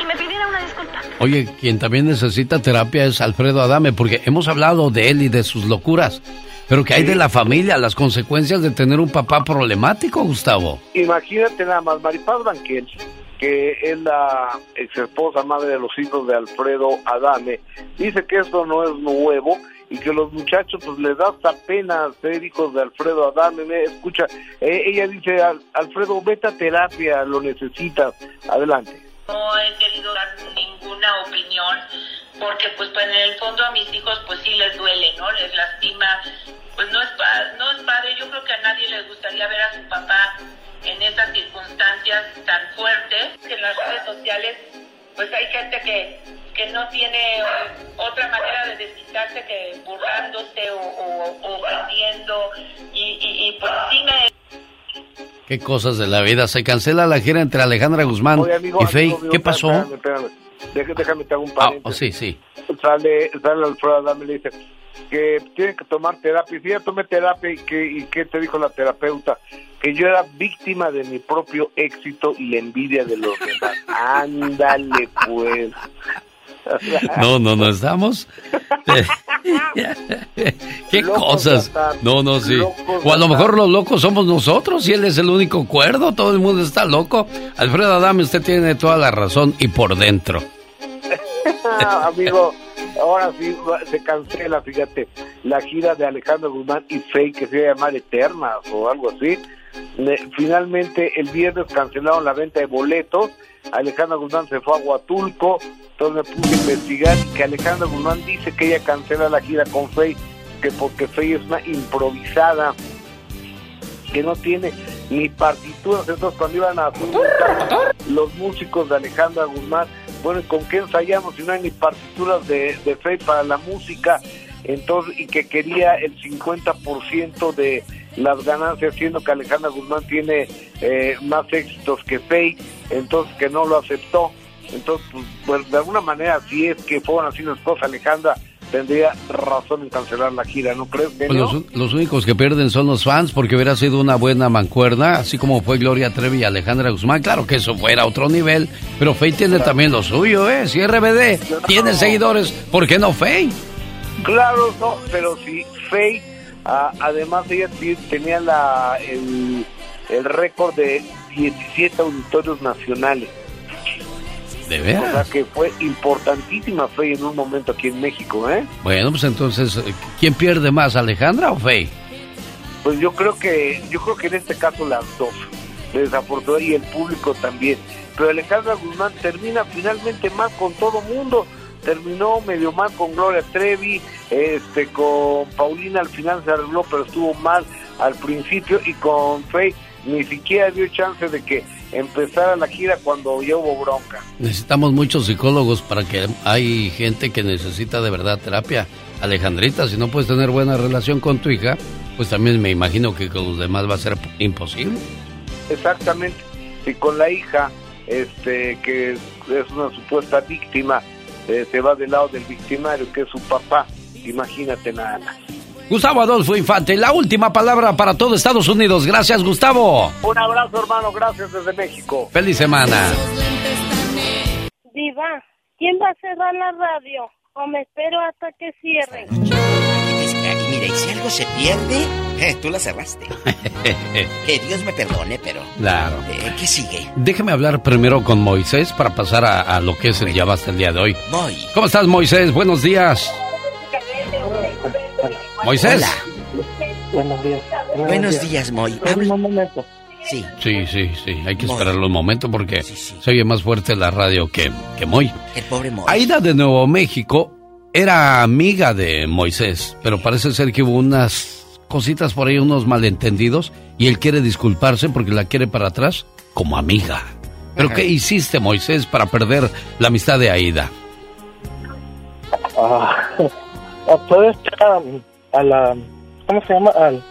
y me pidiera una escoltando. Oye, quien también necesita terapia es Alfredo Adame, porque hemos hablado de él y de sus locuras. Pero que hay de la familia, las consecuencias de tener un papá problemático, Gustavo. Imagínate nada más, Maripaz Banquel, que es la ex esposa madre de los hijos de Alfredo Adame, dice que esto no es nuevo y que los muchachos pues les da hasta pena ser hijos de Alfredo Adame. Me escucha, eh, ella dice, "Al- Alfredo, vete a terapia, lo necesitas. Adelante. No he querido dar ninguna opinión porque pues, pues en el fondo a mis hijos pues sí les duele, ¿no? Les lastima, pues no es, no es padre, yo creo que a nadie les gustaría ver a su papá en esas circunstancias tan fuertes. En las redes sociales pues hay gente que, que no tiene eh, otra manera de desquitarse que burlándose o, o, o y, y, y pues sí me Qué cosas de la vida. Se cancela la gira entre Alejandra Guzmán Oye, amigo, y Faye. ¿Qué pasó? Espérame, espérame. Deja- Déjame te hago un Ah, paréntesis. oh, sí, sí. sale, sale Alfredo Adame y le dice que tiene que tomar terapia. Y si ya tomé terapia, ¿y qué, ¿y qué te dijo la terapeuta? Que yo era víctima de mi propio éxito y la envidia de los demás. Ándale, pues. No, no, no estamos. Qué Locos cosas. No, no, sí. O a lo mejor los locos somos nosotros y él es el único cuerdo. Todo el mundo está loco. Alfredo Adame, usted tiene toda la razón y por dentro. Amigo, ahora sí se cancela, fíjate, la gira de Alejandro Guzmán y Faye, que se iba a llamar Eternas o algo así. Finalmente, el viernes cancelaron la venta de boletos. Alejandra Guzmán se fue a Huatulco. Entonces me puse a investigar que Alejandra Guzmán dice que ella cancela la gira con Faye, que porque Faye es una improvisada, que no tiene ni partituras. Entonces, cuando iban a los músicos de Alejandra Guzmán, bueno, ¿y ¿con qué ensayamos si no hay ni partituras de, de para la música? Entonces, y que quería el 50% de las ganancias, siendo que Alejandra Guzmán tiene eh, más éxitos que Faye, entonces que no lo aceptó. Entonces, pues, pues, de alguna manera, si es que fueron así las cosas, Alejandra tendría razón en cancelar la gira, ¿no crees? Pues los, los únicos que pierden son los fans porque hubiera sido una buena mancuerna, así como fue Gloria Trevi y Alejandra Guzmán. Claro que eso fuera otro nivel, pero Faye tiene también lo suyo, ¿eh? Si RBD tiene seguidores, ¿por qué no Faye? Claro, no, pero si Faye, ah, además ella ti- tenía la, el, el récord de 17 auditorios nacionales. ¿De O veras? sea que fue importantísima Faye en un momento aquí en México, ¿eh? Bueno, pues entonces, ¿quién pierde más, Alejandra o Faye? Pues yo creo que, yo creo que en este caso las dos, desafortunadamente, y el público también. Pero Alejandra Guzmán termina finalmente mal con todo mundo. Terminó medio mal con Gloria Trevi, este, con Paulina al final se arregló, pero estuvo mal al principio y con Faye ni siquiera dio chance de que empezara la gira cuando ya hubo bronca. Necesitamos muchos psicólogos para que hay gente que necesita de verdad terapia. Alejandrita, si no puedes tener buena relación con tu hija, pues también me imagino que con los demás va a ser imposible. Exactamente. Si con la hija, este, que es una supuesta víctima, eh, se va del lado del victimario, que es su papá, imagínate nada más. Gustavo Adolfo Infante, la última palabra para todo Estados Unidos. Gracias, Gustavo. Un abrazo, hermano, gracias desde México. Feliz semana. Diva, ¿quién va a cerrar la radio? ¿O me espero hasta que cierren? Mira, y si algo se pierde, eh, tú la cerraste. Que Dios me perdone, pero. Claro. eh, ¿Qué sigue? Déjeme hablar primero con Moisés para pasar a, a lo que es el Ya Basta el día de hoy. Moy. ¿Cómo estás, Moisés? Buenos días. Moisés. Buenos días. Buenos días, Moy. Un momento. Sí. Sí, sí, sí. Hay que esperarlo un momento porque se oye más fuerte la radio que, que Moy. El pobre Moy. Aida de Nuevo México era amiga de Moisés, pero parece ser que hubo unas cositas por ahí, unos malentendidos, y él quiere disculparse porque la quiere para atrás como amiga. ¿Pero qué hiciste, Moisés, para perder la amistad de Aida? Ah, a la. ¿Cómo se llama? Al.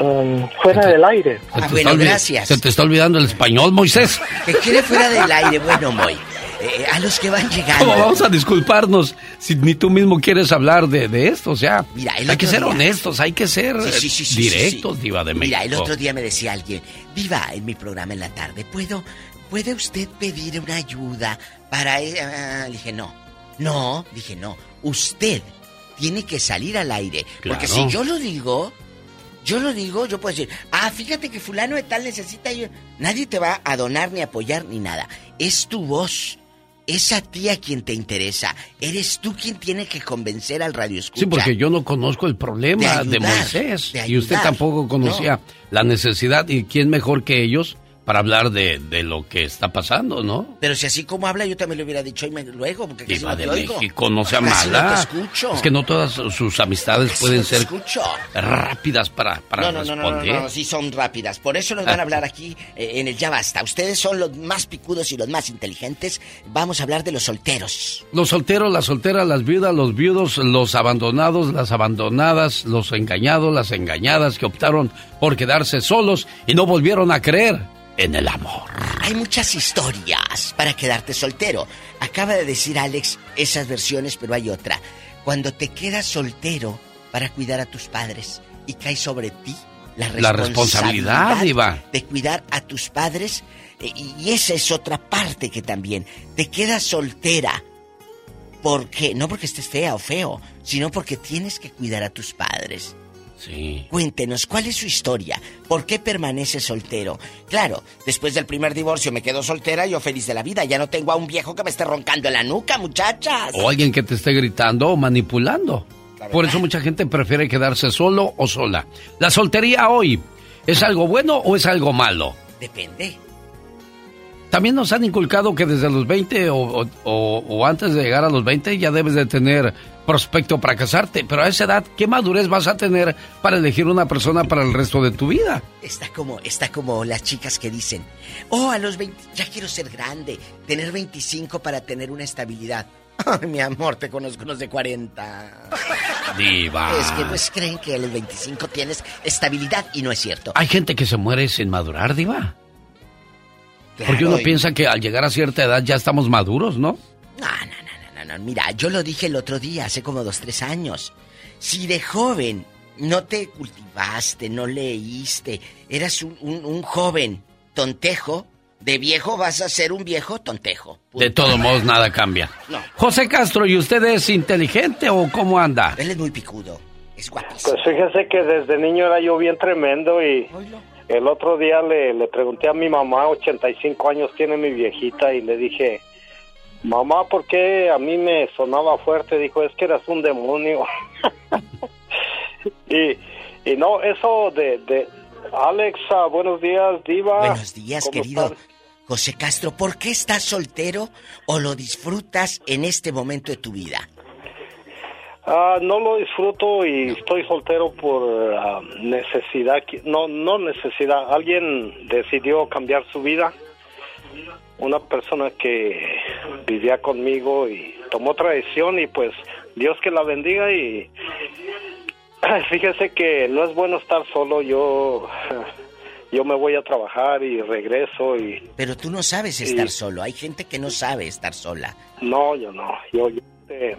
um, fuera del aire. Ah, Se te está olvi- ¿Se te está olvidando el español, Moisés? Que quiere fuera del aire, bueno, Moy. Eh, a los que van llegando. ¿Cómo vamos a disculparnos si ni tú mismo quieres hablar de, de esto? O sea, Mira, hay que ser día- honestos, hay que ser Sí, eh, sí, sí, sí, directos, diva de México. Mira, el otro día me decía alguien, Diva, en mi programa en la tarde, ¿puedo ¿puede usted pedir una ayuda para... e-?" Ah, le dije, no, no, dije, no, usted tiene que salir al aire. Porque si yo lo digo, yo lo digo, yo puedo decir, ah, fíjate que fulano de tal necesita ayuda. Nadie te va a donar ni apoyar ni nada. Es tu voz. Es a ti a quien te interesa. Eres tú quien tiene que convencer al radio escucha. Sí, porque yo no conozco el problema De Moisés. de y usted tampoco conocía la necesidad. ¿Y quién mejor que ellos para hablar de, de lo que está pasando, no? Pero si así como habla, yo también le hubiera dicho, oye, luego, porque casi no de te oigo. México, no sea Casi no te mala. escucho. Es que no todas sus amistades Casi pueden no ser escucho. rápidas para, para no, no, no, no, responder. no, no, sí son rápidas. Por eso nos van a hablar aquí eh, en el Ya Basta. Ustedes son los más picudos y los más inteligentes. Vamos a hablar de los solteros. Los solteros, las solteras, las viudas, los viudos, los abandonados, las abandonadas, los engañados, las engañadas que optaron por quedarse solos y no volvieron a creer en el amor. Hay muchas historias para quedarte soltero. Acaba de decir Alex esas versiones, pero hay otra. Cuando te quedas soltero para cuidar a tus padres y cae sobre ti la La responsabilidad, Diva. de cuidar a tus padres eh, y esa es otra parte que también te quedas soltera. ¿Por qué? No porque estés fea o feo, sino porque tienes que cuidar a tus padres. Sí. Cuéntenos, ¿cuál es su historia? ¿Por qué permanece soltero? Claro, después del primer divorcio me quedo soltera, yo feliz de la vida. Ya no tengo a un viejo que me esté roncando en la nuca, muchachas. O alguien que te esté gritando o manipulando. Por eso mucha gente prefiere quedarse solo o sola. La soltería hoy, ¿es algo bueno o es algo malo? Depende. También nos han inculcado que desde los 20 o, o- o- o antes de llegar a los 20 ya debes de tener prospecto para casarte. Pero a esa edad, ¿qué madurez vas a tener para elegir una persona para el resto de tu vida? Está como, está como las chicas que dicen, oh, a los 20, ya quiero ser grande, tener 25 para tener una estabilidad. Ay, mi amor, te conozco unos de 40. Diva. Es que pues creen que a los 25 tienes estabilidad y no es cierto. Hay gente que se muere sin madurar, Diva. Porque uno y- piensa que al llegar a cierta edad ya estamos maduros, ¿no? No, no, no, no. Mira, yo lo dije el otro día, hace como dos, tres años. Si de joven no te cultivaste, no leíste, eras un, un- un joven tontejo, de viejo vas a ser un viejo tontejo. De todos modos, nada cambia. No. José Castro, ¿y usted es inteligente o cómo anda? Él es muy picudo, es guapísimo. Pues fíjese que desde niño era yo bien tremendo y el otro día le, le pregunté a mi mamá, 85 años tiene mi viejita, y le dije, mamá, ¿por qué a mí me sonaba fuerte? Dijo, es que eras un demonio. y, y no, eso de... de Alex, ah, buenos días, Diva. Buenos días, ¿Cómo querido? José Castro. ¿Por qué estás soltero o lo disfrutas en este momento de tu vida? Ah, no lo disfruto y estoy soltero por ah, necesidad. No, no necesidad. Alguien decidió cambiar su vida. Una persona que vivía conmigo y tomó otra decisión y pues Dios que la bendiga y fíjese que no es bueno estar solo. Yo yo me voy a trabajar y regreso y Pero tú no sabes estar solo. Hay gente que no sabe estar sola. No, yo no. Yo, yo, eh,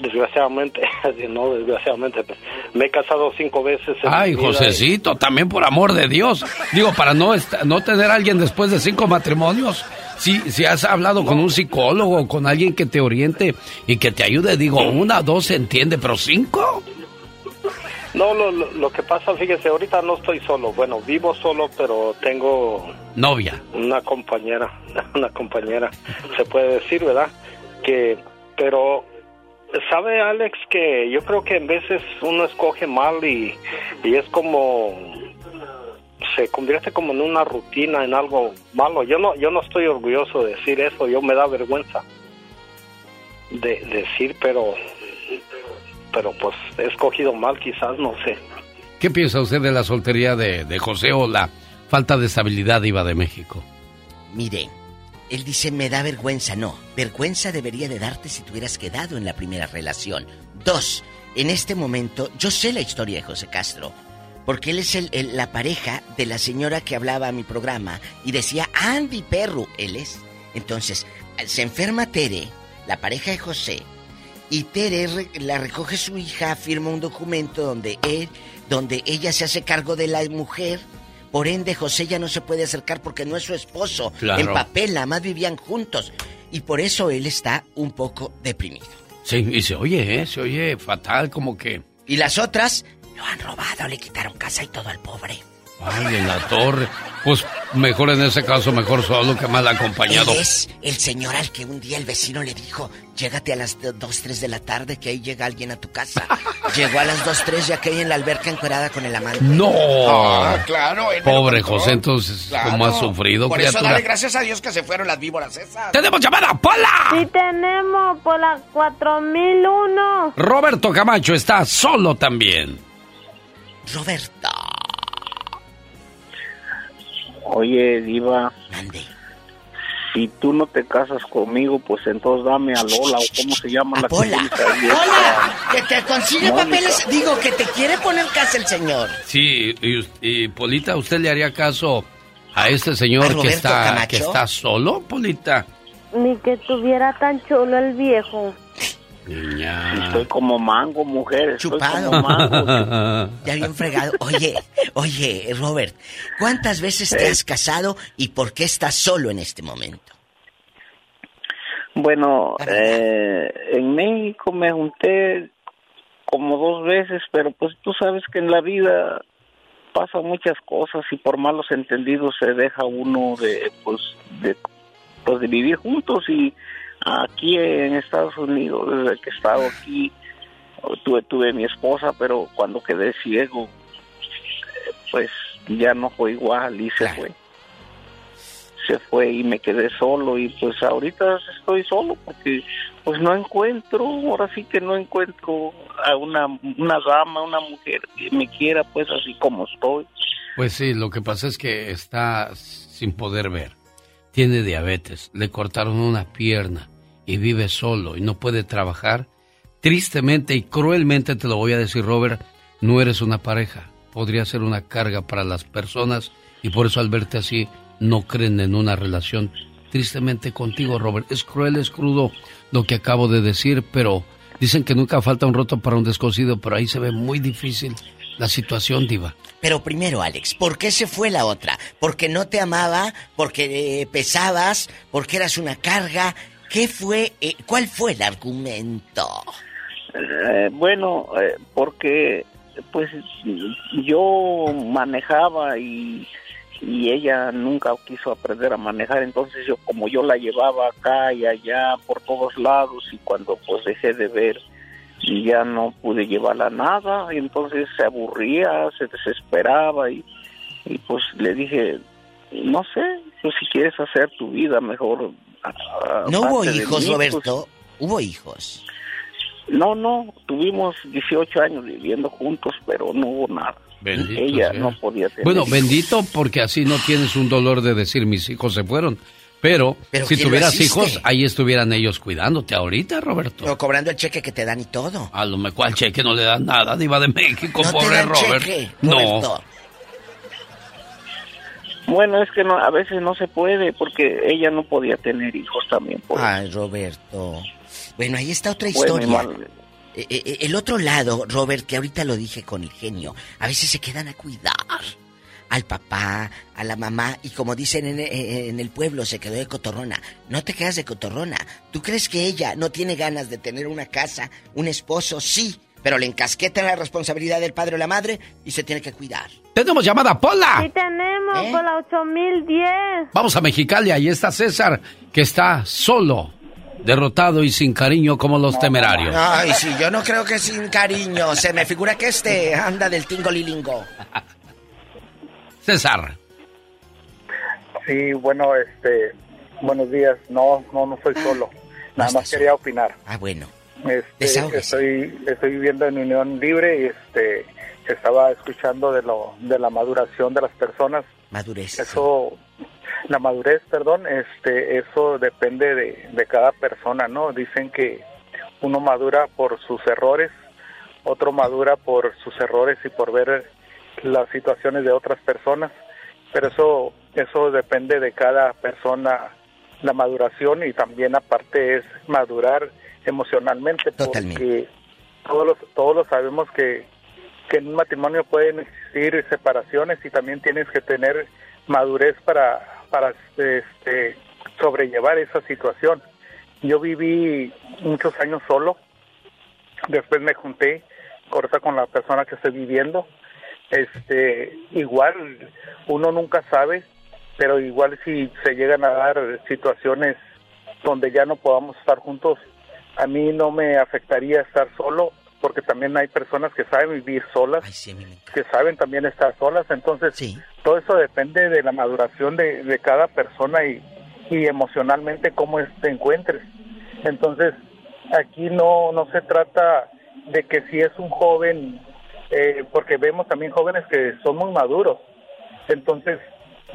desgraciadamente, no, desgraciadamente, me he casado cinco veces. en Ay, Josecito, también por amor de Dios. Digo, para no, no tener a alguien después de cinco matrimonios. Si, si has hablado con un psicólogo, con alguien que te oriente y que te ayude, digo, una, dos se entiende, pero cinco. No, lo, lo, lo que pasa, fíjese, ahorita no estoy solo. Bueno, vivo solo, pero tengo Novia. una compañera, una compañera, se puede decir, ¿verdad? Que, pero, ¿sabe Alex que yo creo que en veces uno escoge mal y, y es como, se convierte como en una rutina, en algo malo. Yo no, yo no estoy orgulloso de decir eso, yo me da vergüenza de decir, pero, pero pues he escogido mal quizás, no sé. ¿Qué piensa usted de la soltería de, de José o la falta de estabilidad iba de México? Mire, él dice, me da vergüenza. No, vergüenza debería de darte si te hubieras quedado en la primera relación. Dos, en este momento, yo sé la historia de José Castro. Porque él es el- la pareja de la señora que hablaba a mi programa y decía Andy Perro. Él es. Entonces, se enferma Tere, la pareja de José, y Tere re- la recoge su hija, firma un documento donde él, donde ella se hace cargo de la mujer Por ende, José ya no se puede acercar porque no es su esposo. Claro. En papel, nada más vivían juntos. Y por eso él está un poco deprimido. Sí, y se oye, ¿eh? Se oye fatal, como que... Y las otras lo han robado, le quitaron casa y todo al pobre. Ay, en la torre. Pues mejor en ese caso, mejor solo que mal acompañado. Él es el señor al que un día el vecino le dijo, llégate a las 2, 3 de la tarde que ahí llega alguien a tu casa. Llegó a las 2, 3 ya que hay en la alberca encuerada con el amante. ¡No! Ah, claro. él Pobre. José, entonces, Claro. ¿cómo ha sufrido, Por eso dale gracias a Dios que se fueron las víboras esas. ¡Tenemos llamada, Pola! Sí tenemos por la 4001. Roberto Camacho está solo también. Roberto. Oye, Diva. Si tú no te casas conmigo, pues entonces dame a Lola, o cómo se llama la Pola. esta? Hola, que te consigue Mónica. papeles. Digo, que te quiere poner casa el señor. Sí, y, y, Polita, ¿usted le haría caso a este señor ¿A que está, Camacho? que está solo, Polita? Ni que tuviera tan chulo el viejo. Niña. Estoy como mango, mujer. Estoy Chupado. como mango. Ya bien fregado. Oye, oye, Robert, ¿cuántas veces te has casado y por qué estás solo en este momento? Bueno, eh, en México me junté como dos veces, pero pues tú sabes que en la vida pasan muchas cosas y por malos entendidos se deja uno de pues de pues de vivir juntos y aquí en Estados Unidos desde que he estado aquí tuve tuve mi esposa pero cuando quedé ciego pues ya no fue igual y se fue se fue y me quedé solo y pues ahorita estoy solo porque pues no encuentro, ahora sí que no encuentro a una, una dama, una mujer que me quiera pues así como estoy. Pues sí, lo que pasa es que está sin poder ver. Tiene diabetes, le cortaron una pierna y vive solo y no puede trabajar. Tristemente y cruelmente te lo voy a decir, Robert, no eres una pareja. Podría ser una carga para las personas y por eso al verte así no creen en una relación. Tristemente contigo, Robert. Es cruel, es crudo lo que acabo de decir, pero dicen que nunca falta un roto para un descosido, pero ahí se ve muy difícil la situación, Diva. Pero primero, Alex, ¿por qué se fue la otra? ¿Porque no te amaba? ¿Porque eh, pesabas? ¿Porque eras una carga? ¿Qué fue? eh, ¿Cuál fue el argumento? Eh, bueno, eh, porque pues yo manejaba y, y ella nunca quiso aprender a manejar, entonces yo como yo la llevaba acá y allá por todos lados y cuando pues dejé de ver y ya no pude llevarla a nada, y entonces se aburría, se desesperaba y, y pues le dije, no sé, pues si quieres hacer tu vida mejor. ah, ¿No hubo hijos, mí, pues, Roberto? ¿Hubo hijos? no, no, tuvimos 18 años viviendo juntos, pero no hubo nada. Bendito Ella sea. no podía tener. Bueno, hijos. bendito porque así no tienes un dolor de decir mis hijos se fueron. Pero, Pero si ¿quién lo tuvieras hijos, ahí estuvieran ellos cuidándote ahorita, Roberto. O cobrando el cheque que te dan y todo. A lo mejor al cheque no le dan nada, Diva de México, No te pobre dan Robert. cheque, no. Bueno, es que no, a veces no se puede porque ella no podía tener hijos también. por Ay, Roberto. Bueno, ahí está otra historia. igual. Eh, eh, el otro lado, Robert, que ahorita lo dije con el genio, a veces se quedan a cuidar al papá, a la mamá, y como dicen en, eh, en el pueblo, se quedó de cotorrona. No te quedas de cotorrona. ¿Tú crees que ella no tiene ganas de tener una casa, un esposo? Sí, pero le encasqueta la responsabilidad del padre o la madre y se tiene que cuidar. Tenemos llamada, Pola. Sí tenemos ¿Eh? por la 8010. Vamos a Mexicali, ahí está César, que está solo, derrotado y sin cariño como los temerarios. Ay, sí, yo no creo que sin cariño. Se me figura que este anda del tingo lilingo. César. Sí, bueno, este, buenos días. No, no, no soy solo. Nada más quería opinar. Ah, bueno. Este, estoy, estoy viviendo en unión libre y este, estaba escuchando de lo, de la maduración de las personas. Madurez. Eso, la madurez, perdón, este, eso depende de, de cada persona, ¿no? Dicen que uno madura por sus errores, otro madura por sus errores y por ver las situaciones de otras personas, pero eso, eso depende de cada persona, la maduración y también aparte es madurar emocionalmente, porque todos los, todos lo sabemos que que en un matrimonio pueden existir separaciones y también tienes que tener madurez para, para este, sobrellevar esa situación. Yo viví muchos años solo, después me junté corta con la persona que estoy viviendo. Este, igual uno nunca sabe, pero igual si se llegan a dar situaciones donde ya no podamos estar juntos, a mí no me afectaría estar solo porque también hay personas que saben vivir solas, que saben también estar solas, entonces todo eso depende de la maduración de, de cada persona y, y emocionalmente cómo te encuentres. Entonces, aquí no, no se trata de que si es un joven, eh, porque vemos también jóvenes que son muy maduros, entonces,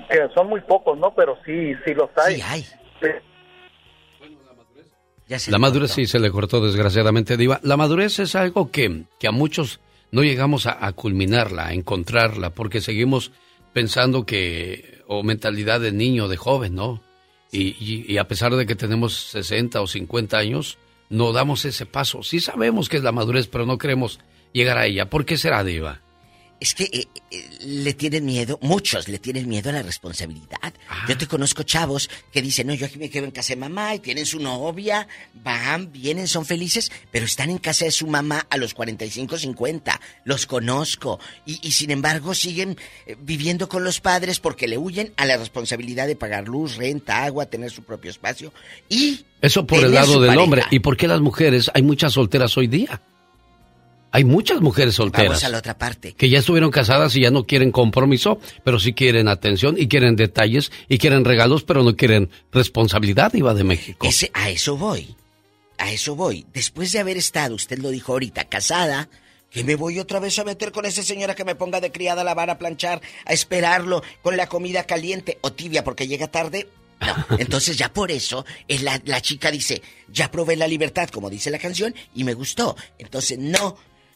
que son muy pocos, ¿no? Pero sí, sí los hay. La madurez sí se le cortó desgraciadamente, Diva. La madurez es algo que, que a muchos no llegamos a, culminarla, a encontrarla, porque seguimos pensando que, o mentalidad de niño, de joven, ¿no? Y, y, a pesar de que tenemos 60 o 50 años, no damos ese paso. Sí sabemos que es la madurez, pero no queremos llegar a ella. ¿Por qué será, Diva? Es que eh, eh, le tienen miedo, muchos le tienen miedo a la responsabilidad. Ah. Yo te conozco chavos que dicen, no, yo aquí me quedo en casa de mamá y tienen su novia, van, vienen, son felices, pero están en casa de su mamá a los 45, 50. Los conozco. Y, y sin embargo siguen eh, viviendo con los padres porque le huyen a la responsabilidad de pagar luz, renta, agua, tener su propio espacio y... Eso por el lado del pareja. hombre. ¿Y por qué las mujeres? Hay muchas solteras hoy día. Hay muchas mujeres solteras. Vamos a la otra parte. que ya estuvieron casadas y ya no quieren compromiso, pero sí quieren atención y quieren detalles y quieren regalos, pero no quieren responsabilidad, Iba de México. Ese, a eso voy. A eso voy. Después de haber estado, usted lo dijo ahorita, casada, que me voy otra vez a meter con esa señora que me ponga de criada a lavar, a planchar, a esperarlo con la comida caliente o tibia porque llega tarde. No, entonces ya por eso es la, la chica dice, ya probé la libertad, como dice la canción, y me gustó. Entonces, no,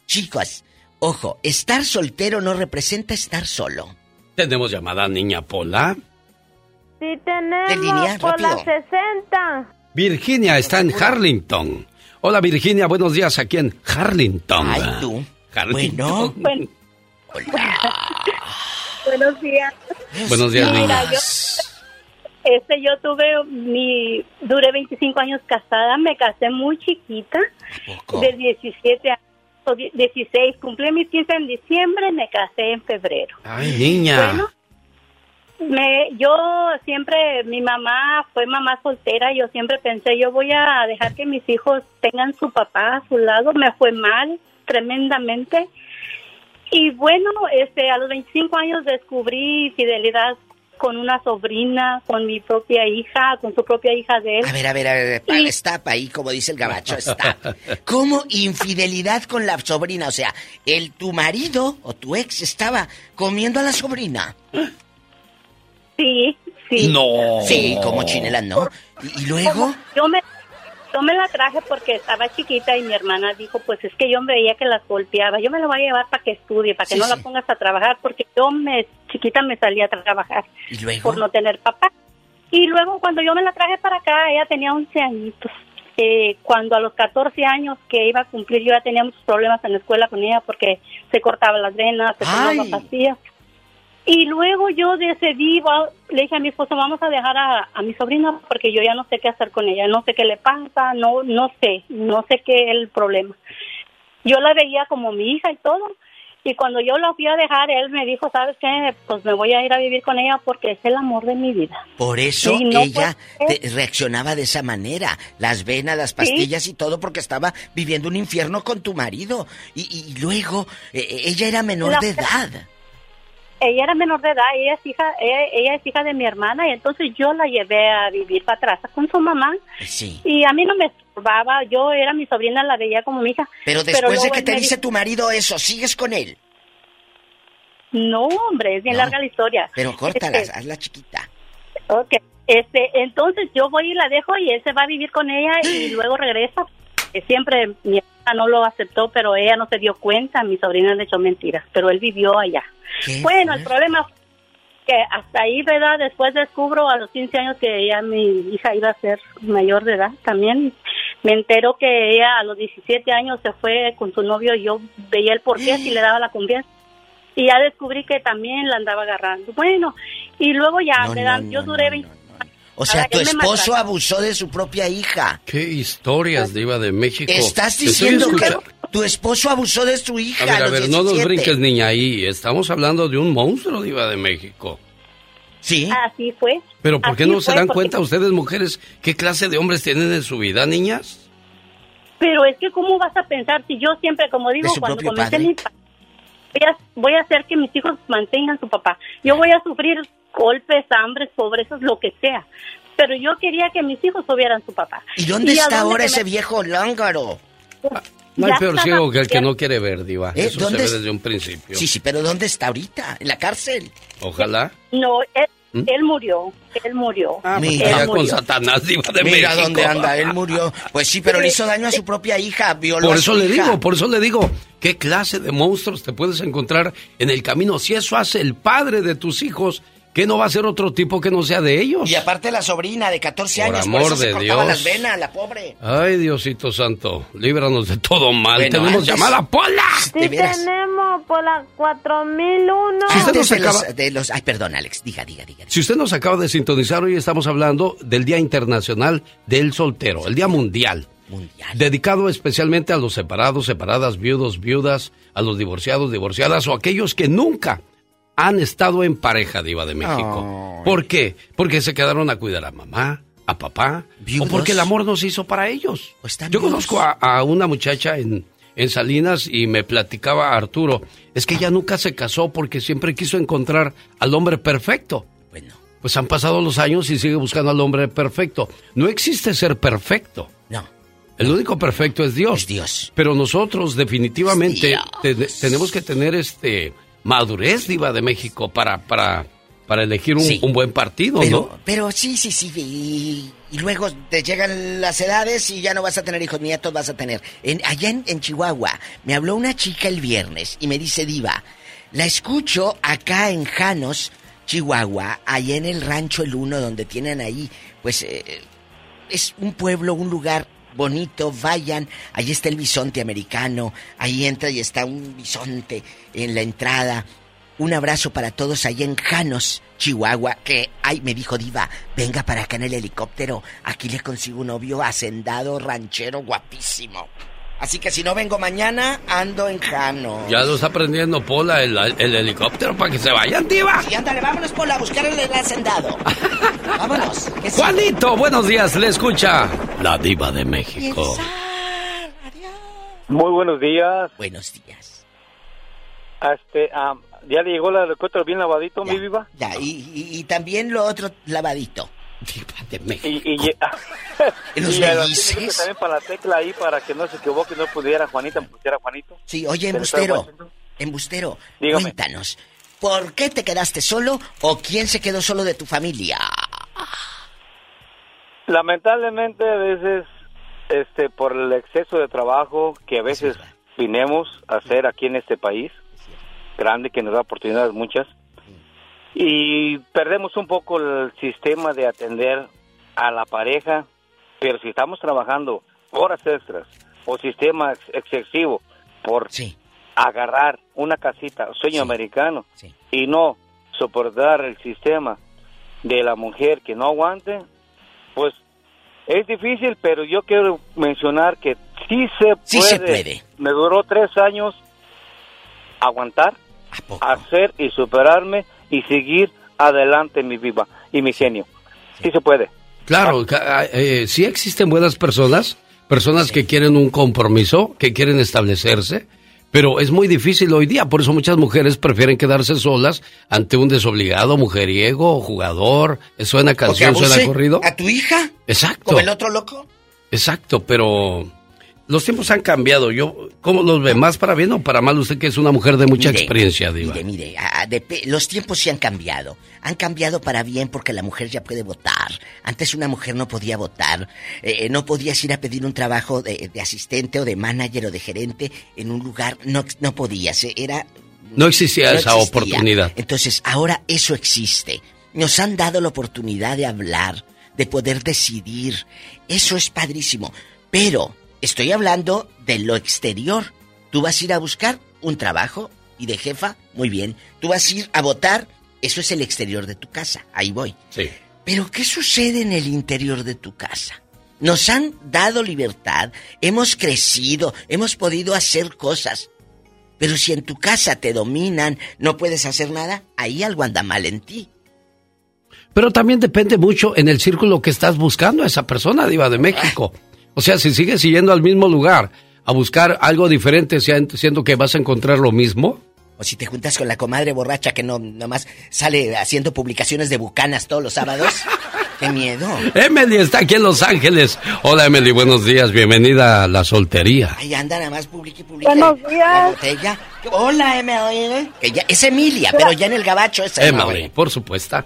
chicos, ojo, estar soltero no representa estar solo. Tenemos llamada Niña Pola. Sí tenemos ¿De línea? por la Rápido. 60. Virginia está en Harlington. Hola Virginia, buenos días aquí en Harlington. Ay, tú. Harlington. Bueno. Buenos días. Buenos días, Mira, niña. yo, este, yo tuve mi, duré 25 años casada, me casé muy chiquita, de 17 años, 16, cumplí mis 15 en diciembre, me casé en febrero. Ay, niña. Bueno, me, yo siempre, mi mamá fue mamá soltera, yo siempre pensé, yo voy a dejar que mis hijos tengan su papá a su lado, me fue mal tremendamente. Y bueno, este, a los 25 años descubrí fidelidad con una sobrina, con mi propia hija, con su propia hija de él. A ver, a ver, a ver, pa- stop ahí, como dice el gabacho, stop. ¿Cómo infidelidad con la sobrina? O sea, el tu marido o tu ex estaba comiendo a la sobrina. Sí, sí. No. Sí, como chinela, ¿no? ¿Y, y luego? Yo me, yo me la traje porque estaba chiquita y mi hermana dijo, pues es que yo veía que las golpeaba. Yo me la voy a llevar para que estudie, para que Sí, no sí. la pongas a trabajar, porque yo me chiquita me salía a trabajar ¿Y luego? por no tener papá. Y luego cuando yo me la traje para acá, ella tenía 11 añitos. Eh, cuando a los 14 años que iba a cumplir, yo ya tenía muchos problemas en la escuela con ella porque se cortaba las venas, se tomaba pastillas. Y luego yo decidí, le dije a mi esposo, vamos a dejar a, a mi sobrina porque yo ya no sé qué hacer con ella, no sé qué le pasa, no, no sé, no sé qué es el problema. Yo la veía como mi hija y todo. Y cuando yo la fui a dejar, él me dijo, ¿sabes qué? Pues me voy a ir a vivir con ella porque es el amor de mi vida. Por eso no ella te- reaccionaba de esa manera. Las venas, las pastillas y todo porque estaba viviendo un infierno con tu marido. Y, y luego, eh, eh, ella era menor La- de edad. Ella era menor de edad, ella es hija, ella, ella es hija de mi hermana y entonces yo la llevé a vivir para atrás con su mamá Sí. y a mí no me estorbaba, yo era mi sobrina, la veía como mi hija. Pero después de que te dice tu marido eso, ¿sigues con él? No, hombre, es bien larga la historia. Pero córtala, Este, hazla chiquita. Ok, este, entonces yo voy y la dejo y él se va a vivir con ella y luego regresa. Eh, Siempre mi hermana no lo aceptó, pero ella no se dio cuenta, mi sobrina le echó mentiras, pero él vivió allá. ¿Qué Bueno, el problema fue que hasta ahí, ¿verdad? Después descubro a los 15 años que ya mi hija iba a ser mayor de edad también. me entero que ella a los 17 años se fue con su novio y yo veía el porqué si le daba la confianza. Y ya descubrí que también la andaba agarrando. Bueno, y luego ya No, dan, yo duré 20 O sea, tu esposo abusó de su propia hija. ¿Qué historias, Diva de México? Estás diciendo que tu esposo abusó de su hija. A ver, a ver, no nos 17. brinques, niña, ahí. Estamos hablando de un monstruo, Diva de México. Sí. Así fue. Pero ¿por qué Así no se dan porque- cuenta ustedes, mujeres, qué clase de hombres tienen en su vida, niñas? Pero es que cómo vas a pensar si yo siempre, como digo, ¿De su cuando comencé padre? mi voy a, voy a hacer que mis hijos mantengan su papá. Yo voy a sufrir golpes, hambres, pobrezas, lo que sea. Pero yo quería que mis hijos tuvieran su papá. ¿Y dónde está ahora ese me- viejo lángaro? No hay Ya peor ciego que el que no quiere ver, Diva. ¿Eh? Eso se ¿Dónde ve es- desde un principio. Sí, sí, pero ¿dónde está ahorita? ¿En la cárcel? Ojalá. No, él, ¿Mm? él murió, él murió. Ah, pues Mira. Él con. Satanás, Diva de Mira México. dónde anda, él murió. Pues sí, pero le hizo daño a su propia hija, violó Por a eso su le hija. digo, por eso le digo, ¿qué clase de monstruos te puedes encontrar en el camino? Si eso hace el padre de tus hijos, ¿qué no va a ser otro tipo que no sea de ellos? Y aparte la sobrina de 14 Por años, amor por eso se de cortaba Dios. las venas, la pobre. Ay, Diosito Santo, líbranos de todo mal. Bueno, Tenemos antes- llamada Pola. Sí tenemos por la 4001. Si usted nos de acaba- los, de los- Ay, perdón, Alex, diga, diga, diga. Si usted nos acaba de sintonizar, hoy estamos hablando del Día Internacional del Soltero, el Día Mundial. Dedicado especialmente a los separados, separadas, viudos, viudas, a los divorciados, divorciadas o aquellos que nunca han estado en pareja, Diva de México. ¿Por qué? Porque se quedaron a cuidar a mamá, a papá, ¿Viudos? o porque el amor no se hizo para ellos. están Yo conozco a, a una muchacha en, en Salinas y me platicaba Arturo, es que ella nunca se casó porque siempre quiso encontrar al hombre perfecto. Pues han pasado los años y sigue buscando al hombre perfecto. No existe ser perfecto. No. El único perfecto es Dios. Dios. Pero nosotros definitivamente te- tenemos que tener este madurez, diva de México, para, para, para elegir un, Sí. un buen partido, Pero, ¿no? pero sí, sí, sí. Y, y luego te llegan las edades y ya no vas a tener hijos nietos, vas a tener. En, allá en, en Chihuahua me habló una chica el viernes y me dice, Diva, la escucho acá en Janos, Chihuahua, allá en el rancho El Uno, donde tienen ahí, pues eh, es un pueblo, un lugar bonito, vayan, ahí está el bisonte americano, ahí entra y está un bisonte en la entrada. Un abrazo para todos allá en Janos, Chihuahua, que, ay, me dijo Diva, venga para acá en el helicóptero, aquí le consigo un novio hacendado, ranchero, guapísimo. Así que si no vengo mañana, ando en Janos. Ya lo está aprendiendo Pola el, el helicóptero para que se vayan, diva. Y ándale, vámonos, Pola, a buscar el, el hacendado. vámonos. que sí. Juanito, buenos días, le escucha la diva de México. Muy buenos días. Buenos días. Este, ah, ¿Ya le llegó la helicóptero bien lavadito, mi viva? Ya, y, y- y también lo otro lavadito. Y, y, y, ¿Los y que también para la tecla ahí para que no se equivoque, no pudiera Juanita, pusiera Juanito. Sí, oye, embustero, embustero, Dígame. cuéntanos, ¿por qué te quedaste solo o quién se quedó solo de tu familia? Lamentablemente a veces, este, por el exceso de trabajo que a veces vinimos a hacer aquí en este país, grande que nos da oportunidades muchas, y perdemos un poco el sistema de atender a la pareja, pero si estamos trabajando horas extras o sistema ex- excesivo por agarrar una casita, sueño americano, y no soportar el sistema de la mujer que no aguante, pues es difícil, pero yo quiero mencionar que sí se puede. Sí se puede. Me duró tres años aguantar, hacer y superarme y seguir adelante mi viva y mi genio. Sí se puede. Claro, ca- eh, sí existen buenas personas, personas que quieren un compromiso, que quieren establecerse, pero es muy difícil hoy día, por eso muchas mujeres prefieren quedarse solas ante un desobligado, mujeriego, jugador, suena ¿O que canción, suena corrido. ¿A tu hija? Exacto. ¿Como el otro loco? Exacto, pero los tiempos han cambiado. Yo, ¿cómo los ve? ¿Más para bien o para mal? Usted que es una mujer de mucha Mire, experiencia, Diva. Mire, mire, ah, depe- los tiempos sí han cambiado. Han cambiado para bien porque la mujer ya puede votar. Antes una mujer no podía votar. Eh, no podías ir a pedir un trabajo de, de asistente o de manager o de gerente en un lugar. No, no podías. eh, Era No existía no esa existía. oportunidad. Entonces, ahora eso existe. Nos han dado la oportunidad de hablar, de poder decidir. Eso es padrísimo. Pero estoy hablando de lo exterior. Tú vas a ir a buscar un trabajo y de jefa, muy bien. Tú vas a ir a votar, eso es el exterior de tu casa. Ahí voy. Sí. Pero ¿qué sucede en el interior de tu casa? Nos han dado libertad, hemos crecido, hemos podido hacer cosas. Pero si en tu casa te dominan, no puedes hacer nada, ahí algo anda mal en ti. Pero también depende mucho en el círculo que estás buscando a esa persona, Diva de México. O sea, si sigues yendo al mismo lugar a buscar algo diferente, siendo que vas a encontrar lo mismo. O si te juntas con la comadre borracha que no nomás sale haciendo publicaciones de bucanas todos los sábados. ¡Qué miedo! Emily está aquí en Los Ángeles. Hola Emily, buenos días. Bienvenida a la soltería. Ahí anda nada más publica y publica. Buenos días. botella. Hola Emily. Que ya, es Emilia, pero ya en el gabacho es Emily, por supuesto.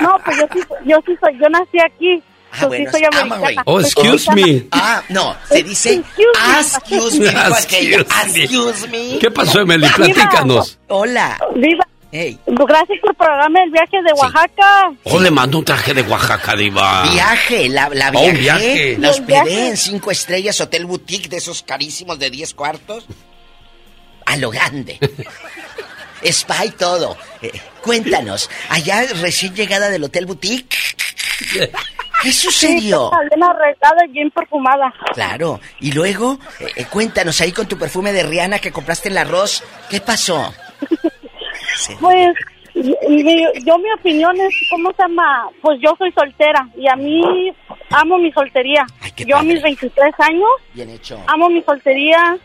No, pues yo sí, yo sí soy, yo nací aquí. Ah, bueno, sí soy americana. Oh, excuse me. Ah, no, se dice excuse me. Excuse me. ¿Qué pasó, Emily? Platícanos. Hola. Viva. Hey. Gracias por programar el viaje de Oaxaca. Oh, le mando un traje de Oaxaca, diva. Viaje, la, la Oh, viaje. La hospedé viaje. en cinco estrellas, hotel boutique de esos carísimos de 10 cuartos. A lo grande. Spa y todo. Eh, cuéntanos, allá recién llegada del hotel boutique. ¿Qué sucedió? Sí, bien arreglada y bien perfumada. Claro. Y luego, eh, eh, cuéntanos ahí con tu perfume de Rihanna que compraste en el arroz. ¿Qué pasó? Pues, yo mi opinión es, ¿cómo se llama? Pues yo soy soltera y a mí amo mi soltería. yo a mis 23 años Bien hecho. amo mi soltería.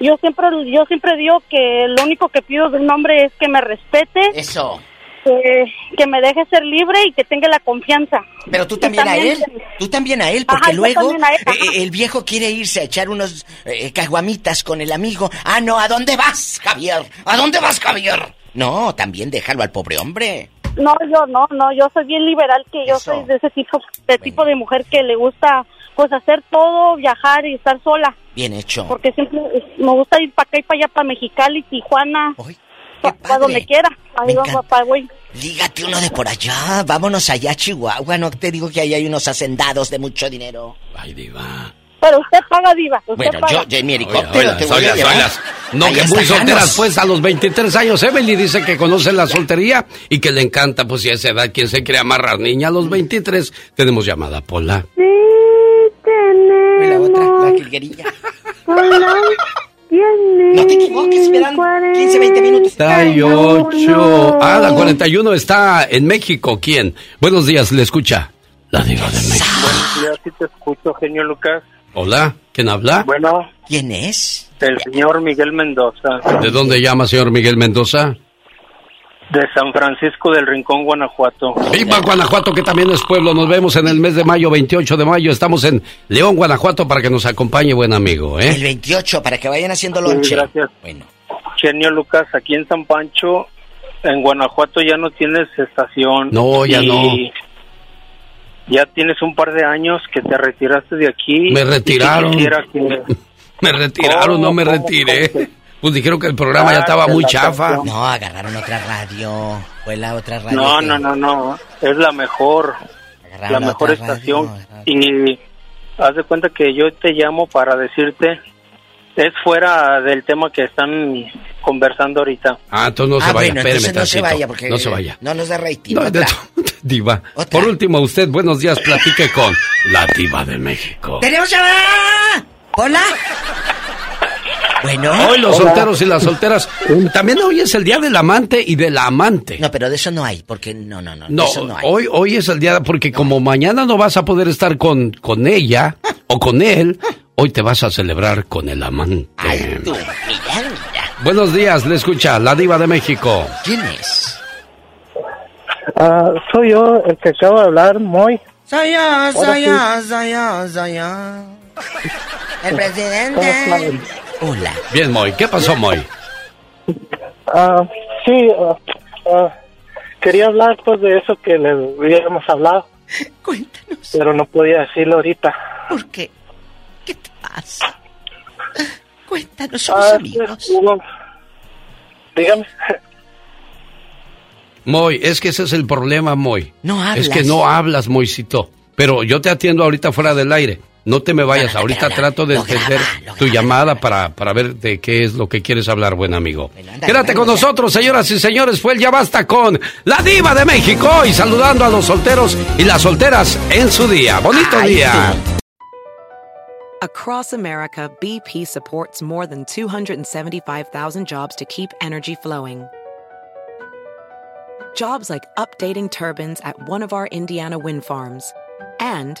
Yo siempre, yo siempre digo que lo único que pido de un hombre es que me respete, Eso. Que, que me deje ser libre y que tenga la confianza. Pero tú también, a él. Tú también a él, porque Ajá, luego él, eh, el viejo quiere irse a echar unos eh, caguamitas con el amigo. Ah, no, ¿a dónde vas, Javier? ¿A dónde vas, Javier? No, también déjalo al pobre hombre. No, yo no, no, yo soy bien liberal, que yo soy de ese tipo, de tipo de mujer que le gusta, pues, hacer todo, viajar y estar sola. Bien hecho. Porque siempre me gusta ir para acá y para allá, para Mexicali, Tijuana, para donde quiera. Ahí Me va, pa- voy. Lígate uno de por allá. Vámonos allá a Chihuahua. No te digo que ahí hay unos hacendados de mucho dinero. Ay, diva. Pero usted paga, diva. Usted Bueno, paga. yo, yo en mi helicóptero Oilas, te voy a oilas, llevar. oilas. No, que muy solteras, ganos. pues a los 23 años. Emily dice que conoce la soltería y que le encanta, pues si a esa edad, quien se quiere amarrar niña. A los 23 tenemos llamada, Pola. Sí, Y la otra, tenemos. la jilguerilla. Hola, tiene No te equivoques, verán 15, 20 minutos. 48. Ah, la 41 está en México. ¿Quién? Buenos días, le escucha. La diva de México. Yo sí te escucho, genio Lucas. Hola, ¿quién habla? Bueno, ¿Quién es? el señor Miguel Mendoza, ¿De dónde llama, señor Miguel Mendoza? De San Francisco del Rincón, Guanajuato. Viva Guanajuato, que también es pueblo. Nos vemos en el mes de mayo, 28 de mayo. Estamos en León, Guanajuato, para que nos acompañe, buen amigo, El ¿eh? 28, para que vayan haciendo Sí, lonche. gracias. Bueno. Genio Lucas, aquí en San Pancho, en Guanajuato ya no tienes estación. No, ya y no. Ya tienes un par de años que te retiraste de aquí. Me retiraron. que- Me retiraron, no me ¿Cómo, retiré. Pues dijeron que el programa ya Ah, estaba muy chafa. canción. No, agarraron otra radio. Fue la otra radio. No, que- no, no, no. Es la mejor. Agarraron la mejor radio, estación. Y haz de cuenta que yo te llamo para decirte. Es fuera del tema que están conversando ahorita. Ah, entonces no se ah, vaya, bueno, espéreme no se vaya porque No se vaya. no nos da rating. No, de Otra. diva. Por último, usted, buenos días, platique con la diva de México. ¡Tenemos llamada! ¡Hola! Bueno. Hoy los solteros y las solteras. También hoy es el día del amante y de la amante. No, pero de eso no hay, porque no, no, no. de No, eso no hay. hoy, hoy es el día, porque como mañana no vas a poder estar con, con ella o con él, hoy te vas a celebrar con el amante. Tú, mira, mira. Buenos días, le escucha la diva de México. ¿Quién es? Ah, soy yo el que acabo de hablar, Moy. Soy yo, Ahora soy sí. yo, soy yo, soy yo. El ¿Cómo presidente. Hola. Bien, Moy. ¿Qué pasó, Moy? Ah, sí, ah, ah, quería hablar pues de eso que le habíamos hablado. Cuéntanos. Pero no podía decirlo ahorita. ¿Por qué? ¿Qué te pasa? Cuéntanos, somos amigos. Dígame. Moy, es que ese es el problema, Moy. No Es hablas. que no hablas, Moisito. Pero yo te atiendo ahorita fuera del aire. No te me vayas, ahorita trato de entender tu llamada para, para ver de qué es lo que quieres hablar, buen amigo. Quédate con nosotros, señoras y señores, fue el Ya Basta con la diva de México y saludando a los solteros y las solteras en su día. Bonito día. Across America, BP supports more than 275,000 jobs to keep energy flowing. Jobs like updating turbines at one of our Indiana wind farms and